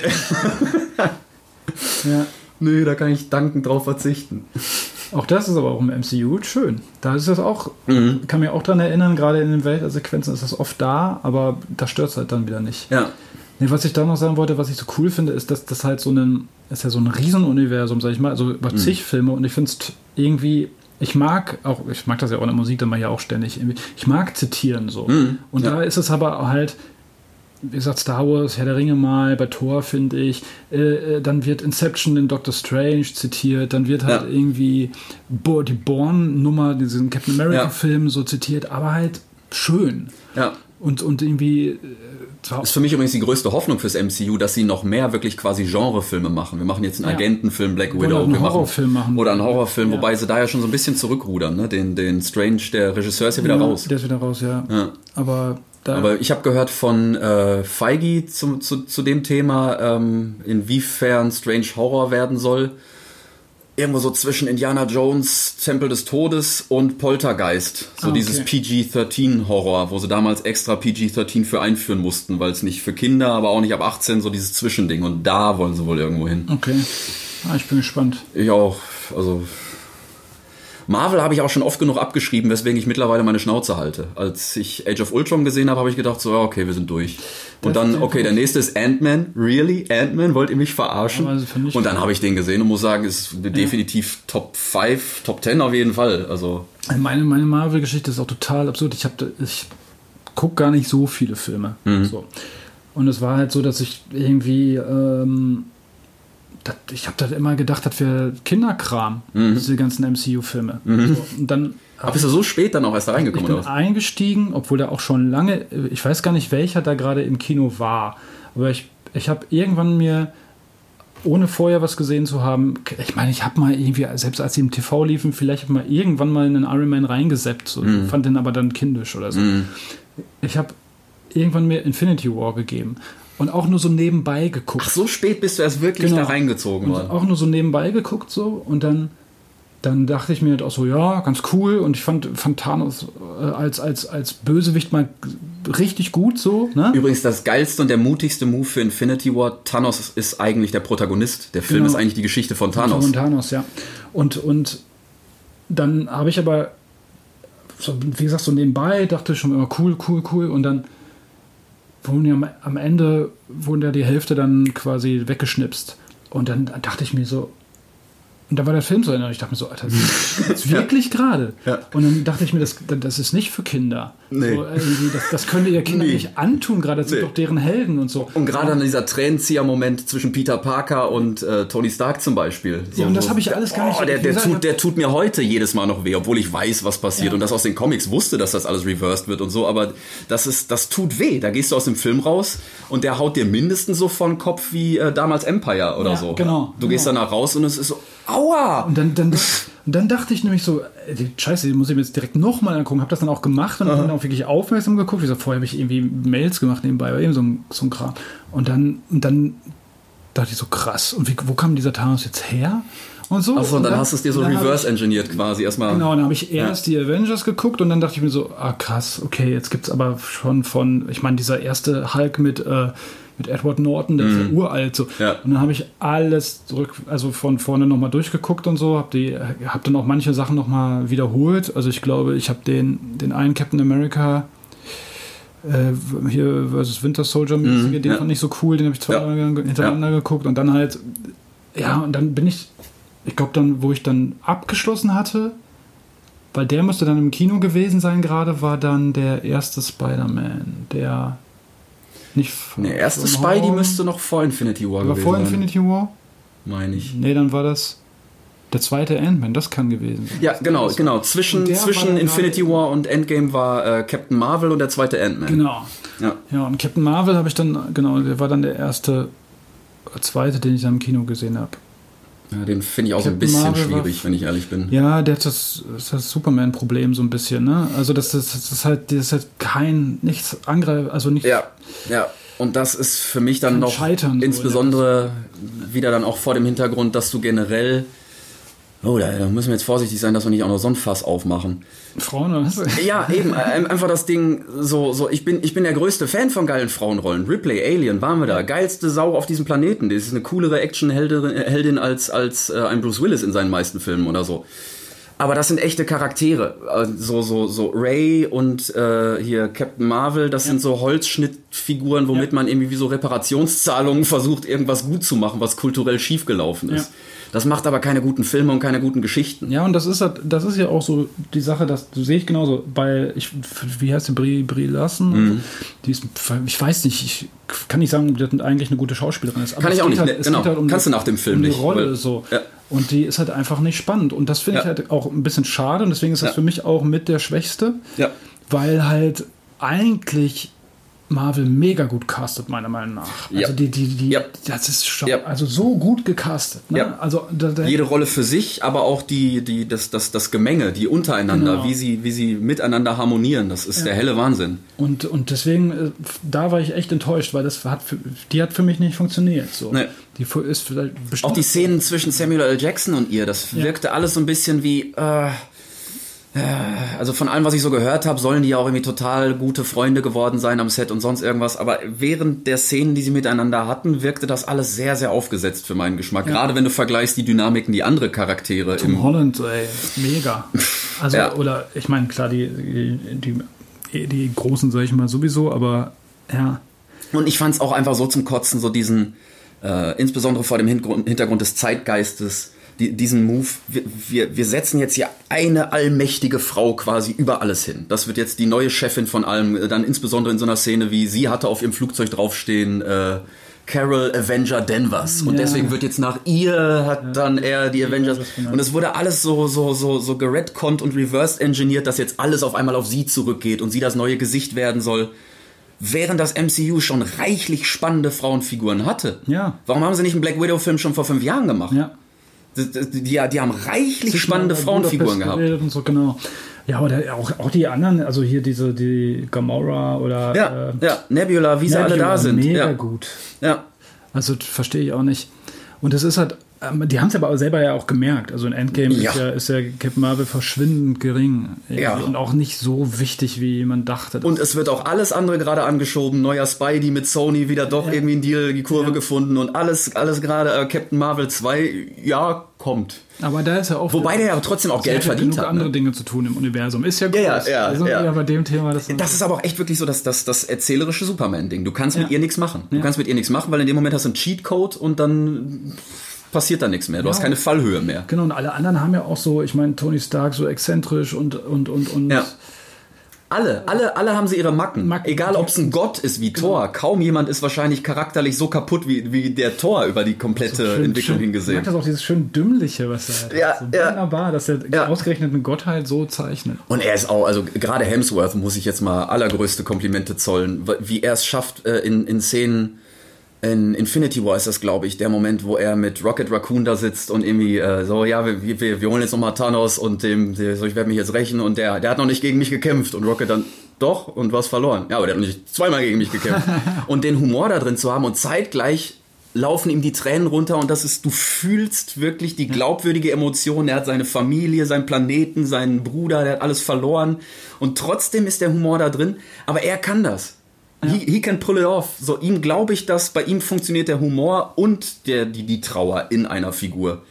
Ja. Nö, da kann ich dankend drauf verzichten. Auch das ist aber auch im MCU schön. Da ist das auch, Mhm. kann mir auch dran erinnern, gerade in den Weltsequenzen ist das oft da, aber da stört es halt dann wieder nicht. Ja. Nee, was ich da noch sagen wollte, was ich so cool finde, ist, dass das halt so ein, ist ja so ein Riesenuniversum, sag ich mal, also Mhm. über zig Filme und ich finde es irgendwie, ich mag auch, ich mag das ja auch in der Musik, dann mache ich ja auch ständig ich mag zitieren so. Und Mhm. ja. da ist es aber halt, wie gesagt, Star Wars, Herr der Ringe mal, bei Thor finde ich, äh, äh, dann wird Inception in Doctor Strange zitiert, dann wird halt Ja. irgendwie Bo die Born-Nummer, diesen Captain Ja. America-Film so zitiert, aber halt schön. Ja. Und, und irgendwie. Äh, das ist für mich übrigens die größte Hoffnung fürs MCU, dass sie noch mehr wirklich quasi Genrefilme machen. Wir machen jetzt einen ja. Agentenfilm, Black Widow. Oder einen Horrorfilm machen, Oder einen Horrorfilm, ja. wobei sie da ja schon so ein bisschen zurückrudern. Ne? Den, den Strange, der Regisseur ist ja wieder ja, raus. Der ist wieder raus, ja. Aber da Aber ich habe gehört von äh, Feige zu, zu, zu dem Thema, ähm, inwiefern Strange Horror werden soll irgendwo so zwischen Indiana Jones, Tempel des Todes und Poltergeist. So ah, okay. dieses PG-13-Horror, wo sie damals extra PG-13 für einführen mussten, weil es nicht für Kinder, aber auch nicht ab 18, so dieses Zwischending. Und da wollen sie wohl irgendwo hin. Okay. Ah, ich bin gespannt. Ich auch. Also Marvel habe ich auch schon oft genug abgeschrieben, weswegen ich mittlerweile meine Schnauze halte. Als ich Age of Ultron gesehen habe, habe ich gedacht, so, okay, wir sind durch. Und das dann, okay, der nächste ist Ant-Man. Really? Ant-Man? Wollt ihr mich verarschen? Also und dann habe ich den gesehen und muss sagen, ist ja. definitiv Top 5, Top 10 auf jeden Fall. Also meine, meine Marvel-Geschichte ist auch total absurd. Ich, ich gucke gar nicht so viele Filme. Mhm. So. Und es war halt so, dass ich irgendwie ähm, das, ich habe da immer gedacht, das wäre Kinderkram, mhm. diese ganzen MCU-Filme. Mhm. So, und dann aber bist du so spät dann auch erst da reingekommen? Ich bin eingestiegen, obwohl da auch schon lange, ich weiß gar nicht, welcher da gerade im Kino war, aber ich, ich habe irgendwann mir, ohne vorher was gesehen zu haben, ich meine, ich habe mal irgendwie, selbst als sie im TV liefen, vielleicht mal irgendwann mal in einen Iron Man reingesetzt, so, mhm. fand den aber dann kindisch oder so. Mhm. Ich habe irgendwann mir Infinity War gegeben und auch nur so nebenbei geguckt. Ach, so spät bist du erst wirklich genau. da reingezogen worden. Auch nur so nebenbei geguckt so und dann, dann dachte ich mir halt auch so, ja, ganz cool und ich fand, fand Thanos äh, als, als, als Bösewicht mal richtig gut so. Ne? Übrigens das geilste und der mutigste Move für Infinity War, Thanos ist eigentlich der Protagonist. Der Film genau. ist eigentlich die Geschichte von Thanos. Von Thanos, ja. Und, und dann habe ich aber, so, wie gesagt, so nebenbei, dachte ich schon immer cool, cool, cool und dann wurden ja am Ende wurden ja die Hälfte dann quasi weggeschnipst. Und dann dachte ich mir so, und da war der Film so und ich dachte mir so, Alter, das ist wirklich gerade. Ja. Und dann dachte ich mir, das, das ist nicht für Kinder. Nee. So, das, das könnte ihr Kinder nee. nicht antun, gerade das nee. sind doch deren Helden und so. Und gerade an dieser Tränenzieher-Moment zwischen Peter Parker und äh, Tony Stark zum Beispiel. So, ja, und das habe ich alles gar nicht. Oh, der, der, tut, der tut mir heute jedes Mal noch weh, obwohl ich weiß, was passiert ja. und das aus den Comics wusste, dass das alles reversed wird und so, aber das ist, das tut weh. Da gehst du aus dem Film raus und der haut dir mindestens so von Kopf wie äh, damals Empire oder ja, so. Genau. Du genau. gehst danach raus und es ist so, Aua! Und dann, dann, und dann dachte ich nämlich so, äh, scheiße, die muss ich mir jetzt direkt nochmal angucken. Habe das dann auch gemacht und dann auch wirklich aufmerksam geguckt. Wie gesagt, vorher habe ich irgendwie Mails gemacht nebenbei, aber eben so ein, so ein Kram. Und dann, und dann dachte ich so, krass. Und wie, wo kam dieser Thanos jetzt her? Und so. Achso, und dann, dann hast du es dir so reverse-engineert quasi erstmal. Genau, dann habe ich erst ja. die Avengers geguckt und dann dachte ich mir so, ah krass, okay, jetzt gibt es aber schon von, ich meine, dieser erste Hulk mit äh, mit Edward Norton, der mhm. ist ja mhm. uralt. So. Ja. Und dann habe ich alles zurück, also von vorne nochmal durchgeguckt und so, habe hab dann auch manche Sachen nochmal wiederholt. Also ich glaube, ich habe den, den einen Captain America äh, hier versus Winter Soldier, mhm, den ja. fand ich so cool, den habe ich zweimal ja. hintereinander ja. geguckt und dann halt, ja, und dann bin ich, ich glaube dann, wo ich dann abgeschlossen hatte, weil der müsste dann im Kino gewesen sein gerade, war dann der erste Spider-Man, der nicht Der erste Spidey müsste noch vor Infinity War war gewesen vor Infinity War? Meine ich. Nee, dann war das der zweite Ant-Man, das kann gewesen sein. Ja, genau, genau. Zwischen, zwischen Infinity War und Endgame war äh, Captain Marvel und der zweite Ant-Man. Genau. Ja. ja, und Captain Marvel habe ich dann, genau, der war dann der erste, zweite, den ich dann im Kino gesehen habe. Ja, den finde ich auch Captain ein bisschen Marvel schwierig, wenn ich ehrlich bin. Ja, der hat das, das Superman-Problem so ein bisschen, ne? Also das ist, das ist halt, das ist halt kein, nichts angreif, also nicht. Ja, ja. Und das ist für mich dann noch Scheitern, insbesondere so, wieder dann auch vor dem Hintergrund, dass du generell Oh, da müssen wir jetzt vorsichtig sein, dass wir nicht auch noch so ein Fass aufmachen. Frauen oder was? Ja, eben. Äh, einfach das Ding, so, so, ich bin, ich bin der größte Fan von geilen Frauenrollen. Ripley, Alien, waren wir da. Geilste Sau auf diesem Planeten. Das ist eine coolere Action-Heldin als, als äh, ein Bruce Willis in seinen meisten Filmen oder so. Aber das sind echte Charaktere. Äh, so, so, so Ray und äh, hier Captain Marvel, das ja. sind so Holzschnittfiguren, womit ja. man irgendwie wie so Reparationszahlungen versucht, irgendwas gut zu machen, was kulturell schiefgelaufen ist. Ja. Das macht aber keine guten Filme und keine guten Geschichten. Ja, und das ist halt, das ist ja auch so die Sache, das sehe ich genauso. Bei, ich, wie heißt die Brie, Brie Larson? Mhm. Die ist, ich weiß nicht, ich kann nicht sagen, ob das eigentlich eine gute Schauspielerin ist. Aber kann ich auch nicht. Halt, genau. Halt um Kannst die, du nach dem Film um die nicht. Rolle weil, so. Ja. Und die ist halt einfach nicht spannend. Und das finde ja. ich halt auch ein bisschen schade. Und deswegen ist das ja. für mich auch mit der Schwächste. Ja. Weil halt eigentlich Marvel mega gut castet, meiner Meinung nach. Ja. Also die, die, die, Ja. das ist schon, Ja. also so gut gecastet. Ne? Also da, da, Jede Rolle für sich, aber auch die, die, das, das, das Gemenge, die untereinander, Genau. wie, sie, wie sie miteinander harmonieren, das ist der helle Wahnsinn. und, und deswegen, äh, da war ich echt enttäuscht, weil das hat für, die hat für mich nicht funktioniert. So. Nee. Die ist vielleicht bestimmt. Auch die Szenen zwischen Samuel L. Jackson und ihr, das Ja. wirkte alles so ein bisschen wie. Äh, also von allem, was ich so gehört habe, sollen die ja auch irgendwie total gute Freunde geworden sein am Set und sonst irgendwas. Aber während der Szenen, die sie miteinander hatten, wirkte das alles sehr, sehr aufgesetzt für meinen Geschmack. Gerade wenn du vergleichst die Dynamiken, die andere Charaktere Tom im. Holland, ey, mega. Also, Ja. oder ich meine, klar, die, die, die, Großen, sag ich mal, sowieso, aber ja. Und ich fand es auch einfach so zum Kotzen, so diesen, äh, insbesondere vor dem Hintergrund, Hintergrund des Zeitgeistes, die, diesen Move, wir, wir, wir setzen jetzt hier eine allmächtige Frau quasi über alles hin. Das wird jetzt die neue Chefin von allem, äh, dann insbesondere in so einer Szene wie sie hatte auf ihrem Flugzeug draufstehen, äh, Carol Avenger Danvers. Und Ja. deswegen wird jetzt nach ihr hat dann er die Avengers. genau. Und es wurde alles so, so, so, so geredconnt und reversed engineert, dass jetzt alles auf einmal auf sie zurückgeht und sie das neue Gesicht werden soll während das MCU schon reichlich spannende Frauenfiguren hatte. Ja. Warum haben sie nicht einen Black Widow-Film schon vor fünf Jahren gemacht? Ja. Die, die, die, haben reichlich spannende Frauenfiguren gehabt. Und so, genau. Ja, oder auch, auch die anderen, also hier diese, die Gamora oder Ja, äh, ja, Nebula, wie sie alle da sind. Mega Ja, gut. ja. Also verstehe ich auch nicht. Und es ist halt, die haben es aber selber ja auch gemerkt. Also in Endgame Ja. ist, ja, ist ja Captain Marvel verschwindend gering. Ja. Und auch nicht so wichtig, wie man dachte. Und es wird auch alles andere gerade angeschoben. Neuer Spidey mit Sony wieder doch irgendwie einen Deal, die Kurve Ja. gefunden und alles, alles gerade äh, Captain Marvel 2, ja, kommt. aber da ist ja auch. Wobei der ja trotzdem auch Geld ja verdient genug hat. andere Ne? Dinge zu tun im Universum. Ist ja gut. Ja, ja, ja, also, ja. bei dem Thema. Das, Das ist aber auch echt wirklich so das, das, das erzählerische Superman-Ding. Du kannst mit Ja. ihr nichts machen. Du Ja. kannst mit ihr nichts machen, weil in dem Moment hast du einen Cheatcode und dann passiert da nichts mehr. Du hast Ja. keine Fallhöhe mehr. Genau, und alle anderen haben ja auch so, ich meine, Tony Stark so exzentrisch und und und und. Ja. Alle, alle, alle haben sie ihre Macken. Macken. Egal, ob es ein Gott ist wie Thor. Kaum jemand ist wahrscheinlich charakterlich so kaputt wie, wie der Thor über die komplette Schön- Entwicklung schön, Ich hingesehen. mag das auch, dieses schön dümmliche, was er hat. Ja, so ja. wunderbar, dass er Ja. ausgerechnet eine Gottheit so zeichnet. Und er ist auch, also gerade Hemsworth muss ich jetzt mal allergrößte Komplimente zollen, wie er es schafft, äh, in, in Szenen, in Infinity War ist das, glaube ich, der Moment, wo er mit Rocket Raccoon da sitzt und irgendwie äh, so, ja, wir, wir, wir holen jetzt nochmal Thanos und dem, der, so, ich werde mich jetzt rächen und der, der hat noch nicht gegen mich gekämpft und Rocket dann, doch, und was verloren. Ja, aber der hat noch nicht zweimal gegen mich gekämpft. und den Humor da drin zu haben und zeitgleich laufen ihm die Tränen runter und das ist, du fühlst wirklich die glaubwürdige Emotion. Er hat seine Familie, seinen Planeten, seinen Bruder, der hat alles verloren und trotzdem ist der Humor da drin, aber er kann das. He, he can pull it off. So, ihm glaube ich, dass bei ihm funktioniert der Humor und der, die, die Trauer in einer Figur.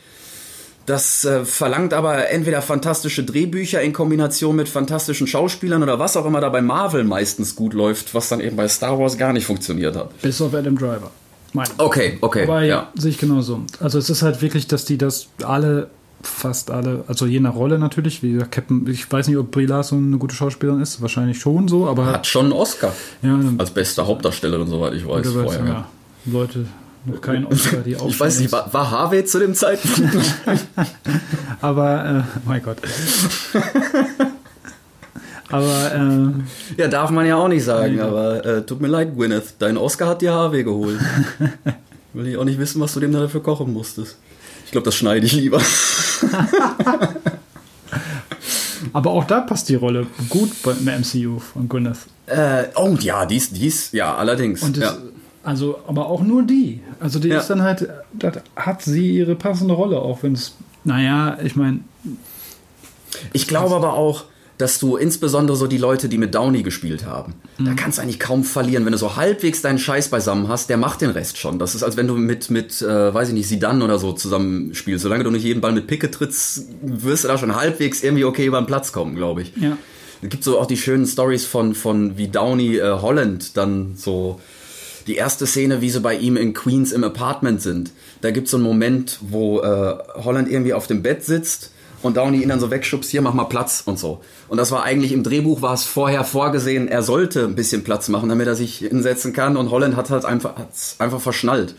Das äh, verlangt aber entweder fantastische Drehbücher in Kombination mit fantastischen Schauspielern oder was auch immer da bei Marvel meistens gut läuft, was dann eben bei Star Wars gar nicht funktioniert hat. Bis auf Adam Driver. Meine. Okay, okay. Aber ja, ja. sehe ich genauso. Also es ist halt wirklich, dass die das alle, fast alle, also je nach Rolle natürlich, wie gesagt, Captain, ich weiß nicht, ob Brie Larson eine gute Schauspielerin ist, wahrscheinlich schon so, aber Hat schon einen Oscar. ja, Als beste Hauptdarstellerin, soweit ich weiß. Vorher, ja, Leute, noch kein Oscar, die auch Ich weiß nicht, war, war Harvey zu dem Zeitpunkt? Aber, äh, mein Gott. aber, äh, ja, darf man ja auch nicht sagen, aber äh, tut mir leid, Gwyneth. Dein Oscar hat dir Harvey geholt. Will ich auch nicht wissen, was du dem da dafür kochen musstest. Ich glaube, das schneide ich lieber. aber auch da passt die Rolle gut beim MCU von Gwyneth. Äh, oh ja, dies, dies, ja, allerdings. Und das, ja. also, aber auch nur die. Also die Ja. ist dann halt, da hat sie ihre passende Rolle, auch wenn es, naja, ich meine, Ich glaube aber auch, dass du insbesondere so die Leute, die mit Downey gespielt haben, Mhm. da kannst du eigentlich kaum verlieren. Wenn du so halbwegs deinen Scheiß beisammen hast, der macht den Rest schon. Das ist, als wenn du mit, mit äh, weiß ich nicht, Sidan oder so zusammen spielst. Solange du nicht jeden Ball mit Picke trittst, wirst du da schon halbwegs irgendwie okay über den Platz kommen, glaube ich. ja. Es gibt so auch die schönen Stories von, von wie Downey äh, Holland dann so die erste Szene, wie sie bei ihm in Queens im Apartment sind. Da gibt es so einen Moment, wo äh, Holland irgendwie auf dem Bett sitzt und Downey ihn dann so wegschubst, hier mach mal Platz und so. Und das war eigentlich im Drehbuch war es vorher vorgesehen, er sollte ein bisschen Platz machen, damit er sich hinsetzen kann und Holland hat halt einfach, hat's einfach verschnallt.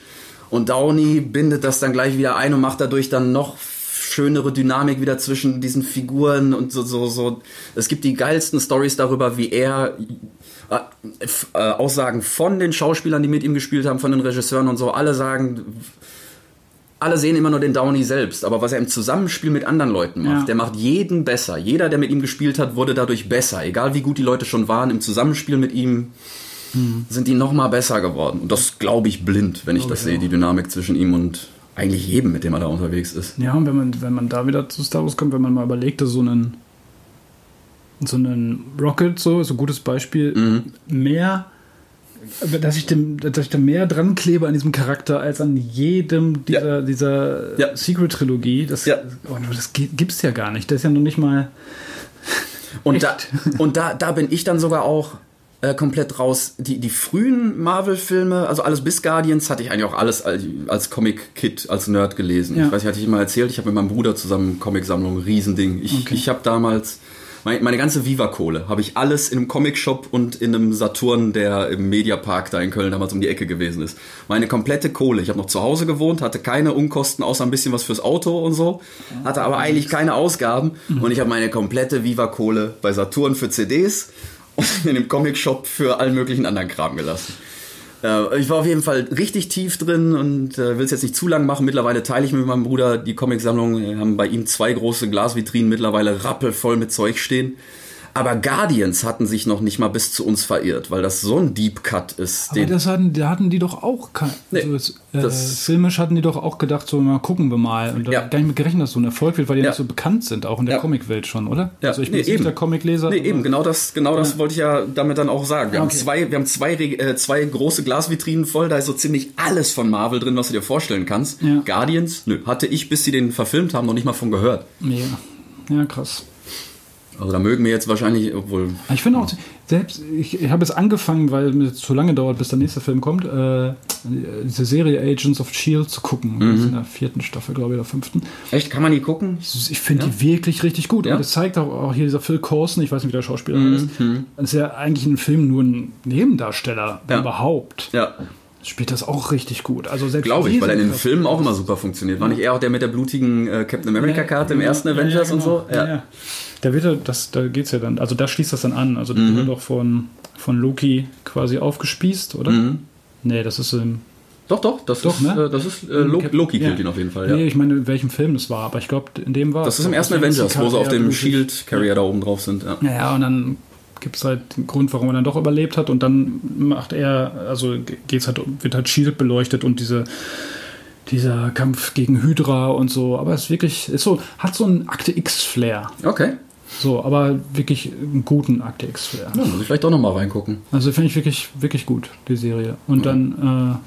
Und Downey bindet das dann gleich wieder ein und macht dadurch dann noch schönere Dynamik wieder zwischen diesen Figuren und so, so, so. Es gibt die geilsten Stories darüber, wie er äh, äh, Aussagen von den Schauspielern, die mit ihm gespielt haben, von den Regisseuren und so, alle sagen, alle sehen immer nur den Downey selbst, aber was er im Zusammenspiel mit anderen Leuten macht, Ja. der macht jeden besser. Jeder, der mit ihm gespielt hat, wurde dadurch besser. Egal wie gut die Leute schon waren, im Zusammenspiel mit ihm sind die noch mal besser geworden. Und das glaube ich blind, wenn ich das ich sehe, die Dynamik zwischen ihm und eigentlich jedem, mit dem er da unterwegs ist. Ja, und wenn man, wenn man da wieder zu Star Wars kommt, wenn man mal überlegt, dass so einen, so einen Rocket, so, ist ein gutes Beispiel, Mhm. mehr, dass ich, dem, dass ich da mehr dran klebe an diesem Charakter als an jedem dieser, dieser Ja. Secret-Trilogie. Das, Ja. oh, das gi- gibt's ja gar nicht. Das ist ja noch nicht mal. Und, da, und da, da bin ich dann sogar auch äh, komplett raus. Die, die frühen Marvel-Filme, also alles bis Guardians, hatte ich eigentlich auch alles als, als Comic-Kid, als Nerd gelesen. Ja. Ich weiß nicht, hatte ich mal erzählt, ich habe mit meinem Bruder zusammen Comic-Sammlung, Riesending. Ich, Okay. ich habe damals meine, meine ganze Viva-Kohle habe ich alles in einem Comic-Shop und in einem Saturn, der im Mediapark da in Köln damals um die Ecke gewesen ist. Meine komplette Kohle. Ich habe noch zu Hause gewohnt, hatte keine Unkosten, außer ein bisschen was fürs Auto und so. Hatte aber eigentlich keine Ausgaben. Und ich habe meine komplette Viva-Kohle bei Saturn für CDs und in dem Comic-Shop für allen möglichen anderen Kram gelassen. Äh, ich war auf jeden Fall richtig tief drin und äh, will es jetzt nicht zu lang machen. Mittlerweile teile ich mit meinem Bruder die Comicsammlung. Wir haben bei ihm zwei große Glasvitrinen mittlerweile rappelvoll mit Zeug stehen. Aber Guardians hatten sich noch nicht mal bis zu uns verirrt, weil das so ein Deep Cut ist. Aber das hatten, da hatten die doch auch. kein- Nee, so ist, äh, das- filmisch hatten die doch auch gedacht, so mal gucken wir mal. Und da Ja. gar nicht mit gerechnet, dass so ein Erfolg wird, weil die Ja. nicht so bekannt sind, auch in der Ja. Comicwelt schon, oder? Ja, Also ich bin nee, nicht eben. der Comicleser. Nee, eben, genau das, genau das Ja. wollte ich ja damit dann auch sagen. Wir Ah, haben okay. zwei, wir haben zwei, äh, zwei große Glasvitrinen voll, da ist so ziemlich alles von Marvel drin, was du dir vorstellen kannst. Ja. Guardians, nö, hatte ich, bis sie den verfilmt haben, noch nicht mal von gehört. Mega. Ja, krass. Also da mögen wir jetzt wahrscheinlich, obwohl, Ich finde auch, selbst, ich, ich habe es angefangen, weil mir zu lange dauert, bis der nächste Film kommt, äh, diese Serie Agents of Shield zu gucken. Das Mhm. ist in der vierten Staffel, glaube ich, oder fünften. echt, kann man die gucken? Ich finde die wirklich richtig gut. Ja. Und das zeigt auch, auch hier dieser Phil Coulson, ich weiß nicht, wie der Schauspieler Mhm. ist. Das ist ja eigentlich in einem Film nur ein Nebendarsteller, Ja. überhaupt. Ja, Spielt das auch richtig gut. Also selbst glaube ich, weil er in den. Filmen auch immer super funktioniert. War nicht er auch der mit der blutigen äh, Captain America-Karte im Ja, ersten ja, Avengers ja, und so? genau. Ja. Ja. Da wird er, das, da geht's ja dann, also da schließt das dann an. Also Mhm. der wird doch von, von Loki quasi aufgespießt, oder? Mhm. Nee, das ist im. Doch, doch, das Doch, ist, ne? äh, das ist äh, Lo Cap- Loki killt ihn auf jeden Fall, ja. Nee, ich meine, in welchem Film das war, aber ich glaube, in dem war Das ist im ersten Avengers, wo sie auf dem blutig. Shield Carrier da oben drauf sind. Ja, ja, und dann gibt es halt den Grund, warum er dann doch überlebt hat und dann macht er, also geht's halt, wird halt Shield beleuchtet und diese dieser Kampf gegen Hydra und so, aber es ist wirklich, ist so, hat so einen Akte X-Flair. Okay, So, aber wirklich einen guten Akte X-Flair. ja, muss ich vielleicht doch nochmal reingucken. Also finde ich wirklich, wirklich gut, die Serie. Und dann,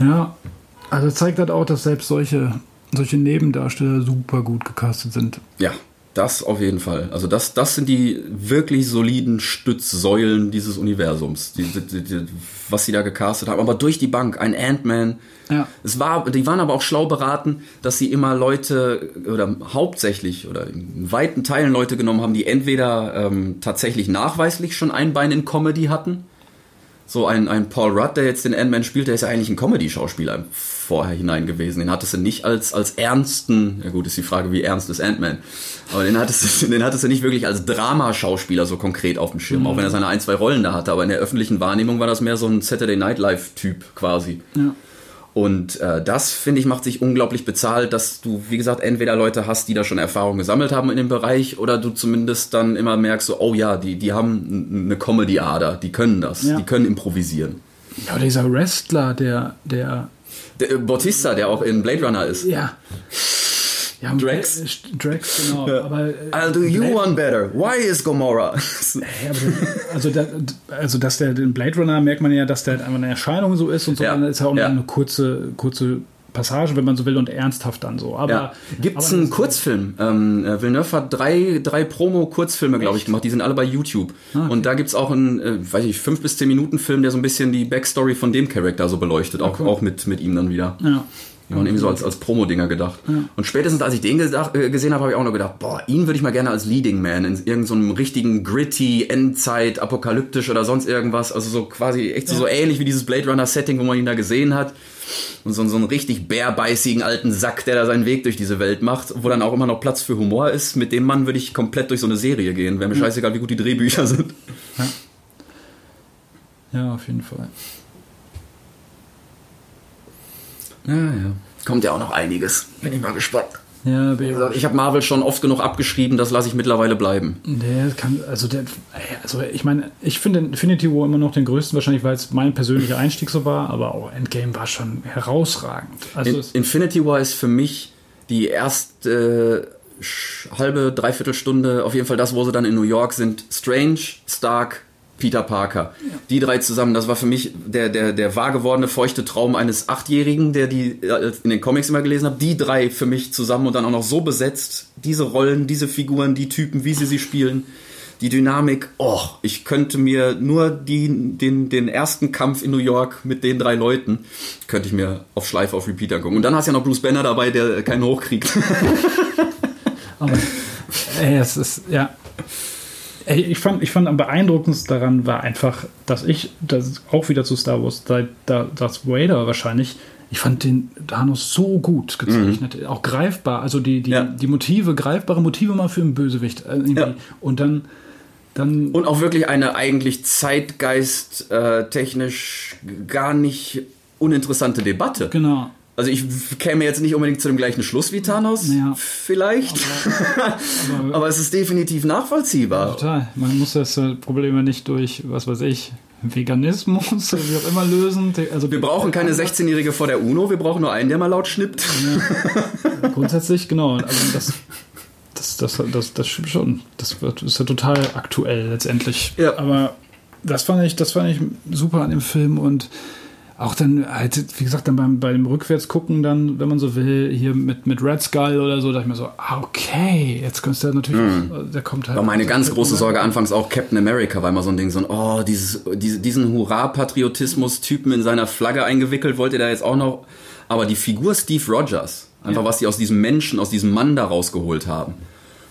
äh, ja, also zeigt halt auch, dass selbst solche, solche Nebendarsteller super gut gecastet sind. Ja, das auf jeden Fall. Also das, das sind die wirklich soliden Stützsäulen dieses Universums, die, die, die, was sie da gecastet haben. Aber durch die Bank, ein Ant-Man. Ja. Es war, die waren aber auch schlau beraten, dass sie immer Leute oder hauptsächlich oder in weiten Teilen Leute genommen haben, die entweder ähm, tatsächlich nachweislich schon ein Bein in Comedy hatten. So ein, ein Paul Rudd, der jetzt den Ant-Man spielt, der ist ja eigentlich ein Comedy-Schauspieler vorher hinein gewesen. Den hattest du nicht als, als ernsten, ja gut, ist die Frage, wie ernst ist Ant-Man. Aber den hattest, du, den hattest du nicht wirklich als Dramaschauspieler so konkret auf dem Schirm, auch wenn er seine ein, zwei Rollen da hatte. Aber in der öffentlichen Wahrnehmung war das mehr so ein Saturday Night Live-Typ quasi. Ja. Und äh, das, finde ich, macht sich unglaublich bezahlt, dass du, wie gesagt, entweder Leute hast, die da schon Erfahrung gesammelt haben in dem Bereich, oder du zumindest dann immer merkst, so, oh ja, die, die haben eine Comedy-Ader, die können das, Ja. die können improvisieren. Ja, dieser Wrestler, der, der, Der, äh, Bautista, der auch in Blade Runner ist. ja. ja Drax. Drax, genau. Aber, äh, I'll do you Blade- one better. Why is Gomorrah? Ja, also, da, also, dass der den Blade Runner merkt man ja, dass der halt einfach eine Erscheinung so ist und so. Ja. Dann ist ja auch Ja. eine kurze, kurze Passage, wenn man so will, und ernsthaft dann so. Aber ja. Gibt's aber einen Kurzfilm? Ähm, äh, Villeneuve hat drei, drei Promo-Kurzfilme, glaube ich, gemacht. Die sind alle bei YouTube. Ah, okay. Und da gibt's auch einen, äh, weiß ich, fünf bis zehn Minuten Film, der so ein bisschen die Backstory von dem Charakter so beleuchtet. Auch, cool. auch mit, mit ihm dann wieder. Ja. Die waren irgendwie so als, als Promo-Dinger gedacht. Und spätestens als ich den gedacht, äh, gesehen habe, habe ich auch noch gedacht, boah, ihn würde ich mal gerne als Leading Man in irgendeinem so richtigen gritty, Endzeit, apokalyptisch oder sonst irgendwas. Also so quasi echt so, so ähnlich wie dieses Blade Runner-Setting, wo man ihn da gesehen hat. Und so, so einen richtig bärbeißigen alten Sack, der da seinen Weg durch diese Welt macht, wo dann auch immer noch Platz für Humor ist. Mit dem Mann würde ich komplett durch so eine Serie gehen. Wäre mir scheißegal, wie gut die Drehbücher sind. Ja. ja, auf jeden Fall. Ja, ja. Kommt ja auch noch einiges. Bin ich mal gespannt. Ja, Wie gesagt, ich habe Marvel schon oft genug abgeschrieben, das lasse ich mittlerweile bleiben. Der kann, also der, also ich meine, ich finde Infinity War immer noch den größten, wahrscheinlich, weil es mein persönlicher Einstieg so war, aber auch Endgame war schon herausragend. Also In, Infinity War ist für mich die erste äh, halbe, dreiviertel Stunde, auf jeden Fall das, wo sie dann in New York sind. Strange, Stark, Peter Parker. Die drei zusammen, das war für mich der, der, der wahr gewordene feuchte Traum eines Achtjährigen, der die äh, in den Comics immer gelesen hat. Die drei für mich zusammen und dann auch noch so besetzt. Diese Rollen, diese Figuren, die Typen, wie sie sie spielen. Die Dynamik, oh, ich könnte mir nur die, den, den ersten Kampf in New York mit den drei Leuten, könnte ich mir auf Schleife auf Repeater gucken. Und dann hast du ja noch Bruce Banner dabei, der keinen hochkriegt. aber, ey, es ist, ja. Ich fand, ich fand am beeindruckendsten daran war einfach, dass ich, das auch wieder zu Star Wars, da, da, das Vader wahrscheinlich, ich fand den Thanos so gut gezeichnet, auch greifbar, also die, die, Ja. die Motive, greifbare Motive mal für einen Bösewicht. äh. Ja. Und dann, dann Und auch wirklich eine eigentlich zeitgeist äh, technisch gar nicht uninteressante Debatte. genau. Also ich käme jetzt nicht unbedingt zu dem gleichen Schluss wie Thanos, Ja. vielleicht. Aber, es ist definitiv nachvollziehbar. Total. Man muss das äh, Problem ja nicht durch, was weiß ich, Veganismus wie auch immer lösen. Also Wir brauchen keine 16-Jährige vor der UNO, wir brauchen nur einen, der mal laut schnippt. Grundsätzlich, genau. Also das, das, das, das, das stimmt schon. Das wird, ist ja total aktuell letztendlich. Ja. Aber das fand ich, das fand ich super an dem Film und auch dann halt, wie gesagt, dann beim, bei dem Rückwärtsgucken dann, wenn man so will, hier mit, mit Red Skull oder so, dachte ich mir so, ah, okay, jetzt kommst du halt natürlich, auch, der kommt halt. War meine ganz große. Sorge anfangs auch Captain America, war immer so ein Ding, so ein, oh, dieses, diese, diesen Hurra-Patriotismus-Typen in seiner Flagge eingewickelt, wollte der jetzt auch noch. Aber die Figur Steve Rogers, einfach Ja. was die aus diesem Menschen, aus diesem Mann da rausgeholt haben,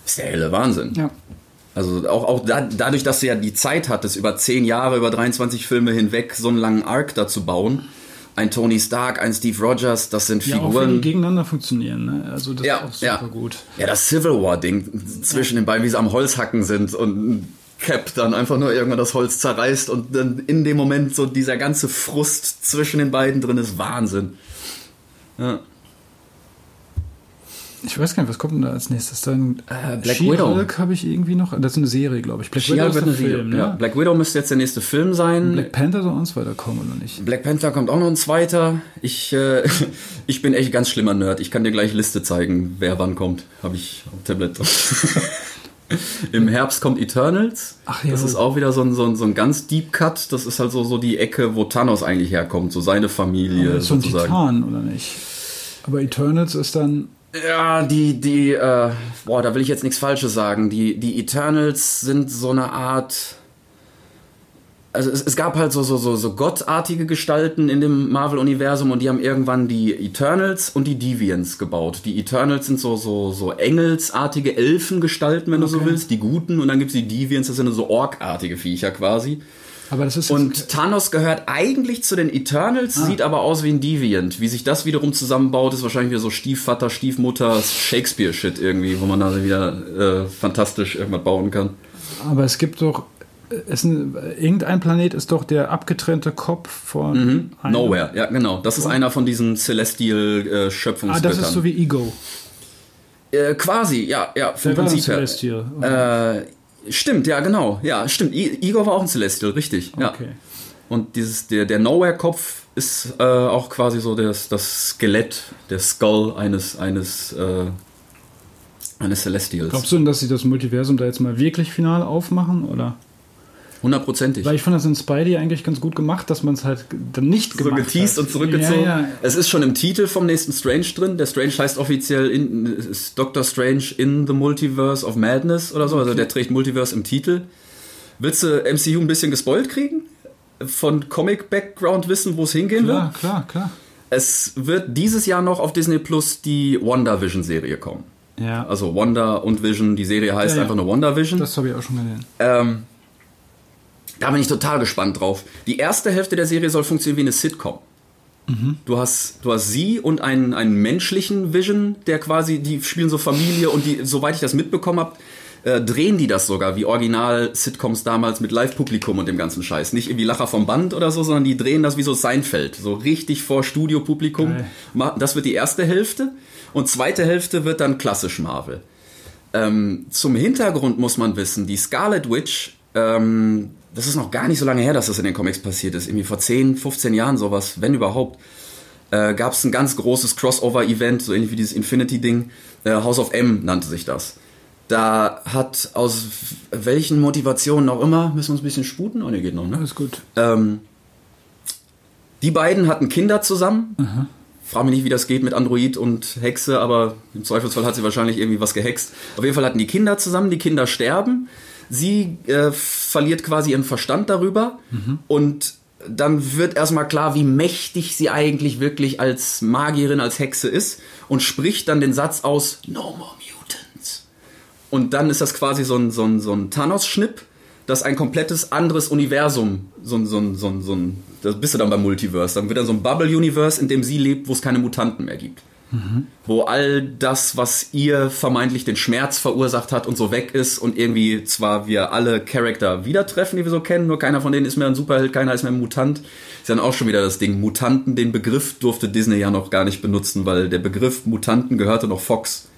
ist der helle Wahnsinn. Ja. Also auch, auch da, dadurch, dass du ja die Zeit hattest, über 10 Jahre, über 23 Filme hinweg so einen langen Arc da zu bauen. Ein Tony Stark, ein Steve Rogers, das sind Ja, auch wenn die Figuren. gegeneinander funktionieren. Ne? Also das Ja, ist auch super ja. gut. Ja, das Civil War-Ding zwischen den beiden, wie sie am Holzhacken sind und Cap dann einfach nur irgendwann das Holz zerreißt und dann in dem Moment so dieser ganze Frust zwischen den beiden drin ist Wahnsinn. Ja. Ich weiß gar nicht, was kommt denn da als nächstes? Dann Äh, Black She-Hulk habe ich irgendwie noch. Das ist eine Serie, glaube ich. Black She-Hulk ist wird Serie. Film, ja. ne? Black Widow müsste jetzt der nächste Film sein. Black Panther soll uns weiterkommen, oder nicht? Black Panther kommt auch noch ein zweiter. Ich, äh, ich bin echt ganz schlimmer Nerd. Ich kann dir gleich Liste zeigen, wer wann kommt. Habe ich auf Tablet. Im Herbst kommt Eternals. Ach ja. Das ist auch wieder so ein, so, ein, so ein ganz Deep Cut. Das ist halt so, so die Ecke, wo Thanos eigentlich herkommt. So seine Familie Das ist so ein sozusagen. Titan, oder nicht? Aber Eternals ist dann. Ja, die, die, äh, boah, da will ich jetzt nichts Falsches sagen. Die, die Eternals sind so eine Art. Also es, es gab halt so, so, so, so gottartige Gestalten in dem Marvel-Universum und die haben irgendwann die Eternals und die Deviants gebaut. Die Eternals sind so, so, so engelsartige Elfengestalten, wenn du so Okay. willst, die Guten, und dann gibt's die Deviants, das sind so orkartige Viecher quasi. Aber das ist Und Thanos gehört eigentlich zu den Eternals, sieht aber aus wie ein Deviant. Wie sich das wiederum zusammenbaut, ist wahrscheinlich wieder so Stiefvater, Stiefmutter, Shakespeare-Shit irgendwie, wo man da wieder äh, fantastisch irgendwas bauen kann. aber es gibt doch. Es, ein- irgendein Planet ist doch der abgetrennte Kopf von. einem- Mhm. Nowhere, ja genau. Das ist einer von diesen Ah, Celestial-Schöpfungsgöttern. das ist so wie Ego. äh, quasi, ja, ja, vom Prinzip her. Celestial. Äh, stimmt, ja genau. Ja, stimmt. I Igor war auch ein Celestial, richtig. Ja. Okay. Und dieses, der, der Nowhere-Kopf ist äh, auch quasi so das, das Skelett, der Skull eines, eines, äh, eines Celestials. Glaubst du denn, dass sie das Multiversum da jetzt mal wirklich final aufmachen? Oder? Hundertprozentig. Weil ich fand das in Spidey eigentlich ganz gut gemacht, dass man es halt dann nicht So gemacht geteased hat. und zurückgezogen. Ja, ja. Es ist schon im Titel vom nächsten Strange drin. Der Strange heißt offiziell in, Doctor Strange in the Multiverse of Madness oder so. Also der trägt Multiverse im Titel. Willst du MCU ein bisschen gespoilt kriegen? Von Comic-Background wissen, wo es hingehen Klar, wird? klar, klar. Es wird dieses Jahr noch auf Disney Plus die WandaVision-Serie kommen. Ja, Also Wanda und Vision, die Serie heißt Ja, ja. einfach nur WandaVision. das habe ich auch schon gesehen. Ähm, da bin ich total gespannt drauf. Die erste Hälfte der Serie soll funktionieren wie eine Sitcom. Du hast, du hast sie und einen, einen menschlichen Vision, der quasi, die spielen so Familie und die, soweit ich das mitbekommen habe, äh, drehen die das sogar wie Original-Sitcoms damals mit Live-Publikum und dem ganzen Scheiß. Nicht irgendwie Lacher vom Band oder so, sondern die drehen das wie so Seinfeld. So richtig vor Studiopublikum. Das wird die erste Hälfte. Und zweite Hälfte wird dann klassisch Marvel. Ähm, zum Hintergrund muss man wissen, die Scarlet Witch, ähm, das ist noch gar nicht so lange her, dass das in den Comics passiert ist. Irgendwie vor 10, 15 Jahren sowas, wenn überhaupt, äh, gab es ein ganz großes Crossover-Event, so ähnlich wie dieses Infinity-Ding. Äh, House of M nannte sich das. Da hat aus welchen Motivationen auch immer, müssen wir uns ein bisschen sputen? Oh, ne, geht noch, ne? Alles gut. Ähm, die beiden hatten Kinder zusammen. Frag mich nicht, wie das geht mit Android und Hexe, aber im Zweifelsfall hat sie wahrscheinlich irgendwie was gehext. Auf jeden Fall hatten die Kinder zusammen, die Kinder sterben. Sie äh, verliert quasi ihren Verstand darüber und dann wird erstmal klar, wie mächtig sie eigentlich wirklich als Magierin, als Hexe ist und spricht dann den Satz aus No more mutants. Und dann ist das quasi so ein, so ein, so ein Thanos-Schnipp, das ein komplettes anderes Universum, so ein, so ein, so ein, so ein, da bist du dann beim Multiverse. Dann wird dann so ein Bubble-Universe, in dem sie lebt, wo es keine Mutanten mehr gibt. Wo all das, was ihr vermeintlich den Schmerz verursacht hat und so weg ist und irgendwie zwar wir alle Charakter wieder treffen, die wir so kennen, nur keiner von denen ist mehr ein Superheld, keiner ist mehr ein Mutant. Ist dann auch schon wieder das Ding. Mutanten, den Begriff durfte Disney ja noch gar nicht benutzen, weil der Begriff Mutanten gehörte noch Fox.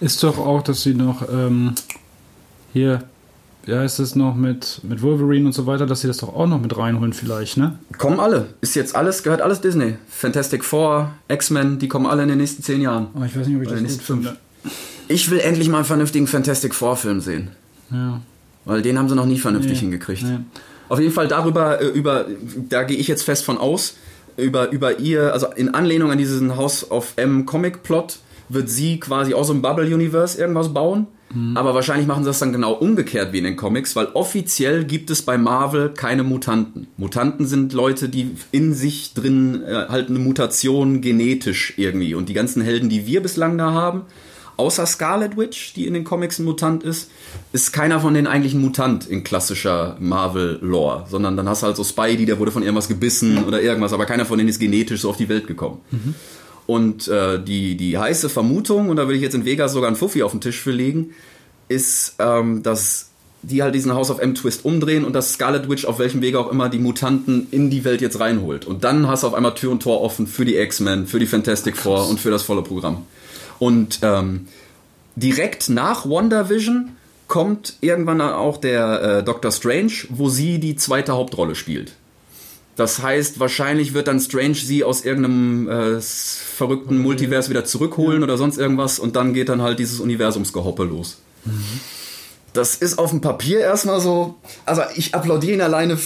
Ist doch auch, dass sie noch ähm, hier, wie heißt es noch mit, mit Wolverine und so weiter, dass sie das doch auch noch mit reinholen vielleicht, ne? Kommen alle. Ist jetzt alles, gehört alles Disney. Fantastic Four, X-Men, die kommen alle in den nächsten zehn Jahren. Aber ich weiß nicht, ob ich Oder das gut fünf. finde. Ich will endlich mal einen vernünftigen Fantastic Four-Film sehen. Ja. Weil den haben sie noch nie vernünftig Nee, hingekriegt. nee. Auf jeden Fall darüber, äh, über, da gehe ich jetzt fest von aus, über, über ihr, also in Anlehnung an diesen House of M Comic-Plot, wird sie quasi auch so im Bubble-Universe irgendwas bauen. Aber wahrscheinlich machen sie das dann genau umgekehrt wie in den Comics, weil offiziell gibt es bei Marvel keine Mutanten. Mutanten sind Leute, die in sich drin äh, halt eine Mutation genetisch irgendwie. Und die ganzen Helden, die wir bislang da haben, außer Scarlet Witch, die in den Comics ein Mutant ist, ist keiner von denen eigentlich ein Mutant in klassischer Marvel-Lore, sondern dann hast du halt so Spidey, der wurde von irgendwas gebissen oder irgendwas, aber keiner von denen ist genetisch so auf die Welt gekommen. Und äh, die, die heiße Vermutung, und da würde ich jetzt in Vegas sogar einen Fuffi auf den Tisch für legen, ist, ähm, dass die halt diesen House of M-Twist umdrehen und dass Scarlet Witch auf welchem Wege auch immer die Mutanten in die Welt jetzt reinholt. Und dann hast du auf einmal Tür und Tor offen für die X-Men, für die Fantastic Four und für das volle Programm. Und ähm, direkt nach WandaVision kommt irgendwann auch der äh, Doctor Strange, wo sie die zweite Hauptrolle spielt. Das heißt, wahrscheinlich wird dann Strange sie aus irgendeinem äh, verrückten Multiverse wieder zurückholen oder sonst irgendwas und dann geht dann halt dieses Universumsgehoppe los. Das ist auf dem Papier erstmal so. Also ich applaudiere ihn alleine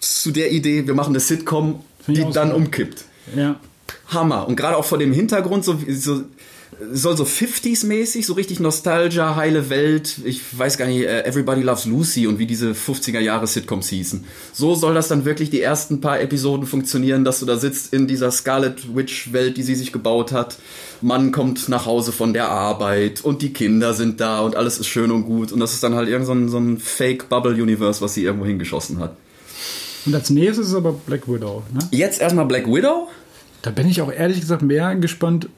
zu der Idee, wir machen eine Sitcom, die dann umkippt. Ja. Hammer. Und gerade auch vor dem Hintergrund, so, so soll so 50s-mäßig, so richtig Nostalgia, heile Welt, ich weiß gar nicht, äh, Everybody Loves Lucy und wie diese 50er-Jahre-Sitcoms hießen. So soll das dann wirklich die ersten paar Episoden funktionieren, dass du da sitzt in dieser Scarlet Witch-Welt, die sie sich gebaut hat. Mann kommt nach Hause von der Arbeit und die Kinder sind da und alles ist schön und gut. Und das ist dann halt irgend so ein, so ein Fake-Bubble-Universe, was sie irgendwo hingeschossen hat. Und als nächstes ist aber Black Widow, ne? Jetzt erstmal Black Widow. Da bin ich auch ehrlich gesagt mehr gespannt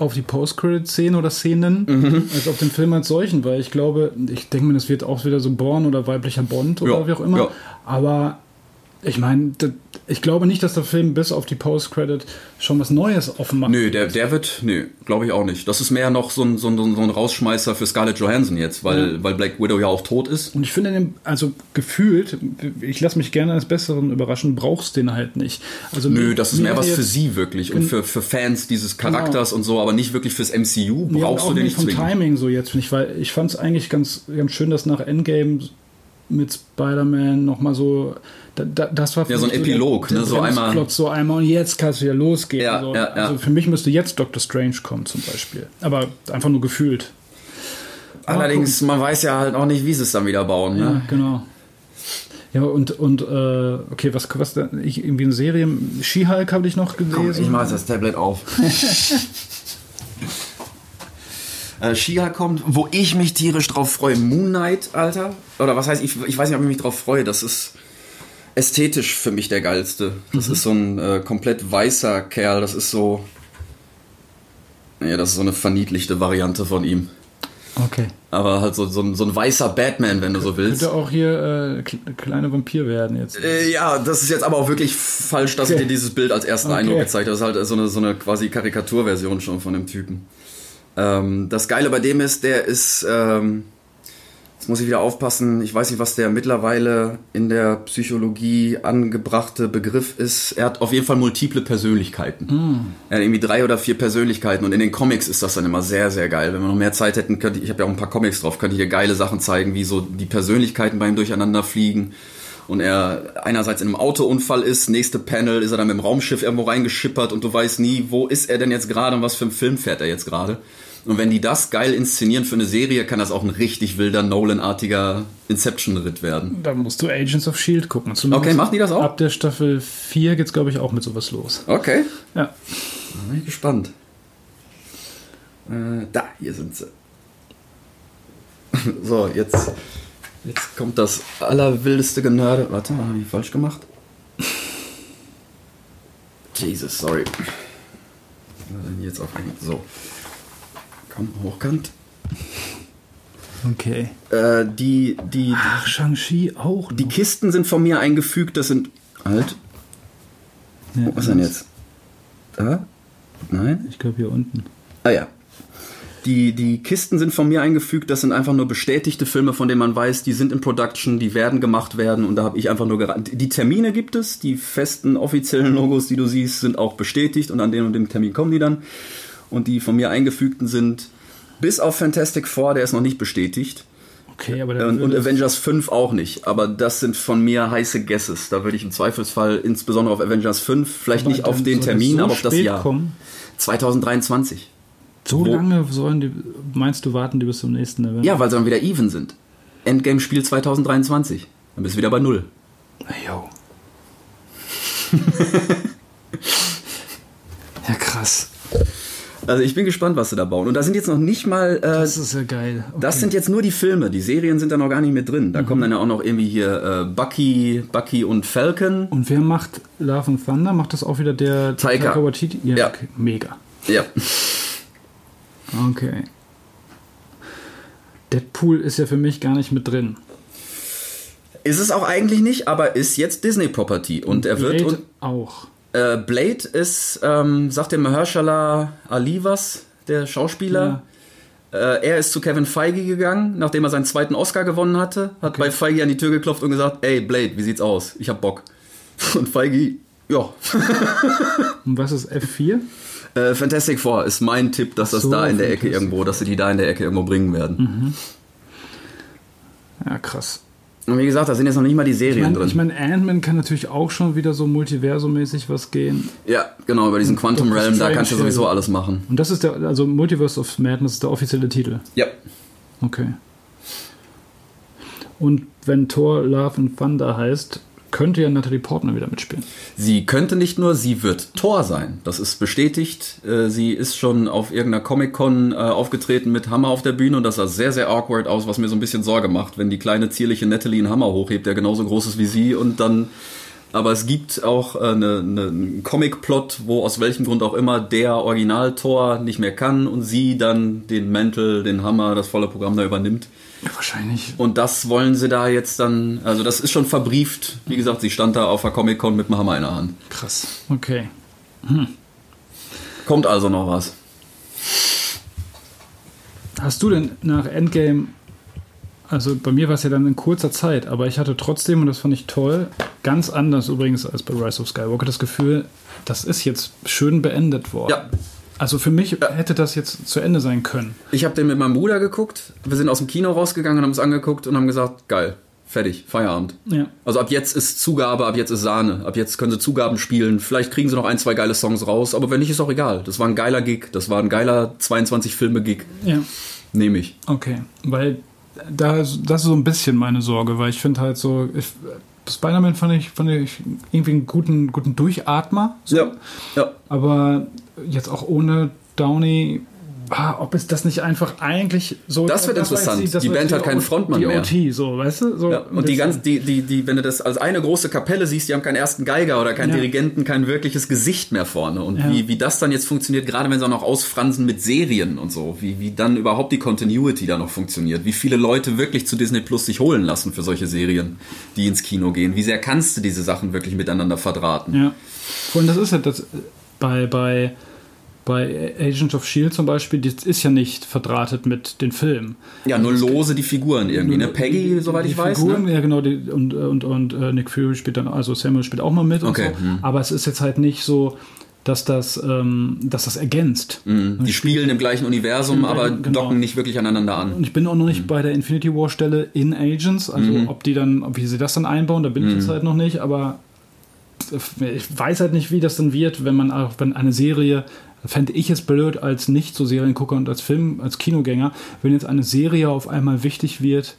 auf die Post-Credit-Szenen oder Szenen als auf den Film als solchen, weil ich glaube, ich denke mir, das wird auch wieder so Born oder weiblicher Bond oder Ja, wie auch immer. ja. Aber ich meine, ich glaube nicht, dass der Film bis auf die Post-Credit schon was Neues offen macht. Nö, der, der wird, nö, glaube ich auch nicht. Das ist mehr noch so ein, so ein, so ein Rausschmeißer für Scarlett Johansson jetzt, weil, weil Black Widow ja auch tot ist. Und ich finde, den, also gefühlt, ich lasse mich gerne als Besseren überraschen, brauchst den halt nicht. Also Nö, das ist mehr was für sie wirklich und für, für Fans dieses Charakters und so, aber nicht wirklich fürs MCU Ja, brauchst auch du den nicht nicht vom zwingend. Timing so jetzt, finde ich, weil ich fand es eigentlich ganz, ganz schön, dass nach Endgame mit Spider-Man nochmal so, da, da, das war für Ja, so ein Epilog, der, ne, der so einmal- so einmal und jetzt kann es wieder losgehen. Ja, so. ja, ja. Also für mich müsste jetzt Doctor Strange kommen zum Beispiel, aber einfach nur gefühlt. Allerdings, man weiß ja halt auch nicht, wie sie es dann wieder bauen. Ja, Ne? genau. Ja, und, und äh, okay, was, was da, ich, irgendwie eine Serie, She-Hulk habe ich noch gelesen. Komm, ich mache das Tablet auf. äh, Shia kommt, wo ich mich tierisch drauf freue. Moon Knight, Alter. Oder was heißt, ich, ich weiß nicht, ob ich mich drauf freue. Das ist ästhetisch für mich der geilste. Das ist so ein äh, komplett weißer Kerl. Das ist so. Ja, das ist so eine verniedlichte Variante von ihm. Okay. Aber halt so, so, ein, so ein weißer Batman, wenn du so willst. Könnte auch hier äh, kle- kleine Vampir werden jetzt. Äh, ja, das ist jetzt aber auch wirklich falsch, dass ich Okay. dir dieses Bild als ersten Okay. Eindruck gezeigt habe. Das ist halt so eine, so eine quasi Karikaturversion schon von dem Typen. Ähm, das Geile bei dem ist, der ist, ähm, jetzt muss ich wieder aufpassen, ich weiß nicht, was der mittlerweile in der Psychologie angebrachte Begriff ist. Er hat auf jeden Fall multiple Persönlichkeiten. Er hat irgendwie drei oder vier Persönlichkeiten und in den Comics ist das dann immer sehr, sehr geil. Wenn wir noch mehr Zeit hätten, könnte ich, ich habe ja auch ein paar Comics drauf, könnte ich dir geile Sachen zeigen, wie so die Persönlichkeiten bei ihm durcheinander fliegen. Und er einerseits in einem Autounfall ist, nächste Panel ist er dann mit dem Raumschiff irgendwo reingeschippert und du weißt nie, wo ist er denn jetzt gerade und was für einen Film fährt er jetzt gerade. Und wenn die das geil inszenieren für eine Serie, kann das auch ein richtig wilder Nolan-artiger Inception-Ritt werden. Da musst du Agents of Shield gucken. Zumindest Okay, machen die das auch? Ab der Staffel 4 geht's, glaube ich, auch mit sowas los. Okay, Ja. bin ich gespannt. Äh, da, hier sind sie. So, jetzt, jetzt kommt das allerwildeste Genörde. Warte, habe ich falsch gemacht? Jesus, sorry. Was jetzt auf? So. Komm, hochkant. Okay. Äh, die, die, Ach, Shang-Chi auch. die noch. Kisten sind von mir eingefügt. Das sind. Halt. Ja, Was ist denn jetzt? Da? Nein? Ich glaube hier unten. Ah ja. Die, die Kisten sind von mir eingefügt, das sind einfach nur bestätigte Filme, von denen man weiß, die sind in Production, die werden gemacht werden und da habe ich einfach nur geraten. Die Termine gibt es, die festen offiziellen Logos, die du siehst, sind auch bestätigt und an dem und dem Termin kommen die dann. Und die von mir eingefügten sind bis auf Fantastic Four, der ist noch nicht bestätigt. Okay, aber Und, und Avengers 5 auch nicht. Aber das sind von mir heiße Guesses. Da würde ich im Zweifelsfall insbesondere auf Avengers 5, vielleicht nicht auf den Termin, so aber auf das Jahr. Kommen. 2023. So Wo- lange sollen die, meinst du, warten die bis zum nächsten Event? Ja, weil sie dann wieder even sind. Endgame-Spiel 2023. Dann bist du wieder bei Null. Jo. ja, krass. Also ich bin gespannt, was sie da bauen. Und da sind jetzt noch nicht mal... Äh, Das ist ja geil. Okay. das sind jetzt nur die Filme. Die Serien sind da noch gar nicht mit drin. Mhm. Da kommen dann ja auch noch irgendwie hier äh, Bucky, Bucky und Falcon. Und wer macht Love and Thunder? Macht das auch wieder der Taika. Waititi? Ja, Ja. Okay. mega. Ja. Okay. Deadpool ist ja für mich gar nicht mit drin. Ist es auch eigentlich nicht, aber ist jetzt Disney-Property. Und er wird... Und, auch. Äh, Blade ist, ähm, sagt der Mahershala Ali was, der Schauspieler. Äh, er ist zu Kevin Feige gegangen, nachdem er seinen zweiten Oscar gewonnen hatte, hat bei Feige an die Tür geklopft und gesagt, ey Blade, wie sieht's aus? Ich hab Bock. Und Feige, ja. Und was ist F4? Äh, Fantastic Four ist mein Tipp, dass das so, da in der Ecke irgendwo, dass sie die da in der Ecke irgendwo bringen werden. Ja, krass. Und wie gesagt, da sind jetzt noch nicht mal die Ich Serien meine, drin. ich mein, Ant-Man kann natürlich auch schon wieder so multiversumäßig was gehen. ja, genau, über diesen Quantum Realm, da kannst du sowieso alles machen. Und das ist der, also Multiverse of Madness ist der offizielle Titel. Ja. Okay. Und wenn Thor Love and Thunder heißt, könnte ja Natalie Portman wieder mitspielen. Sie könnte nicht nur, sie wird Thor sein. Das ist bestätigt. Äh, Sie ist schon auf irgendeiner Comic-Con äh, aufgetreten mit Hammer auf der Bühne und das sah sehr, sehr awkward aus, was mir so ein bisschen Sorge macht, wenn die kleine, zierliche Natalie einen Hammer hochhebt, der genauso groß ist wie sie und dann. Aber es gibt auch äh, eine, eine, einen Comic-Plot, wo aus welchem Grund auch immer der Original-Thor nicht mehr kann und sie dann den Mantel, den Hammer, das volle Programm da übernimmt. Ja, wahrscheinlich. Und das wollen sie da jetzt dann, also das ist schon verbrieft. Wie gesagt, sie stand da auf der Comic-Con mit dem Hammer in der Hand. Krass. Okay. Kommt also noch was. Hast du denn nach Endgame, also bei mir war es ja dann in kurzer Zeit, aber ich hatte trotzdem, und das fand ich toll, ganz anders übrigens als bei Rise of Skywalker, das Gefühl, das ist jetzt schön beendet worden. Ja. Also für mich hätte das jetzt zu Ende sein können. Ich habe den mit meinem Bruder geguckt. Wir sind aus dem Kino rausgegangen und haben es angeguckt und haben gesagt, geil, fertig, Feierabend. Ja. Also ab jetzt ist Zugabe, ab jetzt ist Sahne. Ab jetzt können sie Zugaben spielen. Vielleicht kriegen sie noch ein, zwei geile Songs raus, aber wenn nicht, ist auch egal. Das war ein geiler Gig. Das war ein geiler 22-Filme-Gig. Ja. Nehme ich. Okay, weil da, das ist so ein bisschen meine Sorge, weil ich finde halt so, ich, Spider-Man fand ich, fand ich irgendwie einen guten, guten Durchatmer. So. Ja, ja. Aber jetzt auch ohne Downey, ah, ob es das nicht einfach eigentlich so Das wird war interessant. jetzt Die war Band hat keinen Frontmann die mehr. OT, so, weißt du? So, Ja, und die das- ganzen, die, die, die, wenn du das als eine große Kapelle siehst, die haben keinen ersten Geiger oder keinen Ja. Dirigenten, kein wirkliches Gesicht mehr vorne. Und Ja. wie, wie das dann jetzt funktioniert, gerade wenn sie auch noch ausfransen mit Serien und so, wie, wie dann überhaupt die Continuity da noch funktioniert, wie viele Leute wirklich zu Disney Plus sich holen lassen für solche Serien, die ins Kino gehen. Wie sehr kannst du diese Sachen wirklich miteinander verdrahten? Ja. Und das ist ja das äh, bei, bei, bei Agent of Shield zum Beispiel, das ist ja nicht verdrahtet mit den Filmen. Ja, nur lose die Figuren irgendwie. Ne? Peggy, soweit ich weiß. Figuren, Ne? ja genau, die, und, und, und äh, Nick Fury spielt dann, also Samuel spielt auch mal mit Okay, und so. hm. Aber es ist jetzt halt nicht so, dass das, ähm, dass das ergänzt. Die spielen im gleichen Universum, aber Genau. docken nicht wirklich aneinander Und an. ich bin auch noch nicht bei der Infinity War Stelle in Agents, also ob die dann, ob wie sie das dann einbauen, da bin ich jetzt Mhm. halt noch nicht, aber ich weiß halt nicht, wie das dann wird, wenn man auch, wenn eine Serie, fände ich es blöd als nicht so Seriengucker und als Film, als Kinogänger, wenn jetzt eine Serie auf einmal wichtig wird.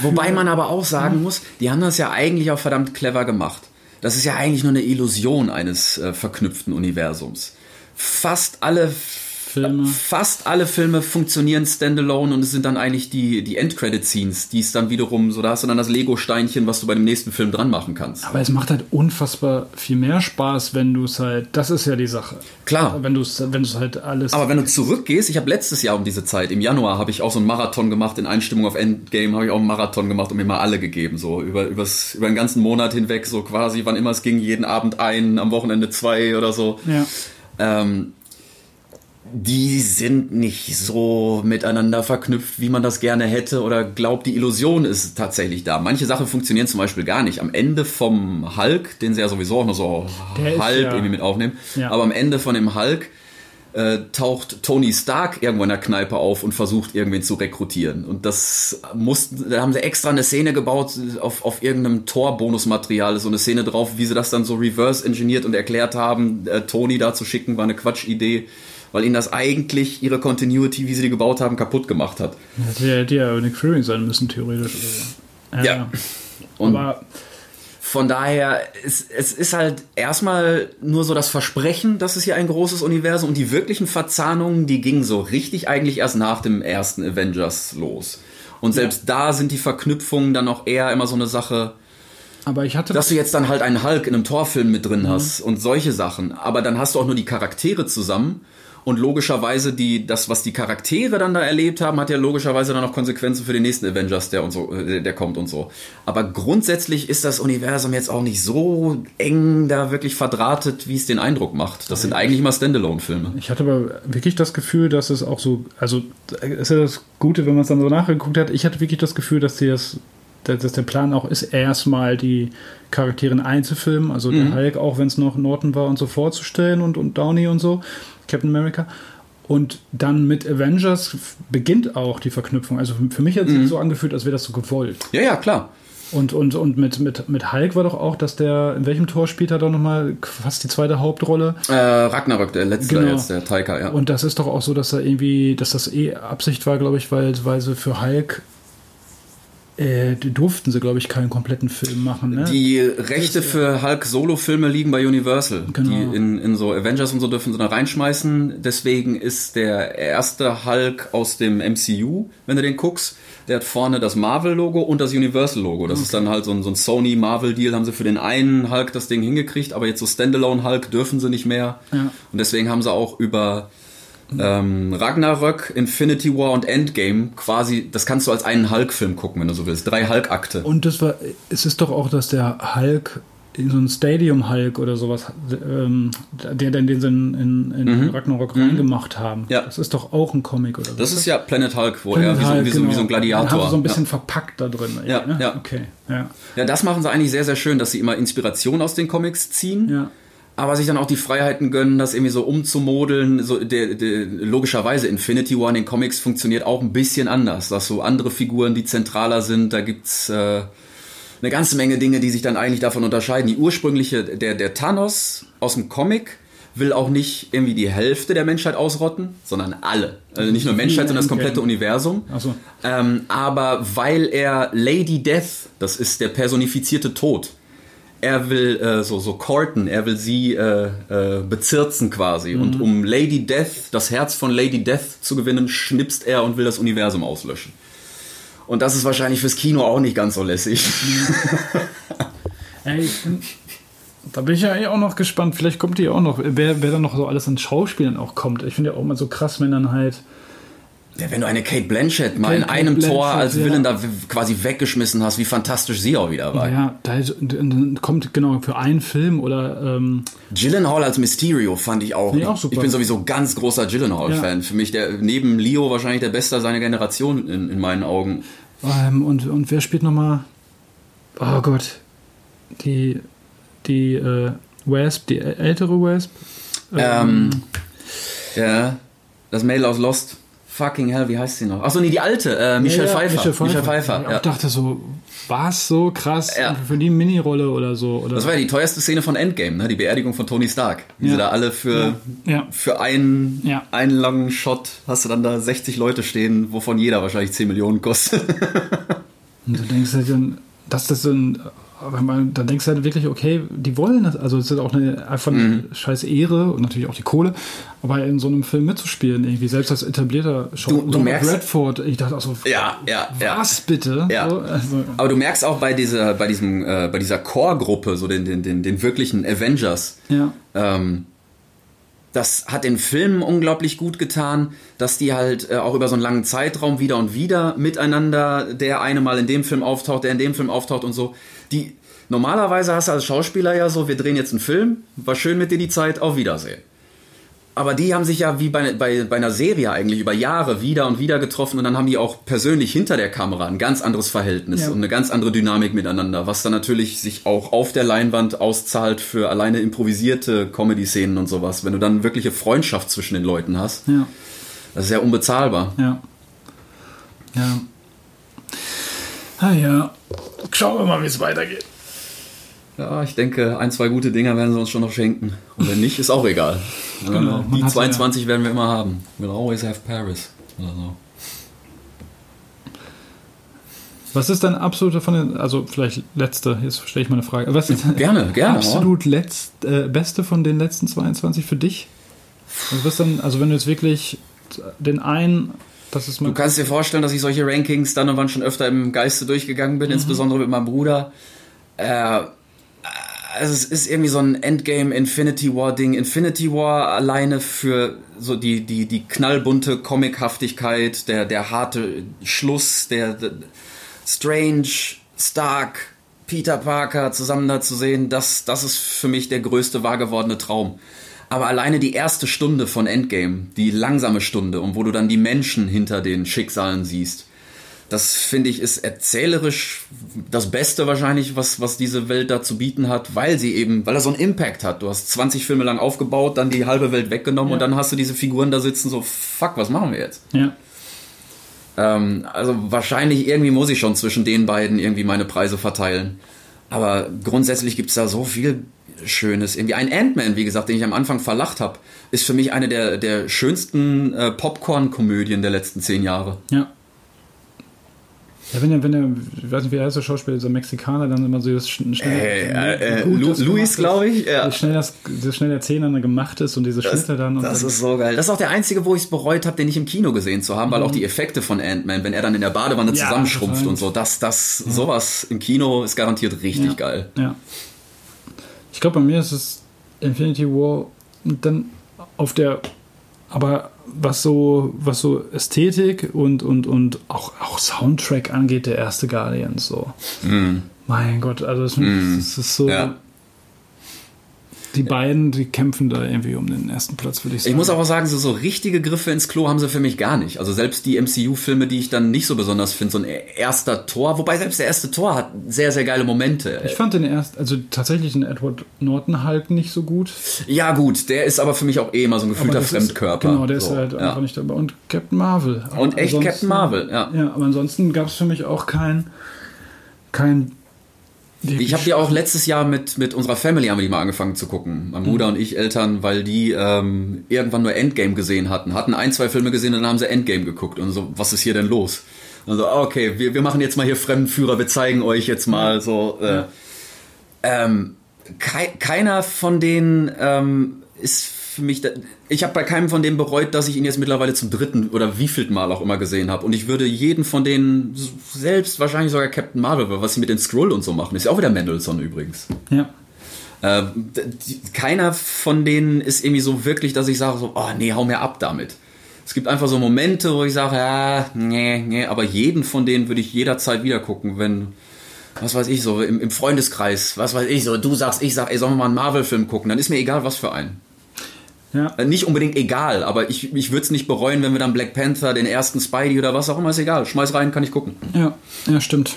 Wobei man aber auch sagen muss, die haben das ja eigentlich auch verdammt clever gemacht. Das ist ja eigentlich nur eine Illusion eines äh, verknüpften Universums. Fast alle Filme. Fast alle Filme funktionieren standalone und es sind dann eigentlich die, die Endcredit-Scenes, die es dann wiederum, so da hast du dann das Lego-Steinchen, was du bei dem nächsten Film dran machen kannst. Aber es macht halt unfassbar viel mehr Spaß, wenn du es halt, das ist ja die Sache. Klar. Wenn du es wenn du's halt alles. Aber wenn du zurückgehst, ich habe letztes Jahr um diese Zeit, im Januar, habe ich auch so einen Marathon gemacht, in Einstimmung auf Endgame habe ich auch einen Marathon gemacht und mir mal alle gegeben, so über, übers, über den ganzen Monat hinweg, so quasi, wann immer es ging, jeden Abend ein, am Wochenende zwei oder so. ja. Ähm, die sind nicht so miteinander verknüpft, wie man das gerne hätte oder glaubt, die Illusion ist tatsächlich da. Manche Sachen funktionieren zum Beispiel gar nicht. Am Ende vom Hulk, den sie ja sowieso auch nur so Der ist halb ja- irgendwie mit aufnehmen, Ja. aber am Ende von dem Hulk äh, taucht Tony Stark irgendwo in der Kneipe auf und versucht irgendwen zu rekrutieren. Und das mussten, da haben sie extra eine Szene gebaut auf, auf irgendeinem Tor-Bonusmaterial, ist so eine Szene drauf, wie sie das dann so reverse engineert und erklärt haben, äh, Tony da zu schicken, war eine Quatschidee, weil ihnen das eigentlich ihre Continuity, wie sie die gebaut haben, kaputt gemacht hat. Hätte ja, hätte ja Nick Fury sein müssen, theoretisch. Also. Ja. Und Aber von daher, es, es ist halt erstmal nur so das Versprechen, dass es hier ein großes Universum und die wirklichen Verzahnungen, die gingen so richtig eigentlich erst nach dem ersten Avengers los. Und selbst da sind die Verknüpfungen dann auch eher immer so eine Sache, Aber ich hatte dass du jetzt dann halt einen Hulk in einem Torfilm mit drin hast und solche Sachen. Aber dann hast du auch nur die Charaktere zusammen. Und logischerweise, die, das, was die Charaktere dann da erlebt haben, hat ja logischerweise dann auch Konsequenzen für den nächsten Avengers, der und so, äh, der kommt und so. Aber grundsätzlich ist das Universum jetzt auch nicht so eng da wirklich verdrahtet, wie es den Eindruck macht. Das sind eigentlich immer Standalone-Filme. Ich hatte aber wirklich das Gefühl, dass es auch so, also ist ja das Gute, wenn man es dann so nachgeguckt hat. Ich hatte wirklich das Gefühl, dass die das, dass der Plan auch ist, erstmal die Charaktere in einzufilmen, also der Hulk, auch wenn es noch Norton war und so vorzustellen und, und Downey und so, Captain America. Und dann mit Avengers beginnt auch die Verknüpfung. Also für mich hat es sich so angefühlt, als wäre das so gewollt. Ja, ja, klar. Und, und, und mit, mit, mit Hulk war doch auch, dass der, in welchem Tor spielt er doch nochmal fast die zweite Hauptrolle? Äh, Ragnarök, der letzte Genau. jetzt, der Taika, ja. Und das ist doch auch so, dass er irgendwie, dass das eh Absicht war, glaube ich, weil, weil sie für Hulk äh, die durften sie, glaube ich, keinen kompletten Film machen. Ne? Die Rechte für Hulk-Solo-Filme liegen bei Universal. Genau. Die in, in so Avengers und so dürfen sie da reinschmeißen. Deswegen ist der erste Hulk aus dem MCU, wenn du den guckst, der hat vorne das Marvel-Logo und das Universal-Logo. Das ist dann halt so ein, so ein Sony-Marvel-Deal. Haben sie für den einen Hulk das Ding hingekriegt, aber jetzt so Standalone-Hulk dürfen sie nicht mehr. Ja. Und deswegen haben sie auch über ähm, Ragnarök, Infinity War und Endgame quasi, das kannst du als einen Hulk-Film gucken, wenn du so willst. Drei Hulk-Akte. Und das war, es ist doch auch, dass der Hulk in so ein Stadium Hulk oder sowas, ähm, der den, den sie in, in, in Ragnarok reingemacht haben. Mhm. Ja. Das ist doch auch ein Comic oder so. Das ist ja Planet Hulk, wo Planet er wie so, Hulk, wie, so, wie so ein genau. Gladiator. Dann haben so ein bisschen ja. verpackt da drin. Ja, ne? ja. Okay, ja. ja, das machen sie eigentlich sehr, sehr schön, dass sie immer Inspiration aus den Comics ziehen. Ja. Aber sich dann auch die Freiheiten gönnen, das irgendwie so umzumodeln. So, der, der, logischerweise, Infinity War in den Comics funktioniert auch ein bisschen anders. Dass so andere Figuren, die zentraler sind, da gibt's äh, eine ganze Menge Dinge, die sich dann eigentlich davon unterscheiden. Die ursprüngliche, der, der Thanos aus dem Comic will auch nicht irgendwie die Hälfte der Menschheit ausrotten, sondern alle. Also nicht nur Menschheit, sondern das komplette Universum. Ach so. Ähm, aber weil er Lady Death, das ist der personifizierte Tod, er will äh, so, so courten, er will sie äh, äh, bezirzen quasi. Und um Lady Death, das Herz von Lady Death zu gewinnen, schnipst er und will das Universum auslöschen. Und das ist wahrscheinlich fürs Kino auch nicht ganz so lässig. Ey, da bin ich ja eh auch noch gespannt. Vielleicht kommt die auch noch, wer, wer dann noch so alles an Schauspielern auch kommt. Ich finde ja auch mal so krass, wenn dann halt. Ja, wenn du eine Kate Blanchett mal Kate in einem Blanchett, Tor als ja. Villain da quasi weggeschmissen hast, wie fantastisch sie auch wieder war. Ja, da kommt genau für einen Film oder. Ähm, Gyllenhaal als Mysterio fand ich auch. Ich auch super. Ich bin sowieso ganz großer Gyllenhaal-Fan. Für mich der neben Leo wahrscheinlich der Beste seiner Generation in, in meinen Augen. ähm, und, und wer spielt nochmal? Oh Gott. Die. Die äh, Wasp, die äl- ältere Wasp. Ähm, ja, das Mädel aus Lost. Fucking hell, wie heißt sie noch? Achso, nee, die alte, äh, Michelle, Ja, ja, Pfeiffer. Michelle Pfeiffer. Michelle Pfeiffer. Ich ja. auch dachte so, war es so krass für die Mini-Rolle oder so? Oder? Das war ja die teuerste Szene von Endgame, ne? die Beerdigung von Tony Stark. Wie sie da alle für, für einen, einen langen Shot hast du dann da 60 Leute stehen, wovon jeder wahrscheinlich 10 Millionen kostet. Und du denkst halt dann, dass das so ein. Aber man, dann denkst du halt wirklich, okay, die wollen das. Also, es ist auch eine, einfach eine Mhm. scheiß Ehre und natürlich auch die Kohle, aber in so einem Film mitzuspielen, irgendwie, selbst als etablierter Show. Du- du merkst- Redford, ich dachte auch so, Ja, ja, ja. was bitte? Ja. So, also, Aber du merkst auch bei dieser, bei diesem, äh, bei dieser Core-Gruppe, so den, den, den, den wirklichen Avengers, ja. ähm, das hat den Filmen unglaublich gut getan, dass die halt äh, auch über so einen langen Zeitraum wieder und wieder miteinander, der eine mal in dem Film auftaucht, der in dem Film auftaucht und so. Die normalerweise hast du als Schauspieler ja so, wir drehen jetzt einen Film, war schön mit dir die Zeit, auf Wiedersehen. Aber die haben sich ja wie bei, bei, bei einer Serie eigentlich über Jahre wieder und wieder getroffen und dann haben die auch persönlich hinter der Kamera ein ganz anderes Verhältnis Ja. und eine ganz andere Dynamik miteinander, was dann natürlich sich auch auf der Leinwand auszahlt für alleine improvisierte Comedy-Szenen und sowas. Wenn du dann wirkliche Freundschaft zwischen den Leuten hast, Ja, das ist ja unbezahlbar. ja. Ja. Ah ja. Schauen wir mal, wie es weitergeht. Ja, ich denke, ein, zwei gute Dinger werden sie uns schon noch schenken. Und wenn nicht, ist auch egal. Genau, die hat 22 werden wir immer haben. We'll always have Paris. Oder so. Was ist dein absoluter von den, also vielleicht letzte, jetzt stelle ich mal eine Frage. Was ist Gerne, gerne. absolut letzt, äh, beste von den letzten 22 für dich? Also, was dann, also wenn du jetzt wirklich den einen, das ist Du kannst dir vorstellen, dass ich solche Rankings dann und wann schon öfter im Geiste durchgegangen bin, insbesondere mit meinem Bruder. Äh, also es ist irgendwie so ein Endgame Infinity War Ding. Infinity War alleine für so die, die, die knallbunte Comichaftigkeit, der, der harte Schluss, der, der Strange, Stark, Peter Parker zusammen da zu sehen, das, das ist für mich der größte wahr gewordene Traum. Aber alleine die erste Stunde von Endgame, die langsame Stunde, und wo du dann die Menschen hinter den Schicksalen siehst, das finde ich ist erzählerisch das Beste wahrscheinlich, was, was diese Welt da zu bieten hat, weil sie eben, weil er so einen Impact hat. Du hast 20 Filme lang aufgebaut, dann die halbe Welt weggenommen Ja. und dann hast du diese Figuren da sitzen, so, fuck, was machen wir jetzt? Ja. Ähm, also wahrscheinlich irgendwie muss ich schon zwischen den beiden irgendwie meine Preise verteilen. Aber grundsätzlich gibt es da so viel Schönes. Irgendwie ein Ant-Man, wie gesagt, den ich am Anfang verlacht habe, ist für mich eine der, der schönsten äh, Popcorn-Komödien der letzten zehn Jahre. Ja. Ja, wenn er, wenn er, ich weiß nicht, wie heißt der Schauspieler, dieser Mexikaner, dann immer so das schnell. Äh, äh, äh, gut Lu das Luis, gemacht ist, glaube ich. Ja. Wie schnell das, wie schnell der Zehner dann gemacht ist und diese Das, Schnitte dann. Und das dann, ist so geil. Das ist auch der einzige, wo ich es bereut habe, den nicht im Kino gesehen zu haben, weil auch die Effekte von Ant-Man, wenn er dann in der Badewanne Mhm. Ja, zusammenschrumpft und so, das, das, sowas im Kino ist garantiert richtig Ja. geil. Ja. Ich glaube, bei mir ist es Infinity War und dann auf der, aber was so, was so Ästhetik und, und, und auch, auch Soundtrack angeht, der erste Guardians so. Mein Gott, also es, es ist so. Mm. Ja. Die beiden, die kämpfen da irgendwie um den ersten Platz, würde ich sagen. Ich muss aber auch sagen, so, so richtige Griffe ins Klo haben sie für mich gar nicht. Also selbst die MCU-Filme, die ich dann nicht so besonders finde, so ein erster Tor, wobei selbst der erste Tor hat sehr, sehr geile Momente. Ich fand den erst, also tatsächlich den Edward Norton Hulk nicht so gut. ja gut, der ist aber für mich auch eh immer so ein gefühlter das ist- Fremdkörper. Genau, der ist so, halt ja. einfach nicht dabei. Und Captain Marvel. Und echt Captain Marvel, ja. Ja, aber ansonsten gab es für mich auch kein, kein Die- Ich habe die auch letztes Jahr mit, mit unserer Family haben wir die mal angefangen zu gucken. Mein Bruder und ich Eltern, weil die ähm, irgendwann nur Endgame gesehen hatten. Hatten ein, zwei Filme gesehen und dann haben sie Endgame geguckt. Und so, was ist hier denn los? Und so, ah, okay, wir, wir machen jetzt mal hier Fremdenführer, wir zeigen euch jetzt mal so. Äh, ähm, kei keiner von denen ähm, ist für mich. Ich habe bei keinem von denen bereut, dass ich ihn jetzt mittlerweile zum dritten oder wievielten Mal auch immer gesehen habe. Und ich würde jeden von denen, selbst wahrscheinlich sogar Captain Marvel, was sie mit den Scroll und so machen, ist ja auch wieder Mendelssohn übrigens. Ja. Äh, die, keiner von denen ist irgendwie so wirklich, dass ich sage so, oh nee, hau mir ab damit. Es gibt einfach so Momente, wo ich sage, ja, nee, nee, aber jeden von denen würde ich jederzeit wieder gucken, wenn, was weiß ich, so im, im Freundeskreis, was weiß ich, so du sagst, ich sag, ey, sollen wir mal einen Marvel-Film gucken, dann ist mir egal, was für einen. Ja. Äh, Nicht unbedingt egal, aber ich, ich würde es nicht bereuen, wenn wir dann Black Panther, den ersten Spidey oder was auch immer, ist egal. Schmeiß rein, kann ich gucken. Ja, ja, stimmt.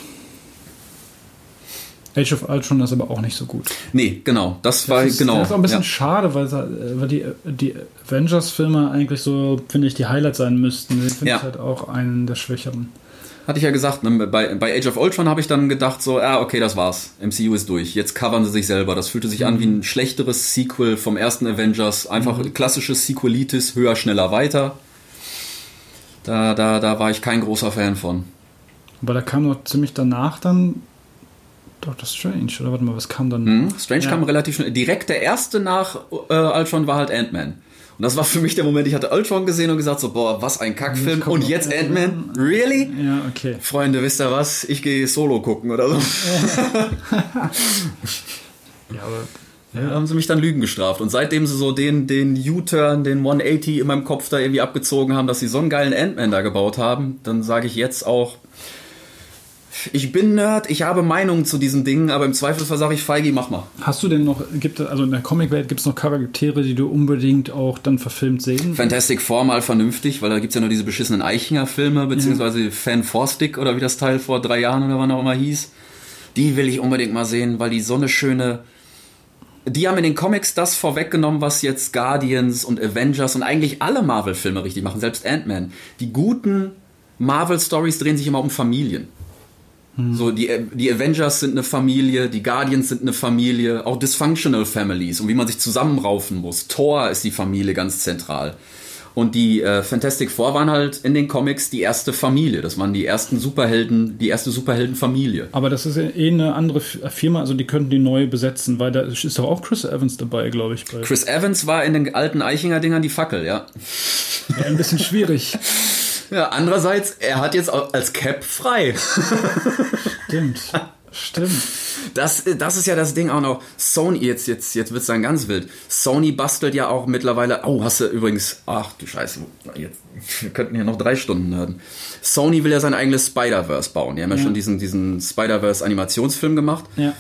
Age of Ultron ist aber auch nicht so gut. Nee, genau, das war, Das ist, genau. das ist auch ein bisschen ja. schade, weil, weil die, die Avengers-Filme eigentlich so, finde ich, die Highlights sein müssten. Den finde Ja. ich halt auch einen der schwächeren. Hatte ich ja gesagt, ne, bei, bei Age of Ultron habe ich dann gedacht, so, ja, okay, das war's. MCU ist durch. Jetzt covern sie sich selber. Das fühlte sich an wie ein schlechteres Sequel vom ersten Avengers. Einfach klassisches Sequelitis, höher, schneller, weiter. Da, da, da war ich kein großer Fan von. Aber da kam noch ziemlich danach dann Doctor Strange. Oder warte mal, was kam dann? Hm? Strange Ja. kam relativ schnell. Direkt der erste nach äh, Ultron war halt Ant-Man. Und das war für mich der Moment, ich hatte Ultron gesehen und gesagt so, boah, was ein Kackfilm. Und jetzt Ant-Man? Really? Ja, okay. Freunde, wisst ihr was? Ich gehe Solo gucken oder so. Ja, aber Da haben sie mich dann Lügen gestraft. Und seitdem sie so den, den U-Turn, den 180 in meinem Kopf da irgendwie abgezogen haben, dass sie so einen geilen Ant-Man da gebaut haben, dann sage ich jetzt auch, ich bin Nerd, ich habe Meinungen zu diesen Dingen, aber im Zweifelsfall sage ich, Feigi, mach mal. hast du denn noch, gibt es, also in der Comicwelt gibt es noch Charaktere, die du unbedingt auch dann verfilmt sehen? Fantastic Four mal vernünftig, weil da gibt's ja nur diese beschissenen Eichinger-Filme, beziehungsweise Fan Four Stick oder wie das Teil vor drei Jahren oder wann auch immer hieß. Die will ich unbedingt mal sehen, weil die so eine schöne. Die haben in den Comics das vorweggenommen, was jetzt Guardians und Avengers und eigentlich alle Marvel-Filme richtig machen, selbst Ant-Man. Die guten Marvel-Stories drehen sich immer um Familien. So, die, die Avengers sind eine Familie, die Guardians sind eine Familie, auch Dysfunctional Families und wie man sich zusammenraufen muss. Thor ist die Familie ganz zentral. Und die äh, Fantastic Four waren halt in den Comics die erste Familie. Das waren die ersten Superhelden, die erste Superheldenfamilie. Aber das ist ja eh eine andere Firma, also die könnten die neu besetzen, weil da ist doch auch Chris Evans dabei, glaube ich. Chris Evans war in den alten Eichinger-Dingern die Fackel, ja. Ja, ein bisschen schwierig. Ja, andererseits, er hat jetzt auch als Cap frei. Stimmt. Stimmt. Das, das ist ja das Ding auch noch. Sony, jetzt, jetzt, jetzt wird's dann ganz wild. Sony bastelt ja auch mittlerweile. Oh, hast du übrigens. Ach du Scheiße. Jetzt, wir könnten hier noch drei Stunden hören. Sony will ja sein eigenes Spider-Verse bauen. Die haben ja, Ja. schon diesen, diesen Spider-Verse-Animationsfilm gemacht. Ja.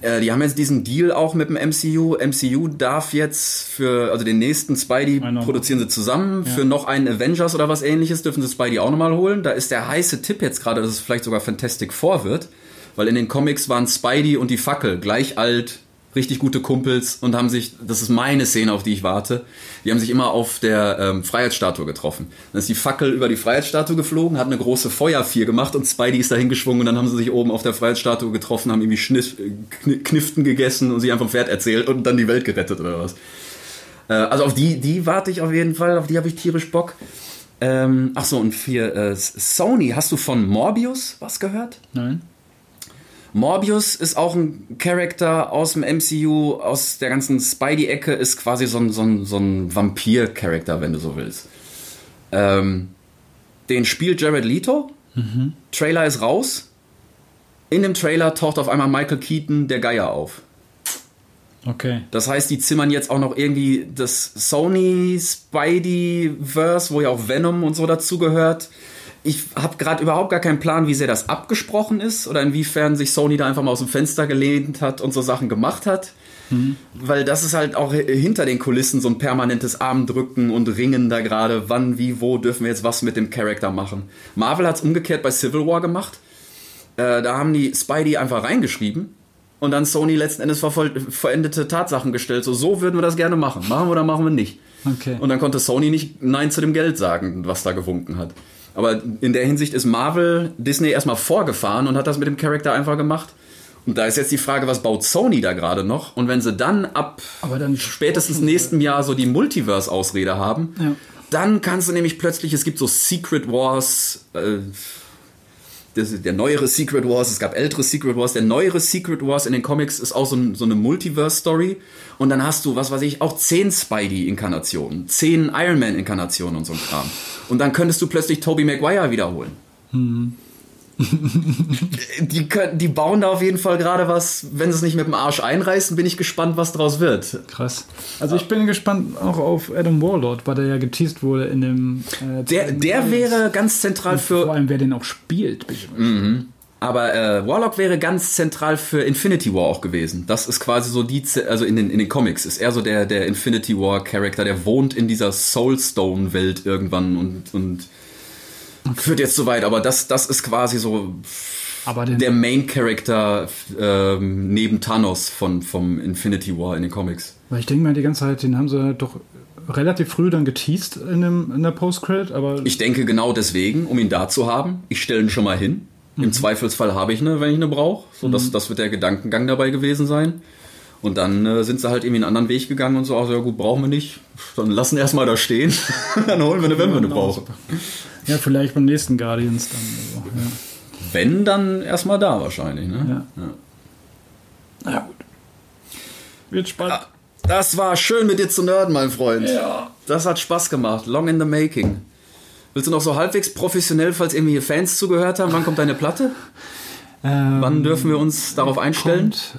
Äh, die haben jetzt diesen Deal auch mit dem MCU. MCU darf jetzt für, also den nächsten Spidey Einer. produzieren sie zusammen. Für noch einen Avengers oder was ähnliches dürfen sie Spidey auch nochmal holen. Da ist der heiße Tipp jetzt gerade, dass es vielleicht sogar Fantastic Four wird. Weil in den Comics waren Spidey und die Fackel gleich alt, richtig gute Kumpels und haben sich, das ist meine Szene, auf die ich warte, die haben sich immer auf der ähm, Freiheitsstatue getroffen. Dann ist die Fackel über die Freiheitsstatue geflogen, hat eine große Feuervier gemacht und Spidey ist dahin geschwungen und dann haben sie sich oben auf der Freiheitsstatue getroffen, haben irgendwie Schniff, äh, Kn Kniften gegessen und sich einfach Pferd erzählt und dann die Welt gerettet oder was. Äh, also auf die, die warte ich auf jeden Fall, auf die habe ich tierisch Bock. Ähm, ach so, und für äh, Sony, hast du von Morbius was gehört? Nein. Morbius ist auch ein Charakter aus dem MCU, aus der ganzen Spidey-Ecke, ist quasi so ein, so ein, so ein Vampir-Charakter, wenn du so willst. Ähm, den spielt Jared Leto. Trailer ist raus. In dem Trailer taucht auf einmal Michael Keaton, der Geier, auf. Okay. Das heißt, die zimmern jetzt auch noch irgendwie das Sony Spidey-Verse, wo ja auch Venom und so dazugehört. Ich habe gerade überhaupt gar keinen Plan, wie sehr das abgesprochen ist oder inwiefern sich Sony da einfach mal aus dem Fenster gelehnt hat und so Sachen gemacht hat. Weil das ist halt auch hinter den Kulissen so ein permanentes Armdrücken und Ringen da gerade. Wann, wie, wo dürfen wir jetzt was mit dem Charakter machen? Marvel hat es umgekehrt bei Civil War gemacht. Äh, da haben die Spidey einfach reingeschrieben und dann Sony letzten Endes verendete Tatsachen gestellt. So, so würden wir das gerne machen. Machen wir oder machen wir nicht. Okay. Und dann konnte Sony nicht Nein zu dem Geld sagen, was da gewunken hat. Aber in der Hinsicht ist Marvel Disney erstmal vorgefahren und hat das mit dem Charakter einfach gemacht. Und da ist jetzt die Frage, was baut Sony da gerade noch? Und wenn sie dann ab Aber dann spätestens nächsten Jahr so die Multiverse-Ausrede haben, Ja. dann kannst du nämlich plötzlich, es gibt so Secret Wars, äh, das ist der neuere Secret Wars, es gab ältere Secret Wars, der neuere Secret Wars in den Comics ist auch so, ein, so eine Multiverse-Story. Und dann hast du, was weiß ich, auch zehn Spidey-Inkarnationen, zehn Iron Man-Inkarnationen und so ein Kram. Und dann könntest du plötzlich Tobey Maguire wiederholen. die, können, die bauen da auf jeden Fall gerade was, wenn sie es nicht mit dem Arsch einreißen, bin ich gespannt, was draus wird. Krass. Also ich bin gespannt auch auf Adam Warlord, weil der ja geteased wurde in dem. Äh, Der, der wäre ganz zentral vor für. allem, wer den auch spielt. bin ich mal Aber äh, Warlock wäre ganz zentral für Infinity War auch gewesen. Das ist quasi so die, Z- also in den, in den Comics ist er so der, der Infinity War Charakter, der wohnt in dieser Soulstone Welt irgendwann und, und führt jetzt so weit. Aber das, das ist quasi so der Main Character ähm, neben Thanos von, vom Infinity War in den Comics. weil ich denke mal die ganze Zeit, den haben sie halt doch relativ früh dann geteased in, dem, in der Post-Credit, aber Ich denke genau deswegen, um ihn da zu haben. Ich stelle ihn schon mal hin. Im Zweifelsfall habe ich eine, wenn ich eine brauche. So, das, das wird der Gedankengang dabei gewesen sein. Und dann äh, sind sie halt irgendwie einen anderen Weg gegangen und so, also ja gut, brauchen wir nicht. Dann lassen wir erstmal da stehen. dann holen wir eine, wenn wir eine brauchen. ja, vielleicht beim nächsten Guardians dann. Also, ja. Wenn, dann erstmal da wahrscheinlich. Ne? Ja. Na ja, gut. Wird spannend. Das war schön mit dir zu nerden, mein Freund. Ja. Das hat Spaß gemacht. Long in the making. Willst du noch so halbwegs professionell, falls irgendwie hier Fans zugehört haben, wann kommt deine Platte? Ähm, Wann dürfen wir uns darauf einstellen? kommt,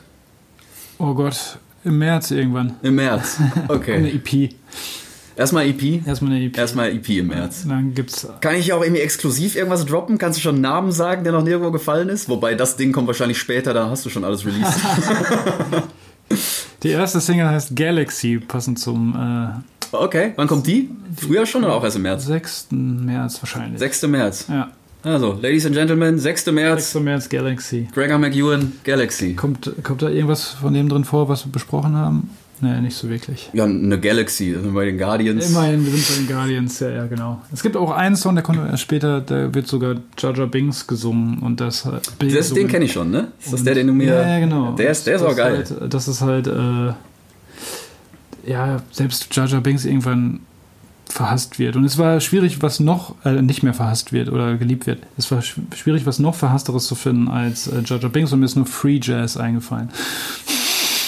oh Gott, im März irgendwann. Im März. Eine Okay. EP. Erstmal EP. Erstmal eine EP. Erstmal EP im März. Dann gibt's. Kann ich auch irgendwie exklusiv irgendwas droppen? Kannst du schon einen Namen sagen, der noch nirgendwo gefallen ist? Wobei das Ding kommt wahrscheinlich später, da hast du schon alles released. Die erste Single heißt Galaxy, passend zum äh, Okay, wann kommt die? Früher schon oder auch erst im März? 6. März wahrscheinlich. 6. März. Ja, Also, Ladies and Gentlemen, 6. März, 6. März Galaxy. Gregor McEwen, Galaxy. Kommt, kommt da irgendwas von dem drin vor, was wir besprochen haben? Nee, nicht so wirklich. Ja, eine Galaxy, sind bei den Guardians. Immerhin, wir sind bei den Guardians, ja, ja, genau. Es gibt auch einen Song, der kommt erst später, da wird sogar Jar Binks gesungen und das. Das, den kenne ich schon, ne? Ist das der, den du mir. Ja, ja, genau. Der ist, der ist das auch geil. Halt, das ist halt, äh, ja, selbst Jar Binks irgendwann verhasst wird. Und es war schwierig, was noch äh, nicht mehr verhasst wird oder geliebt wird. Es war sch schwierig, was noch verhassteres zu finden als äh, Jar Jar Binks und mir ist nur Free Jazz eingefallen.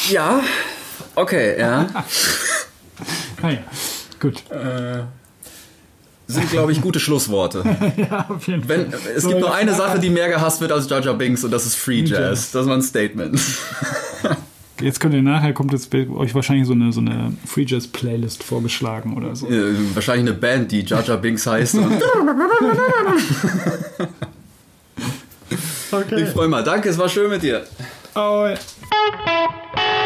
Ja, okay, ja. Naja, gut. Sind, glaube ich, gute Schlussworte. ja, auf jeden Wenn, es gibt nur eine Sache, die mehr gehasst wird als Jar Jar Binks und das ist Free Jazz. Das war ein Statement. Jetzt könnt ihr nachher, kommt jetzt euch wahrscheinlich so eine, so eine Free Jazz Playlist vorgeschlagen oder so. Äh, Wahrscheinlich eine Band, die Jar Binks heißt. Okay. ich freue mich. Danke, es war schön mit dir. Oh, Wie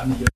lange haben